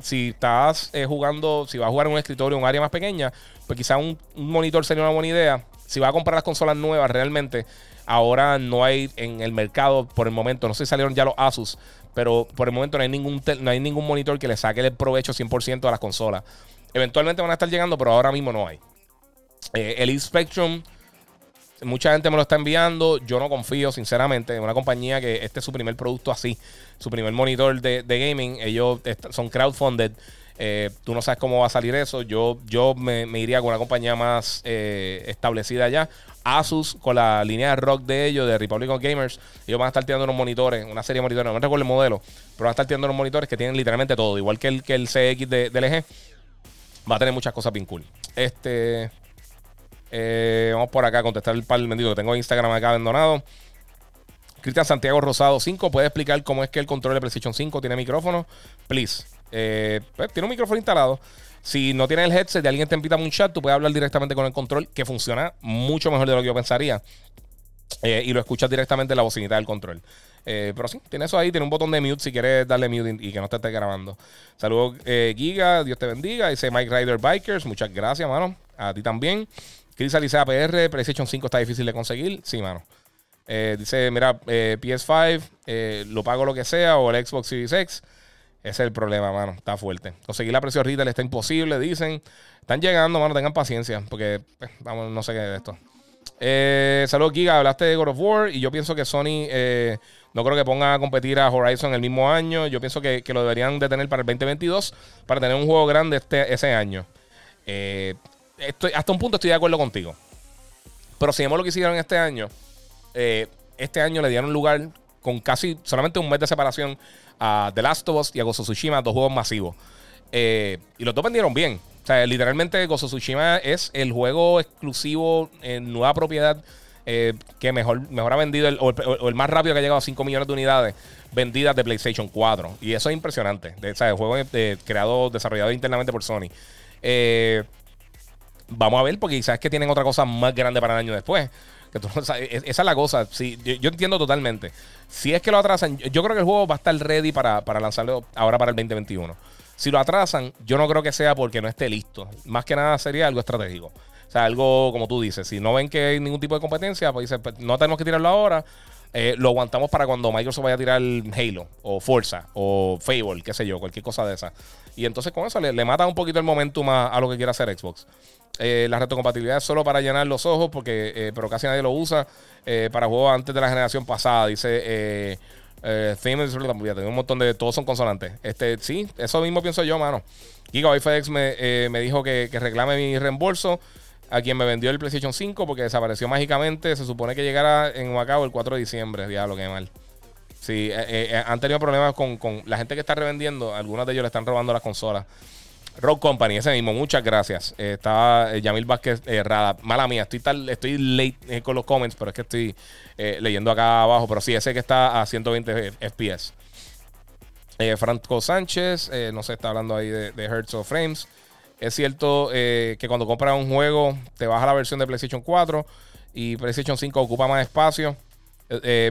si estás eh, jugando, si vas a jugar en un escritorio, un área más pequeña, pues quizá un, un, monitor sería una buena idea. Si vas a comprar las consolas nuevas, realmente ahora no hay en el mercado por el momento, no sé si salieron ya los Asus, pero por el momento no hay ningún, no hay ningún monitor que le saque el provecho 100% a las consolas. Eventualmente van a estar llegando, pero ahora mismo no hay. Eh, el E-Spectrum, mucha gente me lo está enviando. Yo no confío, sinceramente, en una compañía que este es su primer producto así, su primer monitor de, gaming. Ellos son crowdfunded. Eh, tú no sabes cómo va a salir eso. Yo, yo me, iría con una compañía más eh, establecida ya. Asus, con la línea de rock de ellos, de Republic of Gamers, ellos van a estar tirando unos monitores, una serie de monitores, no me recuerdo el modelo, pero van a estar tirando unos monitores que tienen literalmente todo, igual que el, que el CX de, LG. Va a tener muchas cosas bien cool. Este. Eh, vamos por acá a contestar el par del que tengo Instagram acá abandonado. Cristian Santiago Rosado 5, ¿puede explicar cómo es que el control de PlayStation 5 tiene micrófono? Please. Eh, pues, tiene un micrófono instalado. Si no tiene el headset de alguien te invita a un chat, tú puedes hablar directamente con el control, que funciona mucho mejor de lo que yo pensaría. Eh, y lo escuchas directamente en la bocinita del control. Eh, pero sí, tiene eso ahí, tiene un botón de mute si quieres darle mute y, que no te esté grabando. Saludos, Giga, Dios te bendiga. Dice Mike Rider Bikers, muchas gracias, mano. A ti también. Chris Alicia PR, PlayStation 5 está difícil de conseguir. Sí, mano. dice, mira, PS5, lo pago lo que sea, o el Xbox Series X. Ese es el problema, mano. Está fuerte. Conseguir la precio retail está imposible, dicen. Están llegando, mano. Tengan paciencia. Porque, pues, vamos, no sé qué es de esto. Eh, saludos, Giga. Hablaste de God of War. Y yo pienso que Sony eh, no creo que ponga a competir a Horizon el mismo año. Yo pienso que, lo deberían de tener para el 2022. Para tener un juego grande este, ese año. Eh, estoy, hasta un punto estoy de acuerdo contigo. Pero si vemos lo que hicieron este año. este año le dieron lugar con casi solamente un mes de separación a The Last of Us y a Gozo Tsushima, dos juegos masivos. Eh, y los dos vendieron bien. O sea, literalmente Gozo Tsushima es el juego exclusivo en nueva propiedad eh, que mejor, mejor ha vendido o, el, más rápido que ha llegado a 5 millones de unidades vendidas de PlayStation 4. Y eso es impresionante. O sea, el juego es creado, desarrollado internamente por Sony. Eh, vamos a ver, porque quizás que tienen otra cosa más grande para el año después. E-, esa es la cosa. yo, entiendo totalmente. Si es que lo atrasan, yo creo que el juego va a estar ready para, lanzarlo ahora para el 2021. Si lo atrasan, yo no creo que sea porque no esté listo. Más que nada sería algo estratégico. O sea, algo como tú dices. Si no ven que hay ningún tipo de competencia, pues dicen, pues, no tenemos que tirarlo ahora. Eh, lo aguantamos para cuando Microsoft vaya a tirar Halo o Forza o Fable, qué sé yo, cualquier cosa de esa. Y entonces con eso le, le mata un poquito el momentum a, lo que quiera hacer Xbox. Eh, la retrocompatibilidad es solo para llenar los ojos, porque eh, pero casi nadie lo usa eh, para juegos antes de la generación pasada. Dice eh, eh, un montón de. Todos son consonantes. Este, sí, eso mismo pienso yo, mano. Gigabyte FedEx me, me dijo que, reclame mi reembolso a quien me vendió el PlayStation 5 porque desapareció mágicamente. Se supone que llegara en Macao el 4 de diciembre. Diablo, qué mal. Sí, han tenido problemas con, con, la gente que está revendiendo. Algunos de ellos le están robando las consolas. Rock Company, ese mismo, muchas gracias. Eh, estaba eh, Yamil Vázquez errada. Mala mía, estoy, tal, estoy late eh, con los comments, pero es que estoy leyendo acá abajo. Pero sí, ese que está a 120 FPS. Franco Sánchez, no sé, está hablando ahí de, de Hertz of Frames. Es cierto que cuando compras un juego, te baja la versión de PlayStation 4 y PlayStation 5 ocupa más espacio.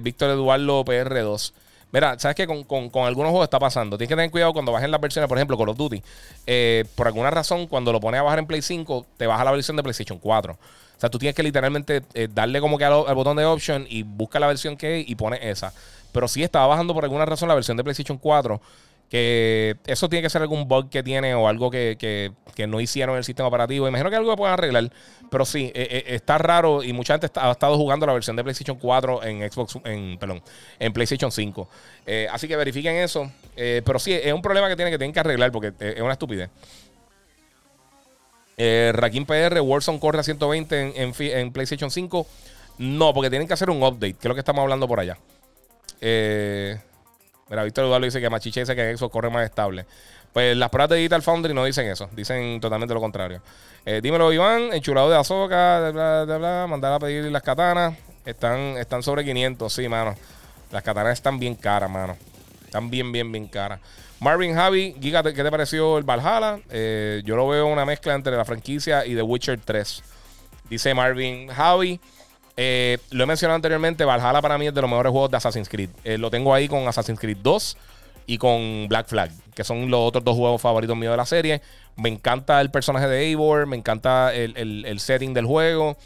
Víctor Eduardo PR2. Mira, ¿sabes qué? Con, algunos juegos está pasando. Tienes que tener cuidado cuando bajen las versiones, por ejemplo, Call of Duty. Eh, por alguna razón, cuando lo pones a bajar en Play 5, te baja la versión de PlayStation 4. O sea, tú tienes que literalmente eh, darle como que al, botón de option y busca la versión que hay y pone esa. Pero sí estaba bajando por alguna razón la versión de PlayStation 4 que eso tiene que ser algún bug que tiene o algo que, no hicieron en el sistema operativo. Imagino que algo que puedan arreglar. Pero sí, eh, eh, está raro y mucha gente ha estado jugando la versión de PlayStation 4 en Xbox, en, perdón, en PlayStation 5. Eh, así que verifiquen eso. pero sí, es un problema que tienen que tienen que arreglar porque es una estupidez. Rakim PR, Warzone corre a 120 en, en, PlayStation 5. No, porque tienen que hacer un update, que es lo que estamos hablando por allá. Eh. Mira, Víctor Eduardo dice que Machiche dice que eso corre más estable. Pues las pruebas de Digital Foundry no dicen eso, dicen totalmente lo contrario. Eh, dímelo, Iván, enchulado de azúcar, bla, bla, bla, mandar a pedir las katanas. Están, están sobre 500, sí, mano. Las katanas están bien caras, mano. Están bien, bien, bien caras. Marvin Javi, ¿qué te pareció el Valhalla? Eh, yo lo veo una mezcla entre la franquicia y The Witcher 3. Dice Marvin Javi. Eh, lo he mencionado anteriormente, Valhalla para mí es de los mejores juegos de Assassin's Creed. Eh, lo tengo ahí con Assassin's Creed 2 y con Black Flag, que son los otros dos juegos favoritos míos de la serie. Me encanta el personaje de Eivor, me encanta el, setting del juego.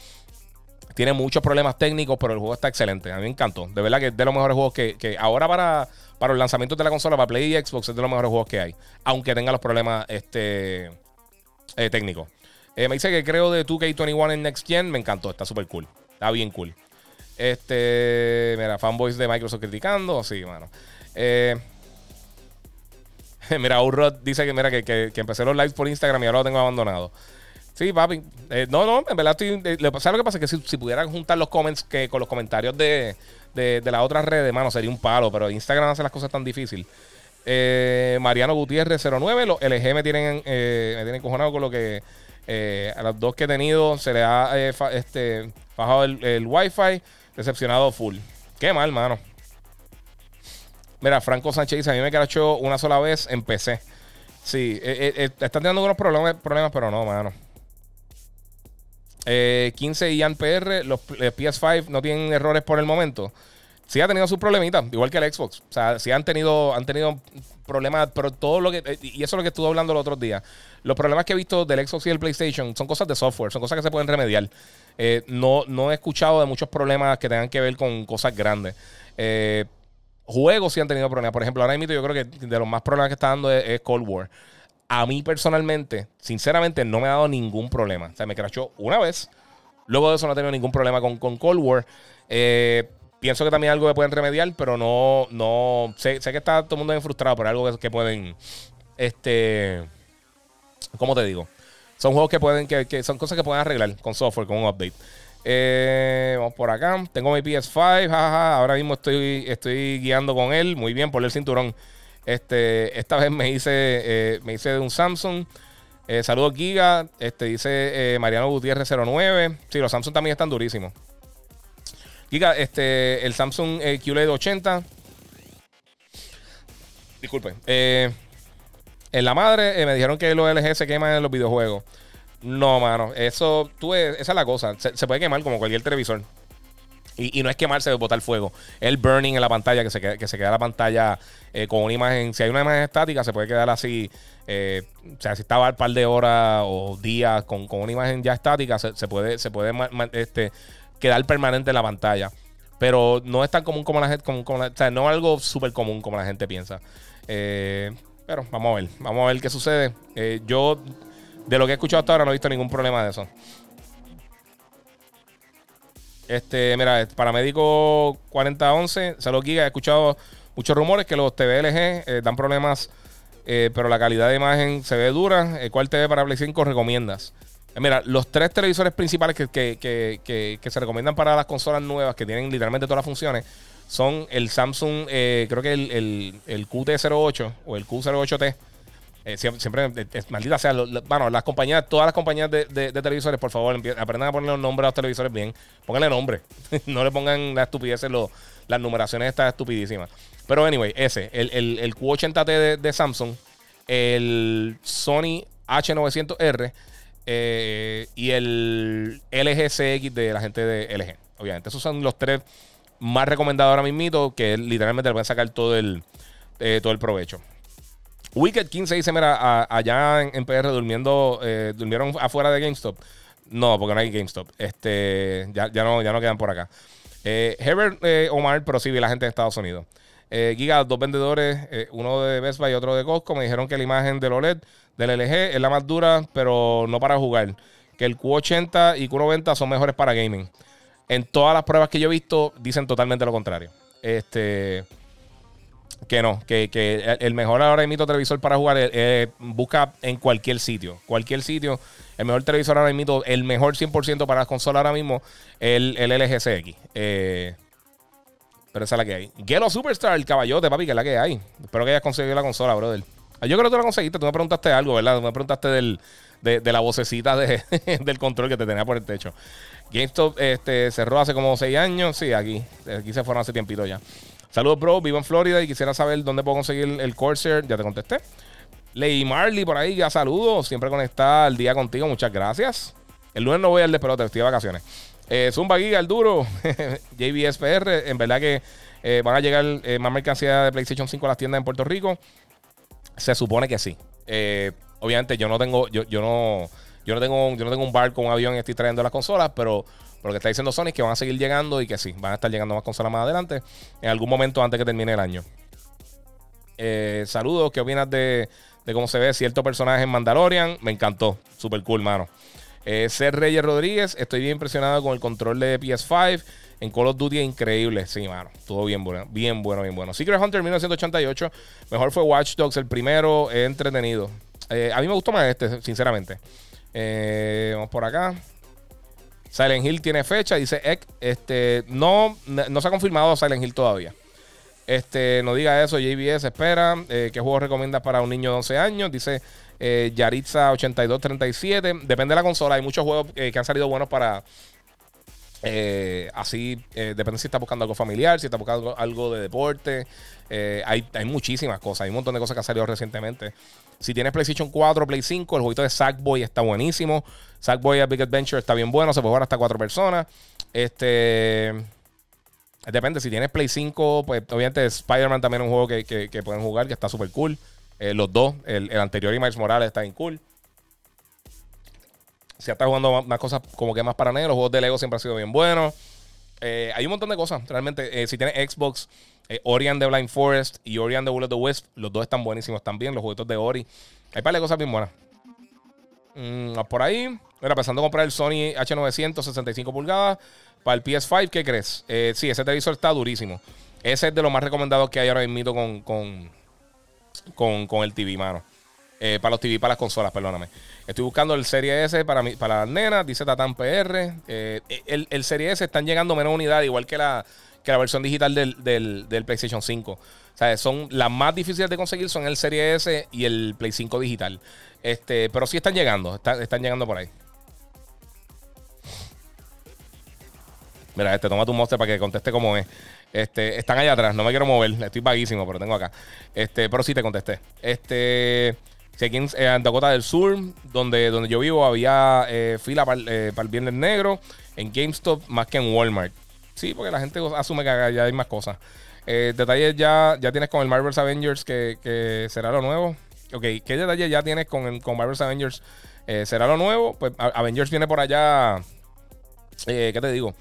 Tiene muchos problemas técnicos, pero el juego está excelente. A mí me encantó. De verdad que es de los mejores juegos que, ahora para, para los lanzamientos de la consola, para Play y Xbox, es de los mejores juegos que hay. Aunque tenga los problemas este, eh, técnicos. me dice que creo de 2K21 en Next Gen. Me encantó, está súper cool. Está bien cool. Este, mira, fanboys de Microsoft criticando. Sí, mano. Eh, mira, Urrod dice que, mira, que, empecé los lives por Instagram y ahora lo tengo abandonado. Sí, papi. Eh, no, no, en verdad estoy. Eh, ¿Sabes lo que pasa? Que si, si, pudieran juntar los comments que con los comentarios de, de, de las otras redes, mano, sería un palo. Pero Instagram hace las cosas tan difíciil. Mariano Gutiérrez 09. Los LG me tienen, me tienen cojonado con lo que. a los dos que he tenido se le ha este, bajado el, el Wi-Fi, decepcionado full. Qué mal, mano. Mira, Franco Sánchez dice: A mí me crachó una sola vez en PC. Sí, eh, eh, están teniendo algunos problemas, problemas, pero no, mano. 15 y PR, los PS5 no tienen errores por el momento. Sí ha tenido sus problemitas, igual que el Xbox. O sea, sí han tenido, han tenido problemas, pero todo lo que. Y eso es lo que estuve hablando el otro día. Los problemas que he visto del Xbox y el PlayStation son cosas de software, son cosas que se pueden remediar. No, no he escuchado de muchos problemas que tengan que ver con cosas grandes. Eh, Juegos sí han tenido problemas. Por ejemplo, ahora mismo yo creo que de los más problemas que está dando es, Cold War. A mí personalmente, sinceramente, no me ha dado ningún problema. O sea, me crashó una vez. Luego de eso no he tenido ningún problema con, Cold War. Eh, pienso que también algo que pueden remediar, pero no, no, sé, que está todo el mundo bien frustrado por algo que, pueden, este, ¿cómo te digo? Son juegos que pueden, que, que, son cosas que pueden arreglar con software, con un update. Eh, vamos por acá. Tengo mi PS5. Ahora mismo estoy, estoy guiando con él. Muy bien, por el cinturón. Este, esta vez me hice, eh, me hice de un Samsung. Eh, saludos Giga. Este, dice Mariano Gutiérrez 09. Sí, los Samsung también están durísimos. Giga, este, el Samsung QLED 80. Disculpe. En la madre me dijeron que los LG se queman en los videojuegos. No, mano. Eso, tú, esa es la cosa. Se, puede quemar como cualquier televisor. Y, no es quemarse de botar fuego. El burning en la pantalla, que se, queda, que se queda la pantalla eh, con una imagen. Si hay una imagen estática, se puede quedar así. Eh, o sea, si estaba un par de horas o días con, una imagen ya estática, se, puede, se puede este, quedar permanente en la pantalla. Pero no es tan común como la gente. Como, o sea, no es algo súper común como la gente piensa. Eh, pero vamos a ver. Vamos a ver qué sucede. yo de lo que he escuchado hasta ahora no he visto ningún problema de eso. Este, mira, paramédico 4011, Salud Giga, he escuchado muchos rumores que los TVLG eh, dan problemas, eh, pero la calidad de imagen se ve dura. Eh, ¿Cuál TV para Play 5 recomiendas? mira, los tres televisores principales que, se recomiendan para las consolas nuevas, que tienen literalmente todas las funciones, son el Samsung, creo que el, el, el QT08 o el Q08T eh, siempre, es, maldita sea, bueno, las compañías, todas las compañías de, televisores, por favor, aprendan a ponerle los nombres a los televisores bien. Pónganle nombre. no le pongan la estupidez las numeraciones estas estupidísimas. Pero anyway, ese, el, el, Q80T de, Samsung, el Sony H900R eh, y el LG CX de la gente de LG. Obviamente, esos son los tres más recomendados ahora mismo, que literalmente le a sacar todo el, eh, todo el provecho. Wicked 15 dice, mira, allá en, PR durmiendo, eh, durmieron afuera de GameStop. No, porque no hay GameStop. Este, ya, ya, no, ya no quedan por acá. Eh, Herbert eh, Omar, pero sí vi la gente de Estados Unidos. Eh, Giga, dos vendedores, uno de Best Buy y otro de Costco, me dijeron que la imagen del OLED del LG es la más dura, pero no para jugar. Que el Q80 y Q90 son mejores para gaming. En todas las pruebas que yo he visto, dicen totalmente lo contrario. Este. Que no, que, el mejor ahora mismo televisor para jugar busca en cualquier sitio. Cualquier sitio. El mejor televisor ahora mismo, el mejor 100% para las consolas ahora mismo, el, el LG CX. Eh, pero esa es la que hay. Gelo Superstar, el caballote, papi, que es la que hay. Espero que hayas conseguido la consola, brother. Ah, yo creo que tú la conseguiste. Tú me preguntaste algo, ¿verdad? Tú me preguntaste del, de, la vocecita de, del control que te tenía por el techo. GameStop este, cerró hace como 6 años. Sí, aquí. Aquí se fueron hace tiempito ya. Saludos, bro. Vivo en Florida y quisiera saber dónde puedo conseguir el Corsair. Ya te contesté. Ley Marley por ahí, ya saludos. Siempre conectada al día contigo. Muchas gracias. El lunes no voy al despelote, estoy de vacaciones. Eh, Zumba Giga, el duro. JBSPR. En verdad que eh, van a llegar eh, más mercancía de PlayStation 5 a las tiendas en Puerto Rico. Se supone que sí. Eh, obviamente yo no tengo, yo, yo no, yo no tengo, yo no tengo un bar con un avión y estoy trayendo las consolas, pero lo que está diciendo Sony es que van a seguir llegando y que sí, van a estar llegando más consolas más adelante, en algún momento antes que termine el año. Eh, saludos, ¿qué opinas de, cómo se ve cierto personaje en Mandalorian? Me encantó, super cool, mano. Eh, Ser Reyes Rodríguez, estoy bien impresionado con el control de PS5. En Call of Duty increíble. Sí, mano. Estuvo bien bueno. Bien bueno, bien bueno. Secret Hunter 1988. Mejor fue Watch Dogs, el primero. entretenido. Eh, a mí me gustó más este, sinceramente. Eh, vamos por acá. Silent Hill tiene fecha, dice Ek. Este, no, no se ha confirmado Silent Hill todavía. Este, no diga eso, JBS espera. Eh, ¿Qué juego recomiendas para un niño de 11 años? Dice eh, Yaritza 8237. Depende de la consola. Hay muchos juegos eh, que han salido buenos para, Eh, así, depende si estás buscando algo familiar, si estás buscando algo de deporte. Hay, hay, muchísimas cosas, hay un montón de cosas que han salido recientemente. Si tienes PlayStation 4, Play 5, el jueguito de Sackboy está buenísimo. Sackboy a Big Adventure está bien bueno, se puede jugar hasta cuatro personas. Este. Depende, si tienes Play 5, pues obviamente Spider-Man también es un juego que, que, pueden jugar, que está súper cool. los dos, el, el anterior y Miles Morales está bien cool si estás jugando más, cosas como que más para negros, los juegos de Lego siempre han sido bien buenos. Eh, hay un montón de cosas, realmente. Eh, si tienes Xbox, eh, Ori and the Blind Forest y Ori and the Will of the Wisp, los dos están buenísimos también, los juegos de Ori. Hay par de cosas bien buenas. Mm, por ahí, era pensando comprar el Sony H900 65 pulgadas para el PS5, ¿qué crees? sí, ese televisor está durísimo. Ese es de los más recomendados que hay ahora mismo con, con, con, con el TV, mano. para los TV, para las consolas, perdóname. Estoy buscando el Serie S para, mi, para las nenas, dice Tatan PR. Eh, el, el, Serie S están llegando menos unidades, igual que la, que la versión digital del, PlayStation 5. O sea, son las más difíciles de conseguir son el Serie S y el Play 5 digital. Este, pero sí están llegando, están, llegando por ahí. Mira, este, toma tu monster para que conteste cómo es. Este, están allá atrás, no me quiero mover, estoy vaguísimo, pero tengo acá. Este, pero sí te contesté. Este. Si aquí en, Dakota del Sur, donde, donde yo vivo, había eh, fila para eh, el Viernes Negro en GameStop más que en Walmart. Sí, porque la gente asume que ya hay más cosas. Eh, detalles ya, ya tienes con el Marvel's Avengers, que, será lo nuevo. Ok, ¿qué detalles ya tienes con, con Marvel's Avengers? ¿Será lo nuevo? Pues Avengers viene por allá. ¿Qué te digo?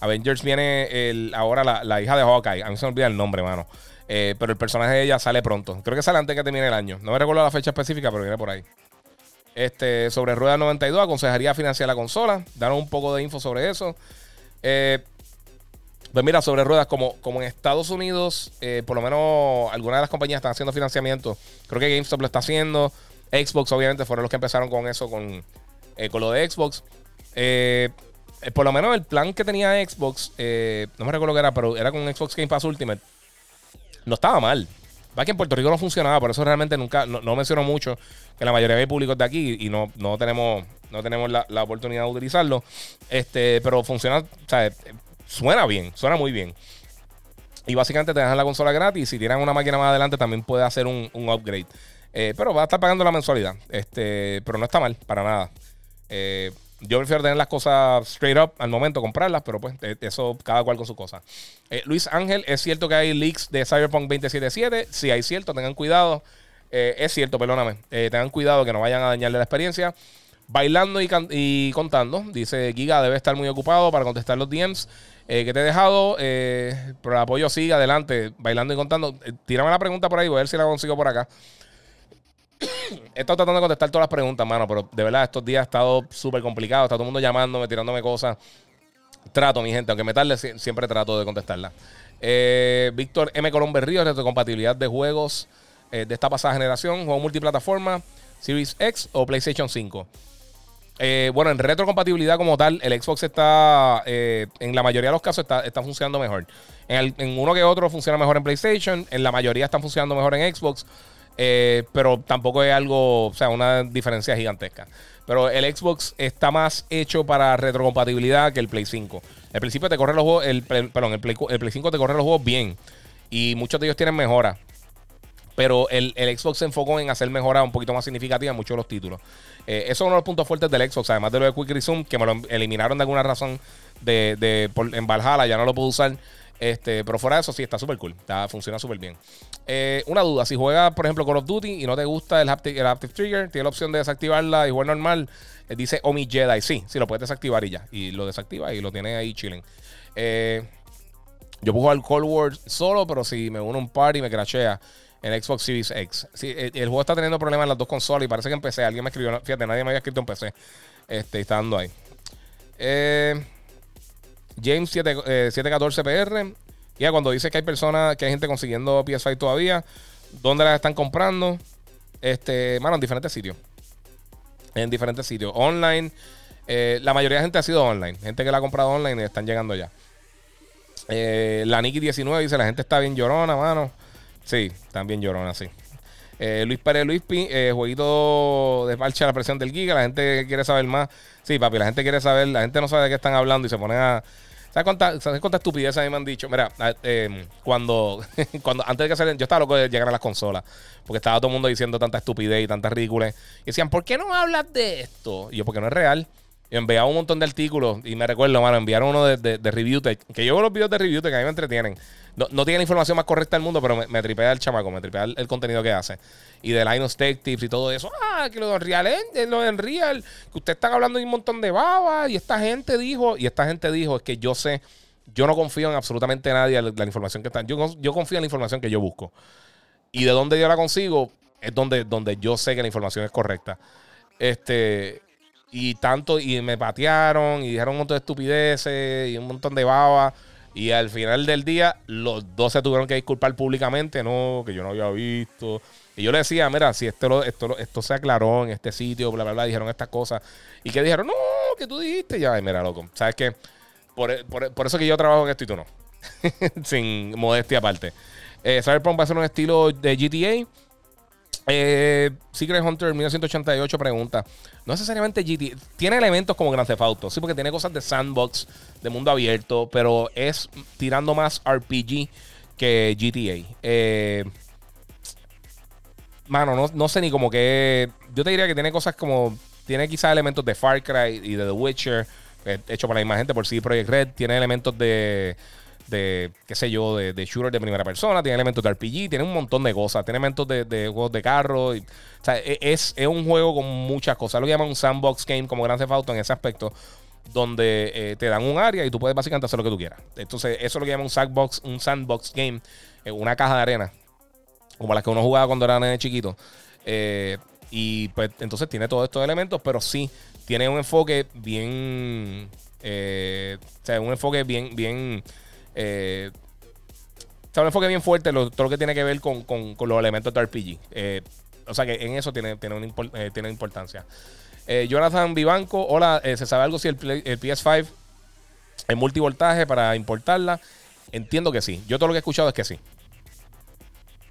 Avengers viene el, ahora la, la, hija de Hawkeye. A mí se me olvida el nombre, mano. Eh, pero el personaje de ella sale pronto. Creo que sale antes que termine el año. No me recuerdo la fecha específica, pero viene por ahí. Este, sobre Rueda 92, aconsejaría financiar la consola. Danos un poco de info sobre eso. Eh, pues mira, sobre ruedas, como, como en Estados Unidos, eh, por lo menos algunas de las compañías están haciendo financiamiento. Creo que GameStop lo está haciendo. Xbox, obviamente, fueron los que empezaron con eso, con, con lo de Xbox. por lo menos el plan que tenía Xbox, no me recuerdo qué era, pero era con Xbox Game Pass Ultimate no estaba mal. Va que en Puerto Rico no funcionaba, por eso realmente nunca, no, menciono mucho que la mayoría de públicos de aquí y no, no tenemos, no tenemos la, oportunidad de utilizarlo. Este, pero funciona, o sea, suena bien, suena muy bien. Y básicamente te dejan la consola gratis. Si tienen una máquina más adelante, también puede hacer un, upgrade. Eh, pero va a estar pagando la mensualidad. Este, pero no está mal, para nada. Eh, yo prefiero tener las cosas straight up al momento, comprarlas, pero pues eh, eso cada cual con su cosa. Luis Ángel, ¿es cierto que hay leaks de Cyberpunk 2077? Sí, hay cierto, tengan cuidado. Es cierto, perdóname. tengan cuidado que no vayan a dañarle la experiencia. Bailando y, contando, dice Giga, debe estar muy ocupado para contestar los DMs que te he dejado. pero el apoyo sigue adelante, bailando y contando. tírame la pregunta por ahí, voy a ver si la consigo por acá. He estado tratando de contestar todas las preguntas, mano, pero de verdad estos días ha estado súper complicado. Está todo el mundo llamándome, tirándome cosas. Trato, mi gente, aunque me tarde, siempre trato de contestarla. Eh, Víctor M. Colón Berrío, compatibilidad de juegos eh, de esta pasada generación, juego multiplataforma, Series X o PlayStation 5. Eh, bueno, en retrocompatibilidad como tal, el Xbox está, en la mayoría de los casos, está, funcionando mejor. En, uno que otro funciona mejor en PlayStation, en la mayoría están funcionando mejor en Xbox. Eh, pero tampoco es algo, o sea, una diferencia gigantesca. Pero el Xbox está más hecho para retrocompatibilidad que el Play 5. El principio te corre los juegos, el, perdón, el Play, 5 te corre los juegos bien. Y muchos de ellos tienen mejora. Pero el, Xbox se enfocó en hacer mejoras un poquito más significativas en muchos de los títulos. Eh, eso es uno de los puntos fuertes del Xbox, además de lo de Quick Resume, que me lo eliminaron de alguna razón de, de en Valhalla, ya no lo puedo usar. Este, pero fuera de eso, sí, está súper cool. funciona súper bien. Eh, una duda: si juegas, por ejemplo, Call of Duty y no te gusta el Haptic, Trigger, tiene la opción de desactivarla y jugar normal. Eh, dice Omi Jedi. Sí, sí, lo puedes desactivar y ya. Y lo desactiva y lo tiene ahí chilling. Yo puedo jugar Cold War solo, pero si me uno a un party me crashea en Xbox Series X. el, juego está teniendo problemas en las dos consolas y parece que en PC. Alguien me escribió, fíjate, nadie me había escrito en PC. Este, está dando ahí. Eh. James 714PR. Ya cuando dice que hay personas, que hay gente consiguiendo PS5 todavía, ¿dónde las están comprando? Este, mano, en diferentes sitios. En diferentes sitios. Online. Eh, la mayoría de gente ha sido online. Gente que la ha comprado online y están llegando ya. Eh, la Nikki 19 dice: La gente está bien llorona, mano. Sí, bien llorona, sí. Eh, Luis Pérez Luis Pi, eh, jueguito de marcha la presión del Giga. La gente quiere saber más. Sí, papi, la gente quiere saber. La gente no sabe de qué están hablando y se pone a. ¿Sabes cuánta, ¿sabes cuánta estupidez a mí me han dicho? Mira, eh, cuando, cuando antes de que hacer, yo estaba loco de llegar a las consolas, porque estaba todo el mundo diciendo tanta estupidez y tanta ridículas. Y decían, ¿por qué no hablas de esto? Y yo, porque no es real. Y enviaba un montón de artículos y me recuerdo, mano, enviaron uno de, de, de ReviewTech, que yo veo los videos de ReviewTech, que a mí me entretienen. No, no tiene la información más correcta del mundo, pero me, me tripea el chamaco, me tripea el, contenido que hace. Y de Linus Tech Tips y todo eso. Ah, que lo de Engine, lo de Unreal, que usted está hablando de un montón de babas y esta gente dijo, y esta gente dijo, es que yo sé, yo no confío en absolutamente nadie la, la información que están. Yo, yo confío en la información que yo busco. Y de dónde yo la consigo es donde, donde yo sé que la información es correcta. Este, y tanto, y me patearon y dijeron un montón de estupideces y un montón de babas. Y al final del día, los dos se tuvieron que disculpar públicamente, no, que yo no había visto. Y yo le decía, mira, si esto, esto, esto se aclaró en este sitio, bla, bla, bla, dijeron estas cosas. Y que dijeron, no, que tú dijiste, ya, mira, loco. ¿Sabes qué? Por, por, por eso que yo trabajo en esto y tú no. Sin modestia aparte. Eh, Cyberpunk va a ser un estilo de GTA. Eh, Secret Hunter 1988 pregunta: No necesariamente GT. Tiene elementos como Grand Theft Auto, sí, porque tiene cosas de sandbox, de mundo abierto, pero es tirando más RPG que GTA. Eh, mano, no, no, sé ni como que. Yo te diría que tiene cosas como. Tiene quizás elementos de Far Cry y de The Witcher, eh, hecho por la misma gente, por CD Projekt Red. Tiene elementos de de, qué sé yo, de, de, shooter de primera persona, tiene elementos de RPG, tiene un montón de cosas, tiene elementos de, de juegos de carro. O sea, e, es, es, un juego con muchas cosas. Lo que llaman un sandbox game como Grand Theft Auto en ese aspecto, donde eh, te dan un área y tú puedes básicamente hacer lo que tú quieras. Entonces, eso es lo que llaman un sandbox, un sandbox game, eh, una caja de arena, como las que uno jugaba cuando era nene chiquito. Eh, y pues entonces tiene todos estos elementos, pero sí tiene un enfoque bien. o sea, un enfoque bien, bien eh, un enfoque bien fuerte lo, todo lo que tiene que ver con, con, los elementos de RPG. Eh, o sea que en eso tiene, tiene, eh, tiene importancia. Eh, Jonathan Vivanco, hola, ¿se sabe algo si el, el PS5 es multivoltaje para importarla? Entiendo que sí. Yo todo lo que he escuchado es que sí.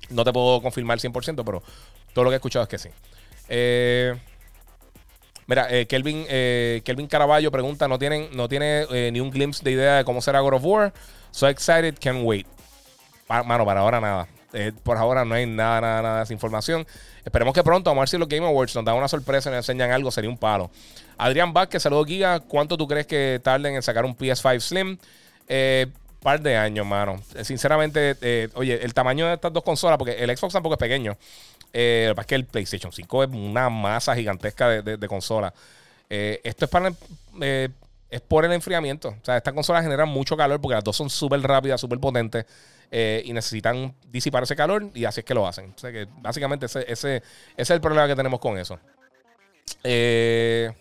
No te puedo confirmar 100%, pero todo lo que he escuchado es que sí. Eh, Mira, Kelvin, eh, Kelvin Caraballo pregunta: ¿No, tienen, no tiene ni un glimpse de idea de cómo será God of War? So excited, can't wait. Mano, para ahora nada. Eh, por ahora no hay nada, nada, nada de esa información. Esperemos que pronto, a ver si los Game Awards nos dan una sorpresa y nos enseñan algo, sería un palo. Adrián Vázquez, saludos Giga. ¿Cuánto tú crees que tarden en sacar un PS5 Slim? Eh, par de años, mano. Sinceramente, eh, oye, el tamaño de estas dos consolas, porque el Xbox tampoco es pequeño. Eh, es que el PlayStation 5 es una masa gigantesca de, de, de consola. Eh, esto es para eh, es por el enfriamiento. O sea, estas consolas generan mucho calor porque las dos son súper rápidas, súper potentes eh, y necesitan disipar ese calor y así es que lo hacen. O sea, que básicamente ese, es el problema que tenemos con eso. Eh,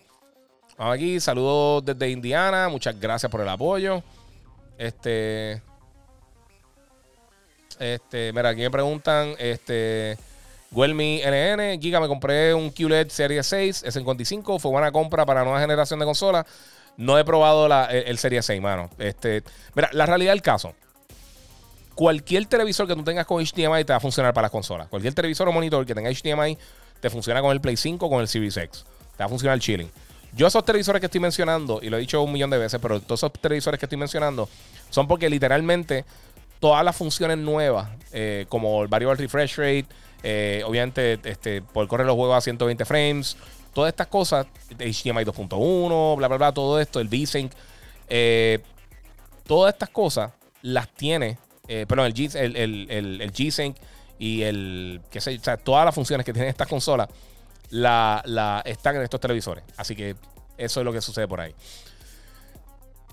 vamos aquí, saludos desde Indiana. Muchas gracias por el apoyo. Este. Este, mira, aquí me preguntan, este. Guelmi NN, Giga, me compré un QLED Serie 6, S55, fue buena compra para nueva generación de consolas. No he probado la, el, Serie 6, mano. Este, mira, la realidad del caso. Cualquier televisor que tú tengas con HDMI te va a funcionar para las consolas. Cualquier televisor o monitor que tenga HDMI te funciona con el Play 5 o con el Series X. Te va a funcionar chilling. Yo esos televisores que estoy mencionando, y lo he dicho un millón de veces, pero todos esos televisores que estoy mencionando son porque literalmente todas las funciones nuevas, eh, como el variable refresh rate, eh, obviamente, este, poder correr los juegos a 120 frames. Todas estas cosas, HDMI 2.1, bla, bla, bla, todo esto, el V-Sync. Eh, todas estas cosas las tiene, eh, perdón, el, G, el, G-Sync y el, qué sé, o sea, todas las funciones que tienen estas consolas la, están en estos televisores. Así que eso es lo que sucede por ahí.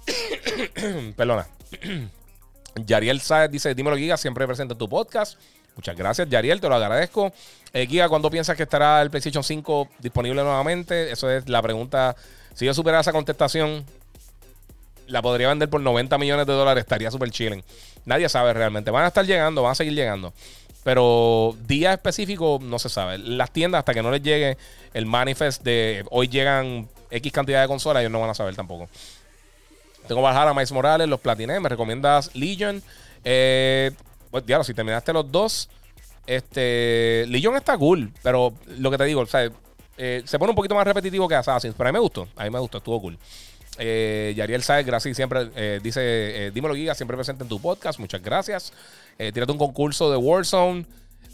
Perdona. Yariel Saez dice: Dímelo, Giga, siempre presenta tu podcast. Muchas gracias, Yariel, te lo agradezco. Eh, ¿cuándo piensas que estará el PlayStation 5 disponible nuevamente? Eso es la pregunta. Si yo superara esa contestación, la podría vender por 90 millones de dólares, estaría súper chilling. Nadie sabe realmente. Van a estar llegando, van a seguir llegando. Pero día específico no se sabe. Las tiendas, hasta que no les llegue el manifest de hoy llegan X cantidad de consolas, ellos no van a saber tampoco. Tengo Valhalla, Mais Morales, los platiné. Me recomiendas Legion. Eh, pues, diablo, si terminaste los dos, Este. Legion está cool, pero lo que te digo, o sea, eh, se pone un poquito más repetitivo que Assassin's, pero a mí me gustó. A mí me gustó, estuvo cool. Eh, Yariel Saez, gracias siempre. Eh, dice: eh, Dímelo, Giga, siempre presente en tu podcast. Muchas gracias. Eh, tírate un concurso de Warzone.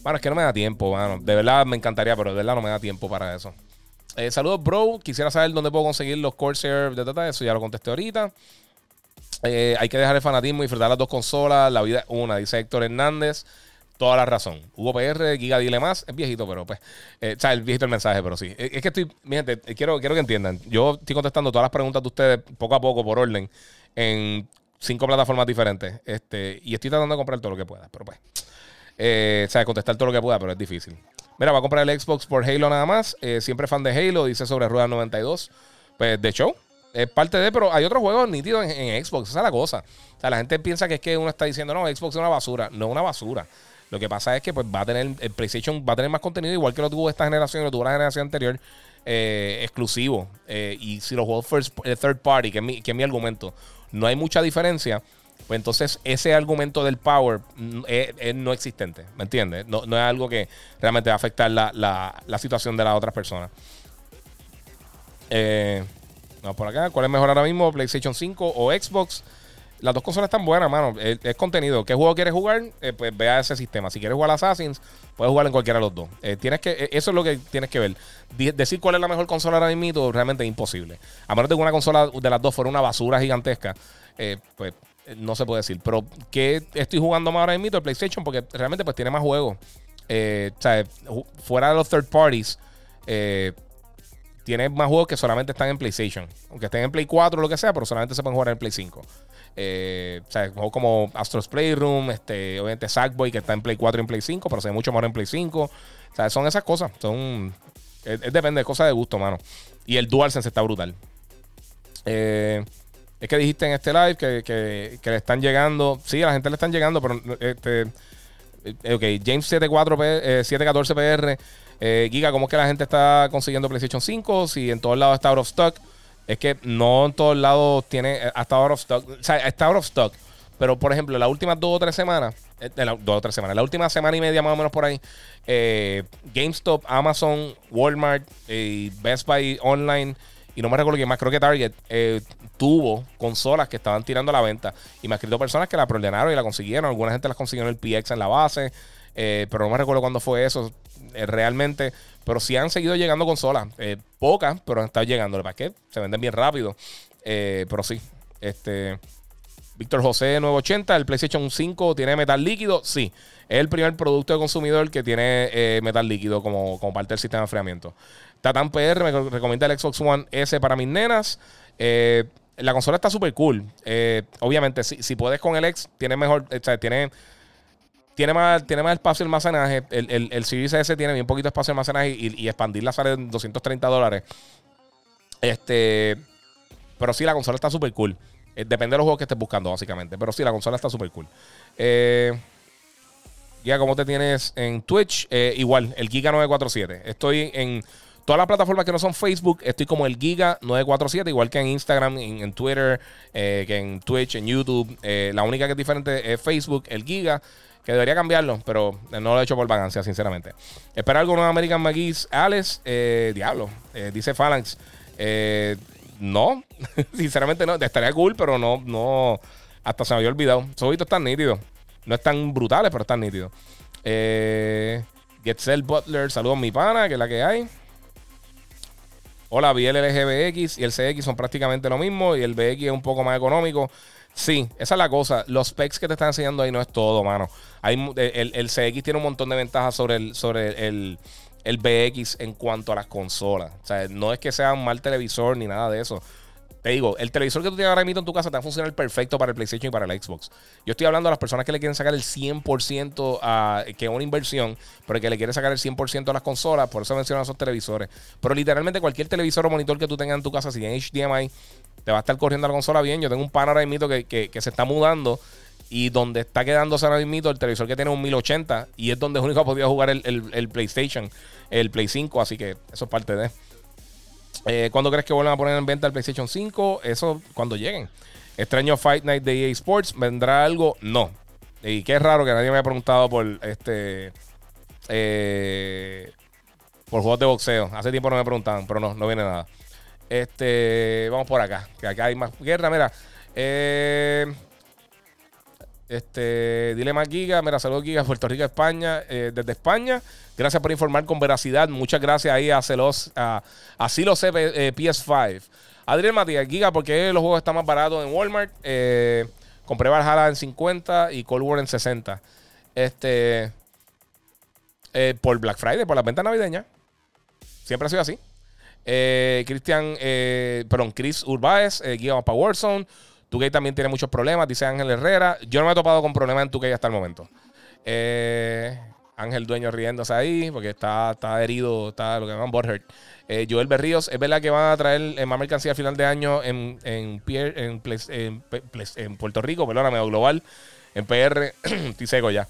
Bueno, es que no me da tiempo, mano. De verdad me encantaría, pero de verdad no me da tiempo para eso. Saludos, bro. Quisiera saber dónde puedo conseguir los Corsair de Tata. Eso ya lo contesté ahorita. Eh, hay que dejar el fanatismo y disfrutar las dos consolas. La vida es una, dice Héctor Hernández. Toda la razón. Hugo PR, Giga Dile más. Es viejito, pero pues. Eh, o sea, es viejito el mensaje, pero sí. Es, es que estoy. Mi gente, eh, quiero, quiero que entiendan. Yo estoy contestando todas las preguntas de ustedes poco a poco, por orden, en cinco plataformas diferentes. Este, y estoy tratando de comprar todo lo que pueda, pero pues. Eh, o sea, contestar todo lo que pueda, pero es difícil. Mira, va a comprar el Xbox por Halo nada más. Eh, siempre fan de Halo, dice sobre Rueda 92. Pues de show. Es parte de, pero hay otros juegos nítidos en, Xbox. Esa es la cosa. O sea, la gente piensa que es que uno está diciendo, no, Xbox es una basura. No es una basura. Lo que pasa es que pues va a tener, el PlayStation va a tener más contenido, igual que lo tuvo esta generación, lo tuvo la generación anterior, eh, exclusivo. Eh, y si los juegos first, eh, third party, que es, mi, que mi argumento, no hay mucha diferencia, pues entonces ese argumento del power mm, es, es no existente, ¿me entiendes? No, no es algo que realmente va a afectar la, la- la situación de las otras personas. Eh, por acá. ¿Cuál es mejor ahora mismo? ¿PlayStation 5 o Xbox? Las dos consolas están buenas, mano. Es, contenido. ¿Qué juego quieres jugar? Eh, pues vea ese sistema. Si quieres jugar Assassin's, puedes jugar en cualquiera de los dos. Eh, tienes que, eh, eso es lo que tienes que ver. Decir cuál es la mejor consola ahora mismo realmente es imposible. A menos de que una consola de las dos fuera una basura gigantesca, pues no se puede decir. Pero ¿qué estoy jugando más ahora mismo? El PlayStation, porque realmente pues tiene más juegos. Fuera de los third parties, eh, tiene más juegos que solamente están en PlayStation. Aunque estén en Play 4 o lo que sea, pero solamente se pueden jugar en Play 5. Eh, o sea, juegos como Astro's Playroom, este, obviamente Sackboy, que está en Play 4 y en Play 5, pero se ve mucho mejor en Play 5. O sea, son esas cosas. Son. Es, depende de cosas de gusto, mano. Y el DualSense está brutal. Eh, es que dijiste en este live que, le están llegando. Sí, a la gente le están llegando, pero este. eh, Ok, James 74 P- eh, 714 PR. Eh, Giga, ¿cómo es que la gente está consiguiendo PlayStation 5? Si en todos lados está out of stock. Es que no en todos lados tiene. eh, Hasta out of stock. O sea, está out of stock. Pero, por ejemplo, las últimas dos o tres semanas. eh, de la- dos o tres semanas. La última semana y media más o menos por ahí. eh, GameStop, Amazon, Walmart y Best Buy Online. Y no me recuerdo quién más. Creo que Target eh, tuvo consolas que estaban tirando a la venta. Y me ha escrito personas que la preordenaron y la consiguieron. Alguna gente las consiguió en el PX en la base. eh, pero no me recuerdo cuándo fue eso eh, realmente. Pero sí han seguido llegando consolas. eh, pocas, pero han estado llegando. ¿Para qué? Se venden bien rápido. Eh, pero sí. Este. Víctor José 980, el PlayStation 5 tiene metal líquido. Sí, es el primer producto de consumidor que tiene eh, metal líquido como, como parte del sistema de enfriamiento. Tatán PR me recomienda el Xbox One S para mis nenas. Eh, la consola está súper cool. Eh, obviamente, si, si puedes con el X, tiene mejor, o sea, tiene, tiene, más, tiene más espacio de almacenaje. El, el, el Series S tiene bien poquito espacio de almacenaje y, y expandirla sale en 230 dólares. Este, pero sí, la consola está súper cool. Eh, depende de los juegos que estés buscando, básicamente. Pero sí, la consola está súper cool. Eh, Giga, ¿cómo te tienes en Twitch? Eh, igual, el Giga947. Estoy en todas las plataformas que no son Facebook. Estoy como el Giga947, igual que en Instagram, en, en Twitter, eh, que en Twitch, en YouTube. La única que es diferente es Facebook, el Giga. Que debería cambiarlo, pero no lo he hecho por vagancia, sinceramente. Espera algo nuevo American McGee's. Alex, eh, diablo, eh, dice Phalanx. Eh, no, sinceramente no. Estaría cool, pero no, no. Hasta se me había olvidado. Esos están nítidos. No están brutales, pero están nítidos. Eh, Getzel Butler, saludos mi pana, que es la que hay. Hola, vi el LGBX y el CX son prácticamente lo mismo y el BX es un poco más económico. Sí, esa es la cosa. Los specs que te están enseñando ahí no es todo, mano. Hay, mu- el, el CX tiene un montón de ventajas sobre el, sobre el, el BX en cuanto a las consolas. O sea, no es que sea un mal televisor ni nada de eso. Te digo, el televisor que tú tienes ahora mismo en tu casa te va a funcionar perfecto para el PlayStation y para el Xbox. Yo estoy hablando a las personas que le quieren sacar el 100% a que es una inversión, pero que le quieren sacar el 100% a las consolas, por eso menciono esos televisores. Pero literalmente cualquier televisor o monitor que tú tengas en tu casa, si tiene HDMI, te va a estar corriendo la consola bien. Yo tengo un pan ahora mismo que, que, que se está mudando y donde está quedándose ahora mismo el televisor que tiene un 1080 y es donde único ha podido jugar el, el- el PlayStation, el Play 5, así que eso es parte de... Eh, ¿Cuándo crees que vuelvan a poner en venta el PlayStation 5? Eso cuando lleguen. Extraño Fight Night de EA Sports. ¿Vendrá algo? No. Y qué raro que nadie me haya preguntado por este Eh, por juegos de boxeo. Hace tiempo no me preguntaban, pero no, no viene nada. Este, vamos por acá, que acá hay más guerra. Mira, eh, este, dile más Giga. Mira, saludos Giga, Puerto Rico, España, eh, desde España. Gracias por informar con veracidad. Muchas gracias ahí a Celos, a, sé, eh, PS5. Adriel Matías, Giga, porque los juegos están más baratos en Walmart. Eh, compré Valhalla en 50 y Cold War en 60. Este, eh, por Black Friday, por la venta navideña. Siempre ha sido así. Cristian, perdón, Chris Urbáez, Giga para Warzone. 2K también tiene muchos problemas, dice Ángel Herrera. Yo no me he topado con problemas en 2K hasta el momento. Eh, Ángel Dueño riéndose ahí porque está, está herido, está lo que llaman butthurt. Eh, Joel Berríos, es verdad que van a traer eh, más mercancía a final de año en, en, Pier- en, en Puerto Rico, perdóname, o global, en PR, estoy seco ya.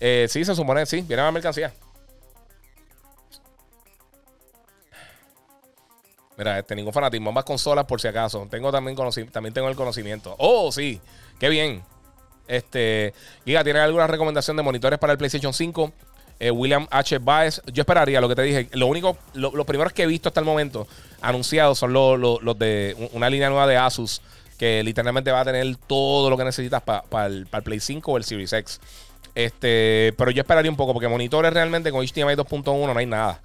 Eh, sí, se supone, sí, viene más mercancía. Mira, este, ningún fanatismo, ambas consolas por si acaso. Tengo también, también tengo el conocimiento. Oh, sí, qué bien. Este, Giga, ¿tiene alguna recomendación de monitores para el PlayStation 5? Eh, William H. Baez, yo esperaría lo que te dije. Lo único, lo- los primeros que he visto hasta el momento anunciados son los, de un- una línea nueva de Asus que literalmente va a tener todo lo que necesitas para el, pa el Play 5 o el Series X. Este, pero yo esperaría un poco porque monitores realmente con HDMI 2.1 no hay nada.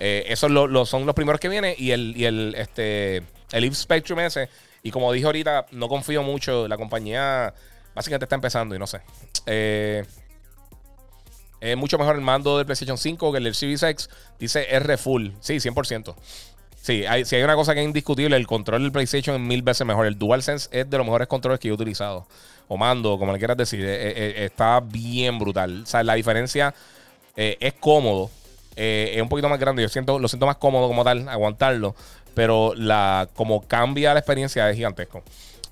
Eh, esos lo- son los primeros que vienen y el, y el, este, el Eve Spectrum ese. Y como dije ahorita, no confío mucho. La compañía básicamente está empezando y no sé. Eh, es mucho mejor el mando del PlayStation 5 que el del Series X. Dice R Full. Sí, 100%. Sí, hay, si hay una cosa que es indiscutible, el control del PlayStation es mil veces mejor. El DualSense es de los mejores controles que yo he utilizado. O mando, como le quieras decir. eh, está bien brutal. O sea, la diferencia es cómodo. Eh, es un poquito más grande. Yo siento, lo siento más cómodo como tal, aguantarlo. Pero la, como cambia la experiencia es gigantesco.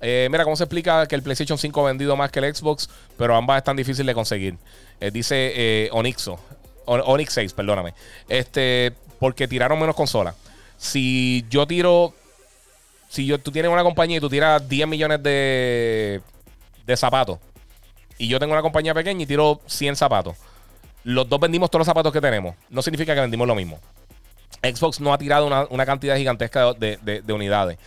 Eh, mira, ¿cómo se explica que el PlayStation 5 ha vendido más que el Xbox? Pero ambas están difíciles de conseguir. Eh, dice eh, Onyxo. O- Onyx 6, perdóname. Este, porque tiraron menos consolas. Si yo tiro. Si yo, tú tienes una compañía y tú tiras 10 millones de, de zapatos. Y yo tengo una compañía pequeña y tiro 100 zapatos. Los dos vendimos todos los zapatos que tenemos. No significa que vendimos lo mismo. Xbox no ha tirado una, cantidad gigantesca de, de- de unidades.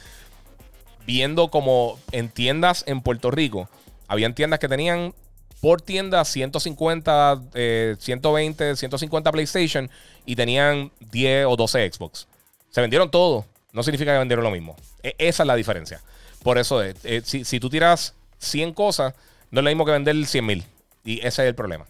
Viendo como en tiendas en Puerto Rico, habían tiendas que tenían por tienda 150, eh, 120, 150 PlayStation y tenían 10 o 12 Xbox. Se vendieron todos. No significa que vendieron lo mismo. E- esa es la diferencia. Por eso, es, eh, si, si tú tiras 100 cosas, no es lo mismo que vender 100 mil. Y ese es el problema.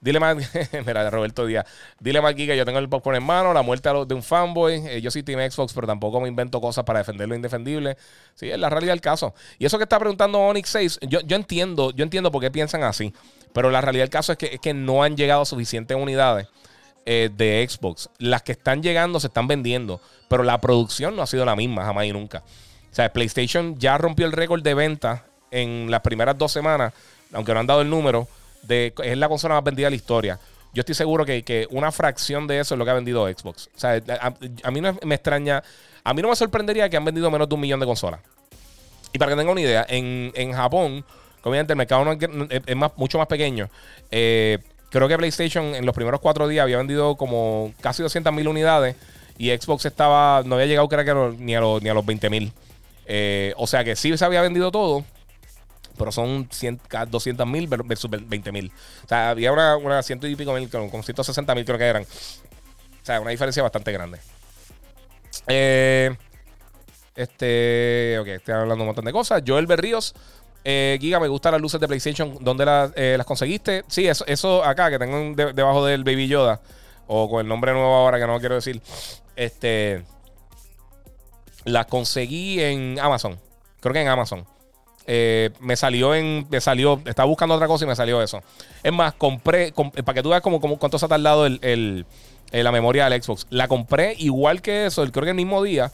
Dile más, mira, Roberto Díaz. Dile más aquí que yo tengo el popcorn en mano, la muerte de un fanboy. Eh, yo sí Team Xbox, pero tampoco me invento cosas para defender lo indefendible. Sí, es la realidad del caso. Y eso que está preguntando Onyx 6, yo, yo entiendo, yo entiendo por qué piensan así. Pero la realidad del caso es que, es que no han llegado suficientes unidades eh, de Xbox. Las que están llegando se están vendiendo, pero la producción no ha sido la misma jamás y nunca. O sea, PlayStation ya rompió el récord de venta en las primeras dos semanas, aunque no han dado el número, de, es la consola más vendida de la historia. Yo estoy seguro que, que una fracción de eso es lo que ha vendido Xbox. O sea, a, mí no me extraña, a mí no me sorprendería que han vendido menos de un millón de consolas. Y para que tengan una idea, en, en Japón, obviamente el mercado no es, más, mucho más pequeño. Eh, creo que PlayStation en los primeros cuatro días había vendido como casi 200 mil unidades y Xbox estaba, no había llegado creo que ni, a los, ni a los 20 mil. Eh, o sea que sí se había vendido todo, pero son 100, 200 mil versus 20 mil. O sea, había una, una ciento y pico mil, con con 160 mil creo que eran. O sea, una diferencia bastante grande. Eh, este, ok, estoy hablando un montón de cosas. Joel Berríos, eh, Giga, me gustan las luces de PlayStation. ¿Dónde las, eh, las conseguiste? Sí, eso, eso acá, que tengo de- debajo del Baby Yoda, o con el nombre nuevo ahora que no quiero decir. Este, las conseguí en Amazon. Creo que en Amazon. Eh, me salió en. Me salió. Estaba buscando otra cosa y me salió eso. Es más, compré. com- para que tú veas como, cuánto se ha tardado el, eh, la memoria del Xbox. La compré igual que eso, creo que el mismo día.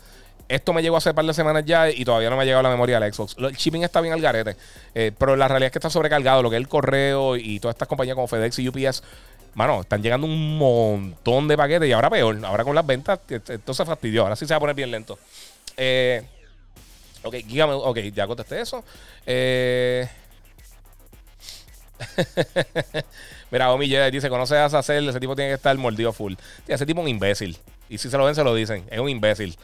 Esto me llegó hace par de semanas ya y todavía no me ha llegado la memoria del Xbox. El shipping está bien al garete. eh, pero la realidad es que está sobrecargado. Lo que es el correo y todas estas compañías como FedEx y UPS. Mano, están llegando un montón de paquetes y ahora peor. Ahora con las ventas, esto se fastidió. Ahora sí se va a poner bien lento. Eh, ok, dígame, ok, ya contesté eso. Eh, Mira, Omi Jedi dice: ¿Conoces a Sacer? Ese tipo tiene que estar mordido full. ese tipo es un imbécil. Y si se lo ven, se lo dicen. Es un imbécil.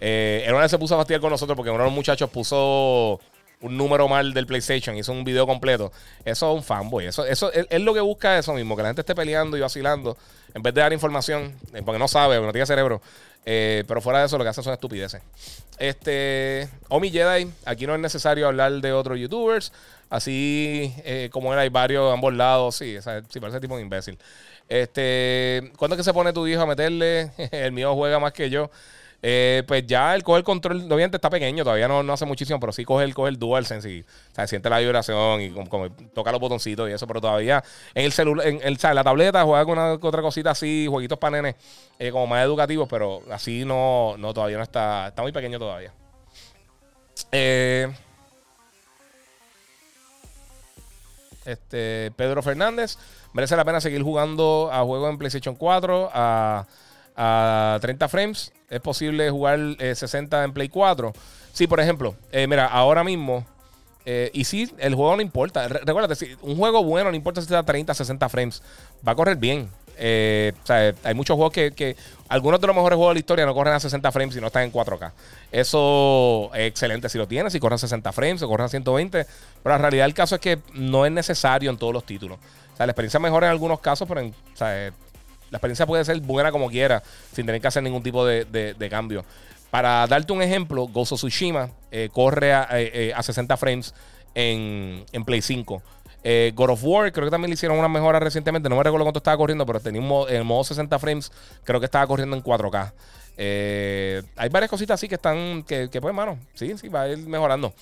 Eh, vez se puso a fastidiar con nosotros porque uno de los muchachos puso un número mal del PlayStation, hizo un video completo. Eso es un fanboy. Eso, eso es, lo que busca eso mismo, que la gente esté peleando y vacilando en vez de dar información, eh, porque no sabe, porque no tiene cerebro. Eh, pero fuera de eso, lo que hacen son estupideces. Este, Omi Jedi, aquí no es necesario hablar de otros YouTubers. Así eh, como él, hay varios a ambos lados. Sí, sí, parece tipo un imbécil. Este, ¿cuándo es que se pone tu hijo a meterle? el mío juega más que yo. Eh, pues ya él coge el control, obviamente está pequeño, todavía no, no hace muchísimo, pero sí coge el, coge el DualSense y siente la vibración y como, toca los botoncitos y eso, pero todavía en el celular, en, la tableta juega con una otra cosita así, jueguitos para nenes, eh, como más educativos, pero así no, no, todavía no está, está muy pequeño todavía. Eh, este, Pedro Fernández, merece la pena seguir jugando a juegos en PlayStation 4 a, a 30 frames es posible jugar 60 eh, en Play 4. Sí, por ejemplo, eh, mira, ahora mismo, eh, y sí, el juego no importa. recuérdate, si un juego bueno, no importa si está a 30, 60 frames, va a correr bien. hay muchos juegos que, algunos de los mejores juegos de la historia no corren a 60 frames y no están en 4K. Eso es excelente si lo tienes, si corren a 60 frames o corren a 120. Pero la realidad del caso es que no es necesario en todos los títulos. O sea, la experiencia mejora en algunos casos, pero en, la experiencia puede ser buena como quiera, sin tener que hacer ningún tipo de, cambio. Para darte un ejemplo, Gozo Tsushima eh, corre a, 60 eh, frames en, Play 5. Eh, God of War, creo que también le hicieron una mejora recientemente. No me recuerdo cuánto estaba corriendo, pero tenía en el modo 60 frames, creo que estaba corriendo en 4K. hay varias cositas así que están, que, pues, hermano, sí, sí, va a ir mejorando.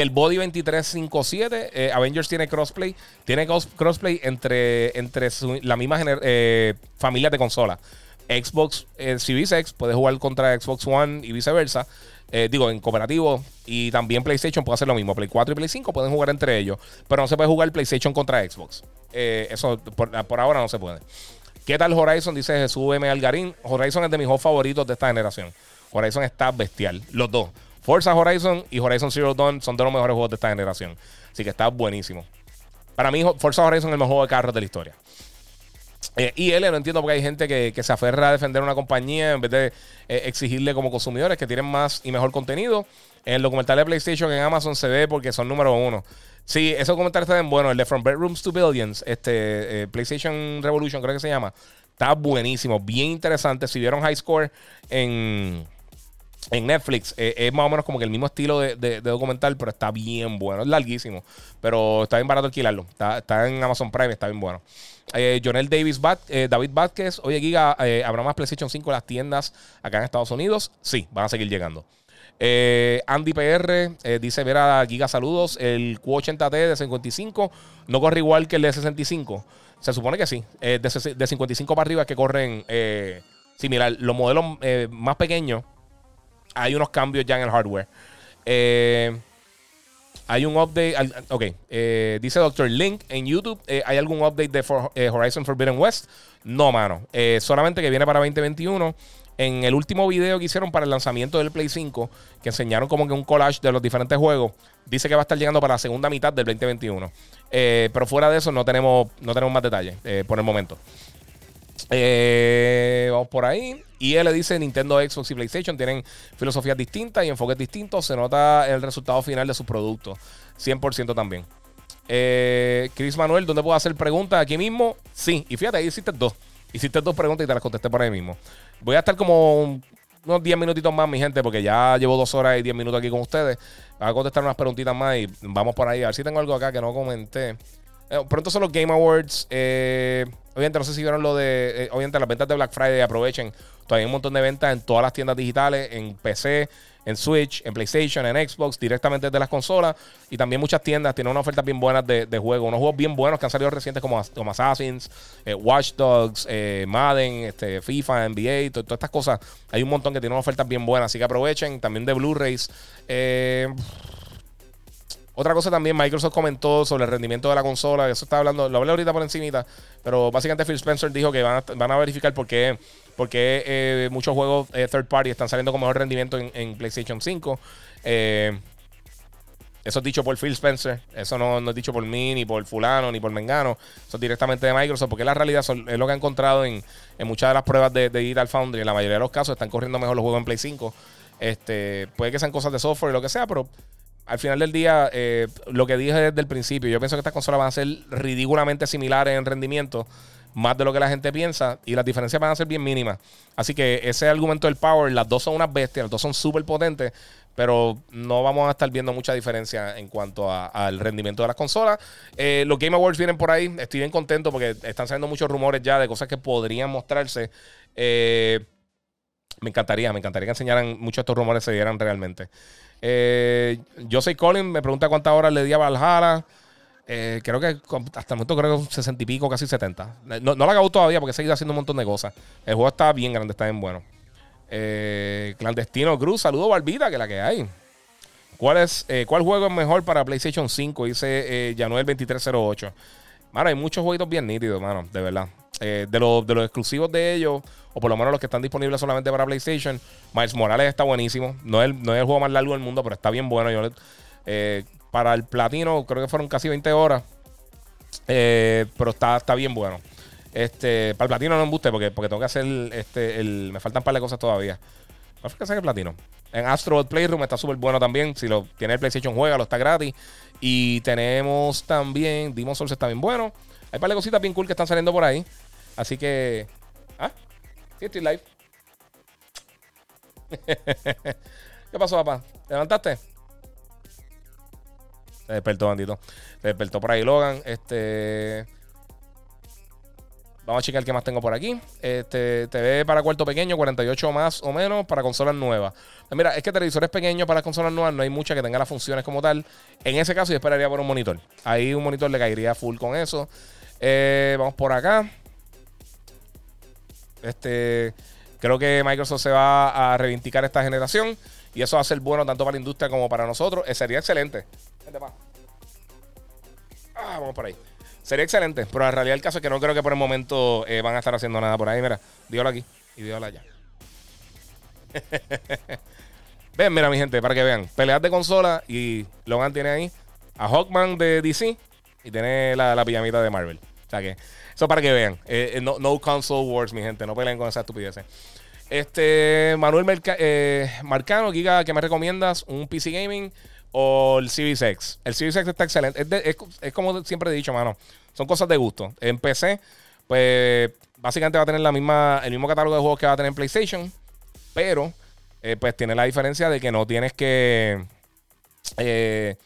El Body 2357, eh, Avengers tiene crossplay. Tiene crossplay entre, entre la misma eh, familia de consolas. Xbox eh, Series X puede jugar contra Xbox One y viceversa. Eh, digo, en cooperativo. Y también PlayStation puede hacer lo mismo. Play 4 y Play 5 pueden jugar entre ellos. Pero no se puede jugar PlayStation contra Xbox. eso por, ahora no se puede. ¿Qué tal Horizon? Dice Jesús M. Algarín. Horizon es de mis juegos favoritos de esta generación. Horizon está bestial. Los dos. Forza Horizon y Horizon Zero Dawn son de los mejores juegos de esta generación. Así que está buenísimo. Para mí, Forza Horizon es el mejor juego de carros de la historia. Eh, y él no entiendo porque hay gente que, se aferra a defender una compañía en vez de eh, exigirle como consumidores que tienen más y mejor contenido. En el documental de PlayStation en Amazon se ve porque son número uno. Sí, ese documental está bien bueno. El de From Bedrooms to Billions, este, eh, PlayStation Revolution creo que se llama. Está buenísimo, bien interesante. Si vieron High Score en en Netflix eh, es más o menos como que el mismo estilo de, documental, pero está bien bueno. Es larguísimo, pero está bien barato alquilarlo. Está, en Amazon Prime, está bien bueno. Eh, Jonel Davis eh, David Vázquez, oye Giga, ¿habrá más PlayStation 5 en las tiendas acá en Estados Unidos? Sí, van a seguir llegando. Andy PR dice: Vera Giga, saludos. El Q80T de 55 no corre igual que el de 65. Se supone que sí. de, de, 55 para arriba es que corren similar. Los modelos más pequeños hay unos cambios ya en el hardware. Eh, hay un update. Ok, eh, dice Dr. Link en YouTube. Eh, ¿Hay algún update de Horizon Forbidden West? No, mano. solamente que viene para 2021. En el último video que hicieron para el lanzamiento del Play 5, que enseñaron como que un collage de los diferentes juegos, dice que va a estar llegando para la segunda mitad del 2021. pero fuera de eso, no tenemos, no tenemos más detalles por el momento. Eh, vamos por ahí. Y él le dice Nintendo, Xbox y PlayStation tienen filosofías distintas y enfoques distintos. Se nota el resultado final de sus productos. 100% también. Eh, Chris Manuel, ¿dónde puedo hacer preguntas? Aquí mismo. Sí. Y fíjate, ahí hiciste dos. Hiciste dos preguntas y te las contesté por ahí mismo. Voy a estar como unos 10 minutitos más, mi gente, porque ya llevo dos horas y 10 minutos aquí con ustedes. Voy a contestar unas preguntitas más y vamos por ahí. A ver si tengo algo acá que no comenté. Eh, pronto son los Game Awards. Eh, obviamente, no sé si vieron lo de. Eh, obviamente, las ventas de Black Friday. Aprovechen. Todavía hay un montón de ventas en todas las tiendas digitales: en PC, en Switch, en PlayStation, en Xbox, directamente desde las consolas. Y también muchas tiendas tienen unas ofertas bien buenas de, de juegos. Unos juegos bien buenos que han salido recientes, como, como Assassins, Watch Dogs, Madden, este, FIFA, NBA, todas estas cosas. Hay un montón que tienen ofertas bien buenas. Así que aprovechen. También de Blu-rays. Eh. Otra cosa también, Microsoft comentó sobre el rendimiento de la consola. Eso está hablando, lo hablé ahorita por encimita. Pero básicamente Phil Spencer dijo que van a, verificar por qué, eh, muchos juegos eh, third party están saliendo con mejor rendimiento en, PlayStation 5. Eh, Eso es dicho por Phil Spencer. Eso no, no, es dicho por mí, ni por fulano, ni por Mengano. Eso es directamente de Microsoft, porque la realidad es lo que ha encontrado en, muchas de las pruebas de, de Digital Foundry. En la mayoría de los casos están corriendo mejor los juegos en Play 5. Este, puede que sean cosas de software y lo que sea, pero al final del día, eh, lo que dije desde el principio, yo pienso que estas consolas van a ser ridículamente similares en rendimiento, más de lo que la gente piensa, y las diferencias van a ser bien mínimas. Así que ese argumento del power, las dos son unas bestias, las dos son súper potentes, pero no vamos a estar viendo mucha diferencia en cuanto al rendimiento de las consolas. Eh, los Game Awards vienen por ahí, estoy bien contento porque están saliendo muchos rumores ya de cosas que podrían mostrarse. Eh, me encantaría, me encantaría que enseñaran muchos de estos rumores se dieran realmente. Eh, yo soy Colin, me pregunta cuántas horas le di a Valhalla. Eh, creo que hasta el momento creo que 60 y pico, casi 70. No, no la acabo todavía porque he seguido haciendo un montón de cosas. El juego está bien grande, está bien bueno. Eh, clandestino Cruz, saludo Barbita, que la que hay. ¿Cuál, es, eh, ¿Cuál juego es mejor para PlayStation 5? Dice Januel 2308. Mano, hay muchos jueguitos bien nítidos, mano, de verdad. de, de los exclusivos de ellos, o por lo menos los que están disponibles solamente para PlayStation, Miles Morales está buenísimo. No es, no es el juego más largo del mundo, pero está bien bueno. Yo, para el platino, creo que fueron casi 20 horas. pero está, está bien bueno. Este, para el platino no embuste porque, porque tengo que hacer este, me faltan un par de cosas todavía. ¿Cuál fue que el platino? En Astro Playroom está súper bueno también. Si lo tiene el PlayStation, juega, lo está gratis. Y tenemos también Demon Souls está bien bueno. Hay un par de cositas bien cool que están saliendo por ahí. Así que. Ah, sí, estoy. ¿Qué pasó, papá? ¿Te levantaste? Se despertó, bandito. Se despertó por ahí Logan. Este. Vamos a checar qué más tengo por aquí. Este, TV para cuarto pequeño, 48 más o menos para consolas nuevas. Pues mira, es que televisores pequeños para consolas nuevas no hay mucha que tenga las funciones como tal. En ese caso, yo esperaría por un monitor. Ahí un monitor le caería full con eso. Eh, vamos por acá. Este, creo que Microsoft se va a reivindicar esta generación. Y eso va a ser bueno tanto para la industria como para nosotros. Eh, sería excelente. Ah, vamos por ahí. Sería excelente, pero la realidad del caso es que no creo que por el momento eh, van a estar haciendo nada por ahí. Mira, dígalo aquí y dígalo allá. Ven, mira, mi gente, para que vean. Peleas de consola y Logan tiene ahí a Hawkman de DC y tiene la, pijamita de Marvel. O sea que, eso para que vean. Eh, eh, no, no, console wars, mi gente. No peleen con esa estupidez. Este, Manuel Marcano, Giga, ¿qué me recomiendas? ¿Un PC Gaming o el Series X? El Series X está excelente. Es, como siempre he dicho, mano. Son cosas de gusto. En PC, pues básicamente va a tener la misma, el mismo catálogo de juegos que va a tener en PlayStation. Pero, eh, pues tiene la diferencia de que no tienes que. Eh,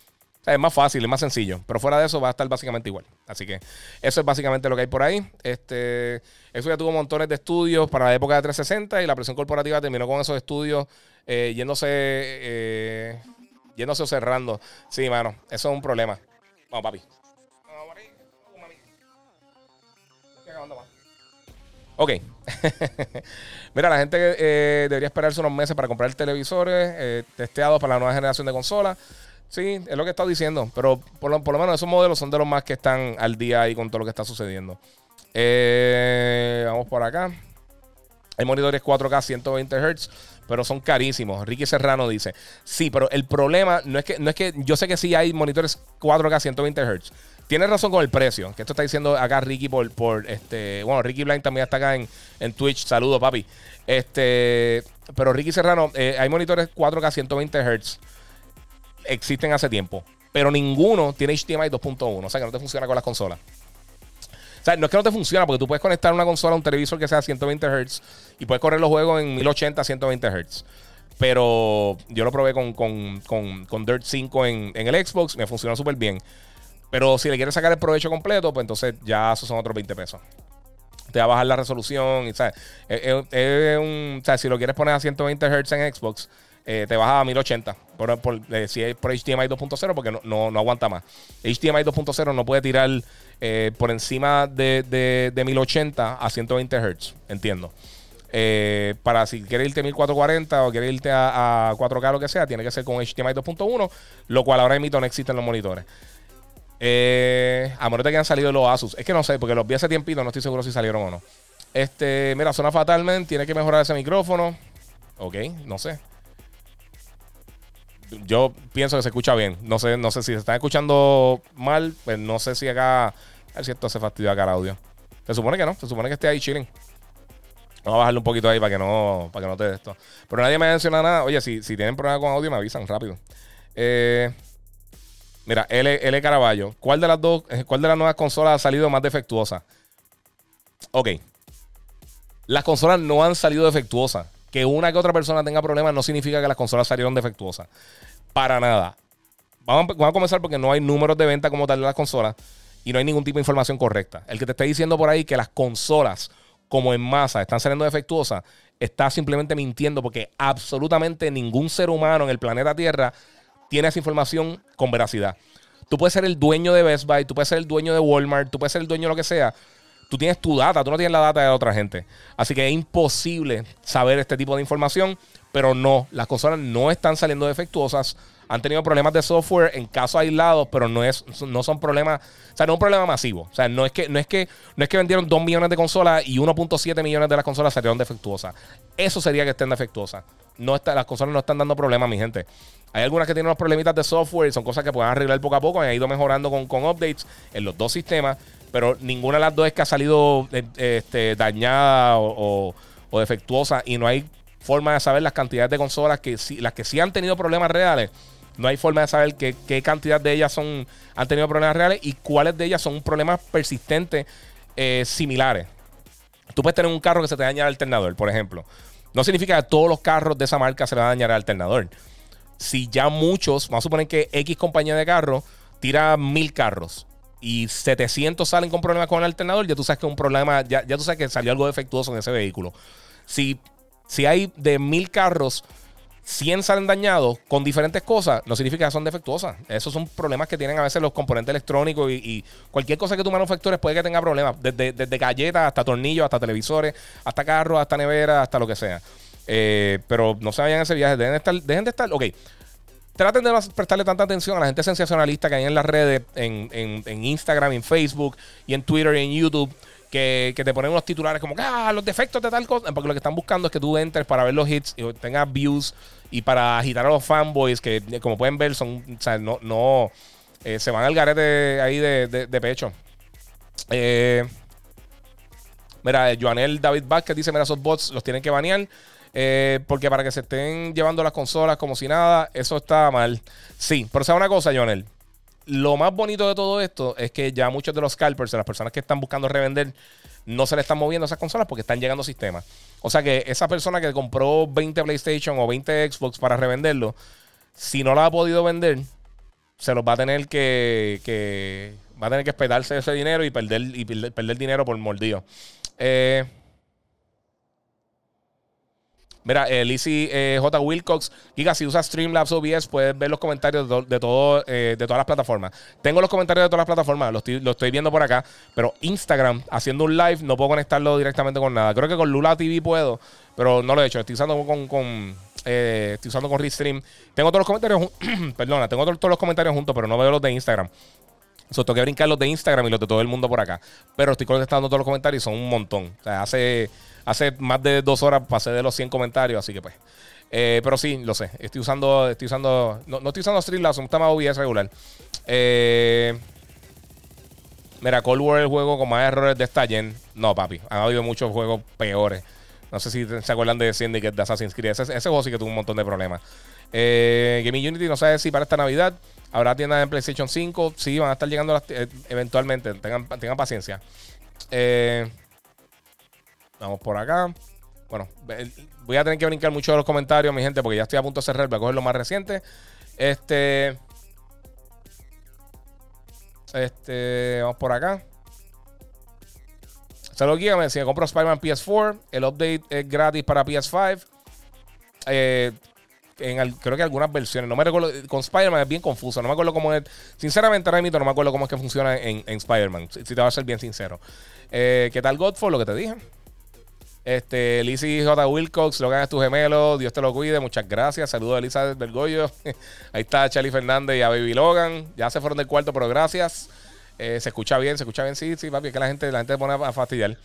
es más fácil, es más sencillo. Pero fuera de eso va a estar básicamente igual. Así que eso es básicamente lo que hay por ahí. Este, eso ya tuvo montones de estudios para la época de 360 y la presión corporativa terminó con esos estudios eh, yéndose, yéndose o cerrando. Sí, mano, eso es un problema. Vamos, papi. Ok. Mira, la gente eh, debería esperarse unos meses para comprar televisores eh, testeados para la nueva generación de consolas. Sí, es lo que he estado diciendo. Pero por lo, menos esos modelos son de los más que están al día ahí con todo lo que está sucediendo. Eh, vamos por acá. Hay monitores 4K 120 Hz, pero son carísimos. Ricky Serrano dice: Sí, pero el problema no es que, no es que yo sé que sí hay monitores 4K 120 Hz. Tienes razón con el precio, que esto está diciendo acá Ricky por, por este. Bueno, Ricky Blind también está acá en, en Twitch. Saludos, papi. Este. Pero Ricky Serrano, eh, hay monitores 4K 120 Hz. Existen hace tiempo. Pero ninguno tiene HDMI 2.1. O sea que no te funciona con las consolas. O sea, no es que no te funciona, porque tú puedes conectar una consola a un televisor que sea 120 Hz y puedes correr los juegos en 1080 120 Hz. Pero yo lo probé con, con, con, Dirt 5 en, en el Xbox, me funcionó súper bien. Pero si le quieres sacar el provecho completo, pues entonces ya esos son otros 20 pesos. Te va a bajar la resolución. Y, ¿sabes? Es, un, o sea, si lo quieres poner a 120 Hz en Xbox, eh, te baja a 1080. Por, por, eh, si es por HDMI 2.0, porque no, no, aguanta más. HDMI 2.0 no puede tirar eh, por encima de, de, de, 1080 a 120 Hz. Entiendo. para si quieres irte a 1440 o quieres irte a, a 4K o lo que sea, tiene que ser con HDMI 2.1, lo cual ahora mismo no existe en los monitores. Eh, a menos de que han salido los Asus. Es que no sé, porque los vi hace tiempito, no estoy seguro si salieron o no. Este, mira, suena fatalmente. Tiene que mejorar ese micrófono. Ok, no sé. yo pienso que se escucha bien. No sé, no sé si se está escuchando mal, pues no sé si acá. A ver si esto se fastidia acá el audio. Se supone que no, se supone que esté ahí chilling. Vamos a bajarle un poquito ahí para que no, para que no te dé esto. Pero nadie me menciona nada. Oye, si, si tienen problemas con audio, me avisan rápido. Eh, mira, L, L Caraballo. ¿Cuál de las dos, eh, cuál de las nuevas consolas ha salido más defectuosa? Ok. Las consolas no han salido defectuosas. Que una que otra persona tenga problemas no significa que las consolas salieron defectuosas. Para nada. Vamos, vamos a comenzar porque no hay números de venta como tal de las consolas y no hay ningún tipo de información correcta. El que te esté diciendo por ahí que las consolas como en masa están saliendo defectuosas, está simplemente mintiendo porque absolutamente ningún ser humano en el planeta Tierra tiene esa información con veracidad. Tú puedes ser el dueño de Best Buy, tú puedes ser el dueño de Walmart, tú puedes ser el dueño de lo que sea. Tú tienes tu data, tú no tienes la data de otra gente. Así que es imposible saber este tipo de información, pero no, las consolas no están saliendo defectuosas han tenido problemas de software en casos aislados, pero no, es, no son problemas, o sea, no es un problema masivo. O sea, no es que, no es que, no es que vendieron 2 millones de consolas y 1.7 millones de las consolas salieron defectuosas. Eso sería que estén defectuosas. No está, las consolas no están dando problemas, mi gente. Hay algunas que tienen unos problemitas de software y son cosas que pueden arreglar poco a poco. Han ido mejorando con, con updates en los dos sistemas, pero ninguna de las dos es que ha salido eh, este, dañada o, defectuosa y no hay forma de saber las cantidades de consolas que las que sí han tenido problemas reales no hay forma de saber qué, cantidad de ellas son, han tenido problemas reales y cuáles de ellas son problemas persistentes eh, similares. Tú puedes tener un carro que se te daña el alternador, por ejemplo. No significa que todos los carros de esa marca se le va a dañar el alternador. Si ya muchos, vamos a suponer que X compañía de carros tira mil carros y 700 salen con problemas con el alternador, ya tú sabes que un problema, ya, ya tú sabes que salió algo defectuoso en ese vehículo. Si, si hay de mil carros 100 salen dañados con diferentes cosas, no significa que son defectuosas. Esos son problemas que tienen a veces los componentes electrónicos y, cualquier cosa que tú manufactures puede que tenga problemas. Desde, desde galletas hasta tornillos, hasta televisores, hasta carros, hasta neveras, hasta lo que sea. Eh, pero no se vayan a ese viaje. Dejen de estar. Dejen de estar ok. Traten de no prestarle tanta atención a la gente sensacionalista que hay en las redes, en, en, en Instagram, en Facebook y en Twitter y en YouTube que, te ponen unos titulares como que ah, los defectos de tal cosa. Porque lo que están buscando es que tú entres para ver los hits y tengas views y para agitar a los fanboys, que como pueden ver, son, o sea, no, no eh, se van al garete ahí de, pecho. Eh, mira, Joanel David Vázquez dice: Mira, esos bots los tienen que banear. Eh, porque para que se estén llevando las consolas como si nada, eso está mal. Sí, pero sabe una cosa, Joanel lo más bonito de todo esto es que ya muchos de los scalpers, las personas que están buscando revender, no se le están moviendo esas consolas porque están llegando sistemas. O sea que esa persona que compró 20 PlayStation o 20 Xbox para revenderlo, si no lo ha podido vender, se los va a tener que, va a tener que esperarse ese dinero y perder, y perder, dinero por mordido. Eh, Mira, eh, Lizzie eh, J. Wilcox, Giga, si usas Streamlabs OBS, puedes ver los comentarios de, todo, eh, de todas las plataformas. Tengo los comentarios de todas las plataformas, lo estoy, viendo por acá, pero Instagram, haciendo un live, no puedo conectarlo directamente con nada. Creo que con Lula TV puedo, pero no lo he hecho. Estoy usando con, con estoy usando con Restream. Tengo todos los comentarios, perdona, tengo todos, los comentarios juntos, pero no veo los de Instagram. So, tengo que brincar los de Instagram y los de todo el mundo por acá. Pero estoy contestando todos los comentarios y son un montón. O sea, hace hace más de dos horas pasé de los 100 comentarios, así que pues. Eh, pero sí, lo sé. Estoy usando. Estoy usando. No, estoy usando Streamlabs, un tema OBS regular. Eh, mira, Cold War el juego con más errores de esta gen. No, papi. Han habido muchos juegos peores. No sé si se acuerdan de Syndicate de Assassin's Creed. Ese, juego sí que tuvo un montón de problemas. Eh, Gaming Unity no sabe si para esta Navidad habrá tiendas en PlayStation 5. Sí, van a estar llegando eh, eventualmente. Tengan, tengan paciencia. Eh. Vamos por acá. Bueno, voy a tener que brincar mucho de los comentarios, mi gente, porque ya estoy a punto de cerrar. Voy a coger lo más reciente. Este. Este. Vamos por acá. Saludos, guía. Me compro Spider-Man PS4, el update es gratis para PS5. Eh, en creo que algunas versiones. No me recuerdo. Con Spider-Man es bien confuso. No me acuerdo cómo es. Sinceramente, mismo no me acuerdo cómo es que funciona en, Spider-Man. Si, te voy a ser bien sincero. Eh, ¿Qué tal Godfall? Lo que te dije. Este, Lizzie J. Wilcox, Logan es tu gemelo, Dios te lo cuide, muchas gracias. Saludos a Elizabeth Bergoglio. Ahí está Charlie Fernández y a Baby Logan. Ya se fueron del cuarto, pero gracias. Eh, se escucha bien, se escucha bien. Sí, sí, papi, es que la gente, la gente pone a fastidiar.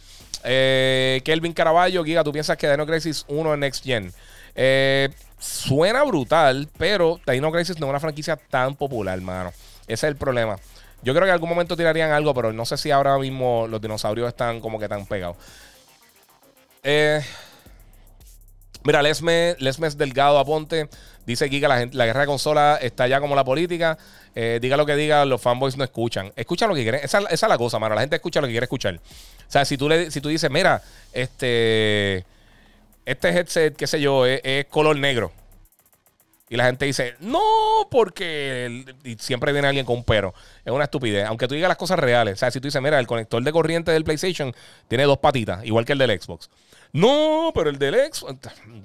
Eh, Kelvin Caraballo, Giga, ¿tú piensas que Dino Crisis 1 en Next Gen? Eh, suena brutal, pero Dino Crisis no es una franquicia tan popular, mano. Ese es el problema. Yo creo que en algún momento tirarían algo, pero no sé si ahora mismo los dinosaurios están como que tan pegados. Eh, mira, Lesmes, Lesmes Delgado Aponte dice Giga, la, guerra de consola está ya como la política. Eh, diga lo que diga, los fanboys no escuchan. Escucha lo que quieren. Esa, es la cosa, mano. La gente escucha lo que quiere escuchar. O sea, si tú, le, si tú dices, mira, este, este headset, qué sé yo, es, color negro. Y la gente dice, no, porque. Y siempre viene alguien con un pero. Es una estupidez. Aunque tú digas las cosas reales. O sea, si tú dices, mira, el conector de corriente del PlayStation tiene dos patitas, igual que el del Xbox. No, pero el del Xbox.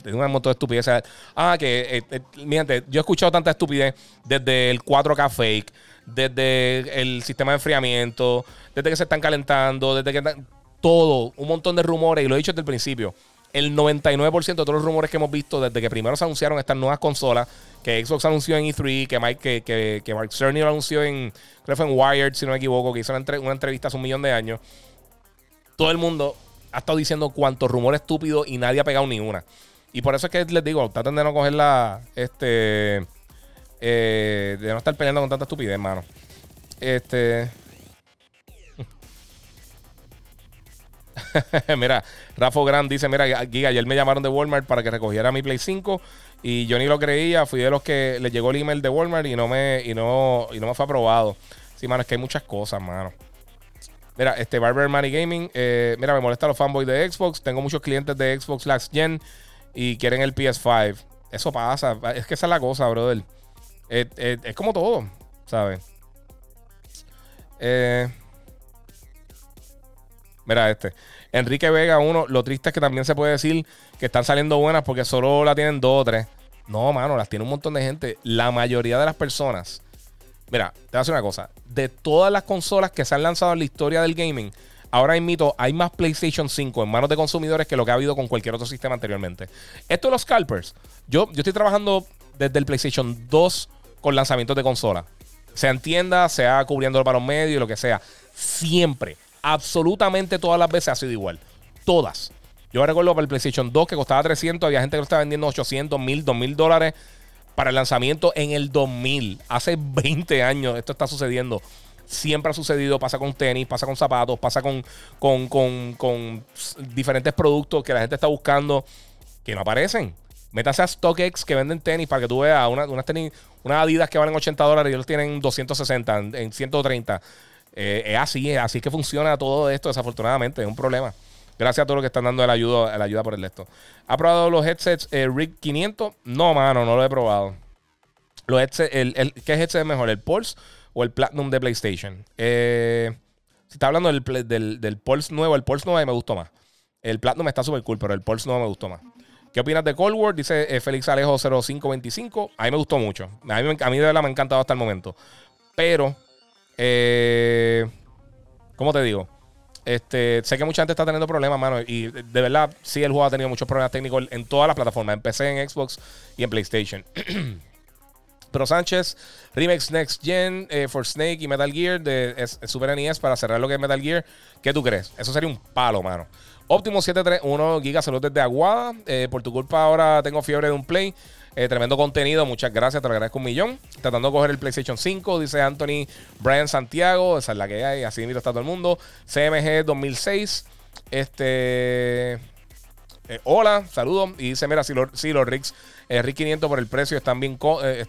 Es un montón de estupidez. ah, que. Eh, eh yo he escuchado tanta estupidez desde el 4K fake, desde el sistema de enfriamiento, desde que se están calentando, desde que. Todo. Un montón de rumores. Y lo he dicho desde el principio el 99% de todos los rumores que hemos visto desde que primero se anunciaron estas nuevas consolas, que Xbox anunció en E3, que, Mike, que, que, Mark Cerny lo anunció en, creo que fue en Wired, si no me equivoco, que hizo una, entrevista hace un millón de años. Todo el mundo ha estado diciendo cuántos rumores estúpidos y nadie ha pegado ni una. Y por eso es que les digo, traten de no coger la. Este. Eh, de no estar peleando con tanta estupidez, hermano. Este. mira, Rafa Gran dice: Mira, Giga, ayer me llamaron de Walmart para que recogiera mi Play 5 y yo ni lo creía. Fui de los que le llegó el email de Walmart y no me, y no, y no me fue aprobado. Sí, mano, es que hay muchas cosas, mano. Mira, este Barber Money Gaming. Eh, mira, me molesta los fanboys de Xbox. Tengo muchos clientes de Xbox Last Gen y quieren el PS5. Eso pasa. Es que esa es la cosa, brother. es como todo, ¿sabes? Eh, mira, este. Enrique Vega, uno. Lo triste es que también se puede decir que están saliendo buenas porque solo la tienen dos o tres. No, mano, las tiene un montón de gente. La mayoría de las personas. Mira, te voy a decir una cosa. De todas las consolas que se han lanzado en la historia del gaming, ahora mito, hay más PlayStation 5 en manos de consumidores que lo que ha habido con cualquier otro sistema anteriormente. Esto de los scalpers. Yo, yo estoy trabajando desde el PlayStation 2 con lanzamientos de consola. Sea en tienda, sea cubriendo para los medios, lo que sea. Siempre absolutamente todas las veces ha sido igual. Todas. Yo recuerdo para el PlayStation 2 que costaba 300, había gente que lo estaba vendiendo 800, 1000, 2000 dólares para el lanzamiento en el 2000. Hace 20 años esto está sucediendo. Siempre ha sucedido, pasa con tenis, pasa con zapatos, pasa con, con, con, diferentes productos que la gente está buscando que no aparecen. Métase a StockX que venden tenis para que tú veas unas tenis, unas Adidas que valen 80 dólares y ellos tienen 260 en 130. Eh, es así, es así que funciona todo esto, desafortunadamente, es un problema. Gracias a todos los que están dando la ayuda, ayuda por el esto. ¿Ha probado los headsets eh, RIG 500? No, mano, no lo he probado. Los el, ¿Qué headset es mejor, el Pulse o el Platinum de PlayStation? Eh, si está hablando del, del, del, Pulse nuevo, el Pulse nuevo me gustó más. El Platinum está súper cool, pero el Pulse nuevo me gustó más. ¿Qué opinas de Cold War? Dice eh, Félix Alejo 0525. A mí me gustó mucho. A mí, a mí de verdad me ha encantado hasta el momento. Pero eh, ¿Cómo te digo? Este, sé que mucha gente está teniendo problemas, mano. Y de verdad, sí, el juego ha tenido muchos problemas técnicos en todas las plataformas: en PC, en Xbox y en PlayStation. Pero Sánchez, Remix Next Gen eh, for Snake y Metal Gear de Super NES para cerrar lo que es Metal Gear. ¿Qué tú crees? Eso sería un palo, mano. Optimo 731 gigas, salud desde Aguada. Eh, por tu culpa ahora tengo fiebre de un play. Eh, tremendo contenido, muchas gracias, te lo agradezco un millón. Tratando de coger el PlayStation 5, dice Anthony Brian Santiago, esa es la que hay, así mira está todo el mundo. CMG 2006, este... Eh, hola, saludos. Y dice, mira, si, si los Rigs eh, RIG 500 por el precio están bien,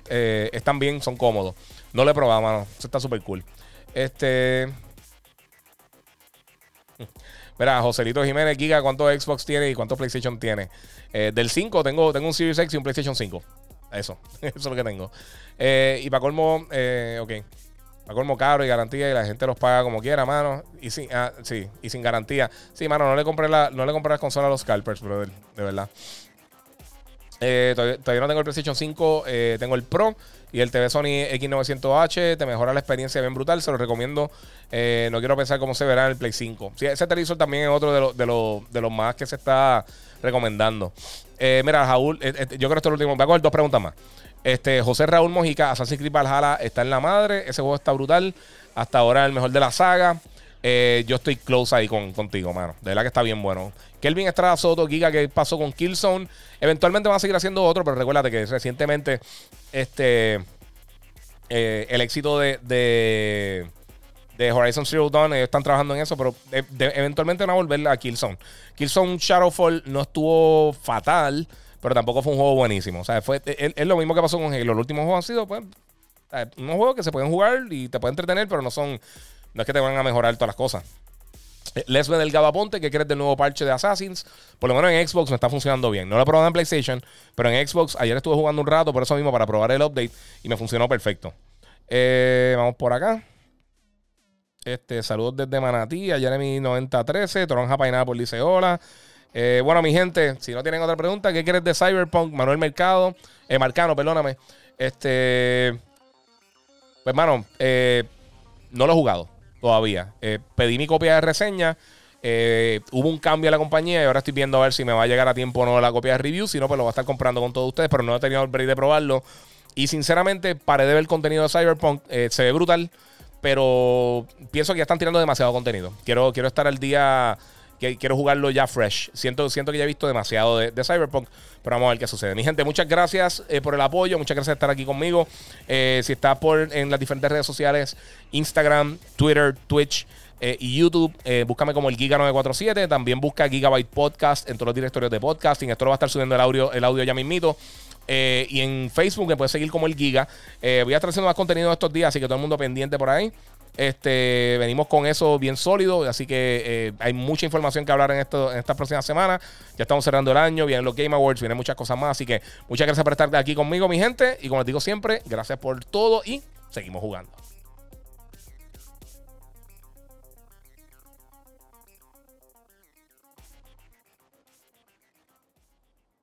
están bien, son cómodos. No lo he probado, mano. Eso está súper cool. Este... Mira, Joselito Jiménez, Giga, ¿cuántos Xbox tiene y cuántos PlayStation tiene? Eh, del 5 tengo, tengo un Series X y un PlayStation 5. Eso, eso es lo que tengo. Eh, y para colmo, eh, ok. Para colmo caro y garantía y la gente los paga como quiera, mano. Y sin, ah, sí, y sin garantía. Sí, mano, no le compré la, no le compré las consolas a los scalpers, brother. De verdad. Todavía, todavía, no tengo el PlayStation 5, tengo el Pro. Y el TV Sony X900H te mejora la experiencia bien brutal. Se lo recomiendo. Eh, no quiero pensar cómo se verá en el Play 5. Sí, ese televisor también es otro de, de, los más que se está recomendando. Eh, mira, Jaúl, eh, yo creo que esto es lo último. Voy a coger dos preguntas más. Este, José Raúl Mojica, Assassin's Creed Valhalla está en la madre. Ese juego está brutal. Hasta ahora el mejor de la saga. Eh, yo estoy close ahí con, contigo, mano. De verdad que está bien bueno. Kelvin Estrada Soto, Giga, que pasó con Killzone. Eventualmente van a seguir haciendo otro, pero recuérdate que recientemente este, eh, el éxito de, de, Horizon Zero Dawn, ellos están trabajando en eso, pero eventualmente van a volver a Killzone. Killzone Shadowfall no estuvo fatal, pero tampoco fue un juego buenísimo. O sea, fue, es, lo mismo que pasó con Halo. Los últimos juegos han sido pues, unos juegos que se pueden jugar y te pueden entretener, pero no son no es que te van a mejorar todas las cosas. Eh, Leslie del Gabaponte, ¿qué crees del nuevo parche de Assassins? Por lo menos en Xbox me está funcionando bien. No lo he probado en PlayStation, pero en Xbox ayer estuve jugando un rato, por eso mismo, para probar el update y me funcionó perfecto. Eh, vamos por acá. Este, saludos desde Manatí, a Jeremy9013, Toronja Pineapple dice hola. Eh, bueno, mi gente, si no tienen otra pregunta, ¿qué crees de Cyberpunk? Manuel Mercado, eh, Marcano, perdóname. Este, pues, hermano, no lo he jugado todavía. Eh, pedí mi copia de reseña. Eh, hubo un cambio en la compañía y ahora estoy viendo a ver si me va a llegar a tiempo o no la copia de review. Si no, pues lo voy a estar comprando con todos ustedes, pero no he tenido el break de probarlo. Y sinceramente, paré de ver el contenido de Cyberpunk. Eh, se ve brutal, pero pienso que ya están tirando demasiado contenido. Quiero, quiero estar al día quiero jugarlo ya fresh. Siento, siento que ya he visto demasiado de, Cyberpunk, pero vamos a ver qué sucede. Mi gente, muchas gracias eh, por el apoyo, muchas gracias por estar aquí conmigo. Eh, si estás por, en las diferentes redes sociales, Instagram, Twitter, Twitch. Eh, y YouTube, búscame como el Giga947. También busca Gigabyte Podcast en todos los directorios de podcasting. Esto lo va a estar subiendo el audio, el audio ya mismito. y en Facebook me puedes seguir como el Giga. voy a estar haciendo más contenido estos días, así que todo el mundo pendiente por ahí. Este, venimos con eso bien sólido, así que eh, hay mucha información que hablar en, esto, en estas próximas semanas. Ya estamos cerrando el año, vienen los Game Awards, vienen muchas cosas más, así que muchas gracias por estar aquí conmigo, mi gente. Y como les digo siempre, gracias por todo y seguimos jugando.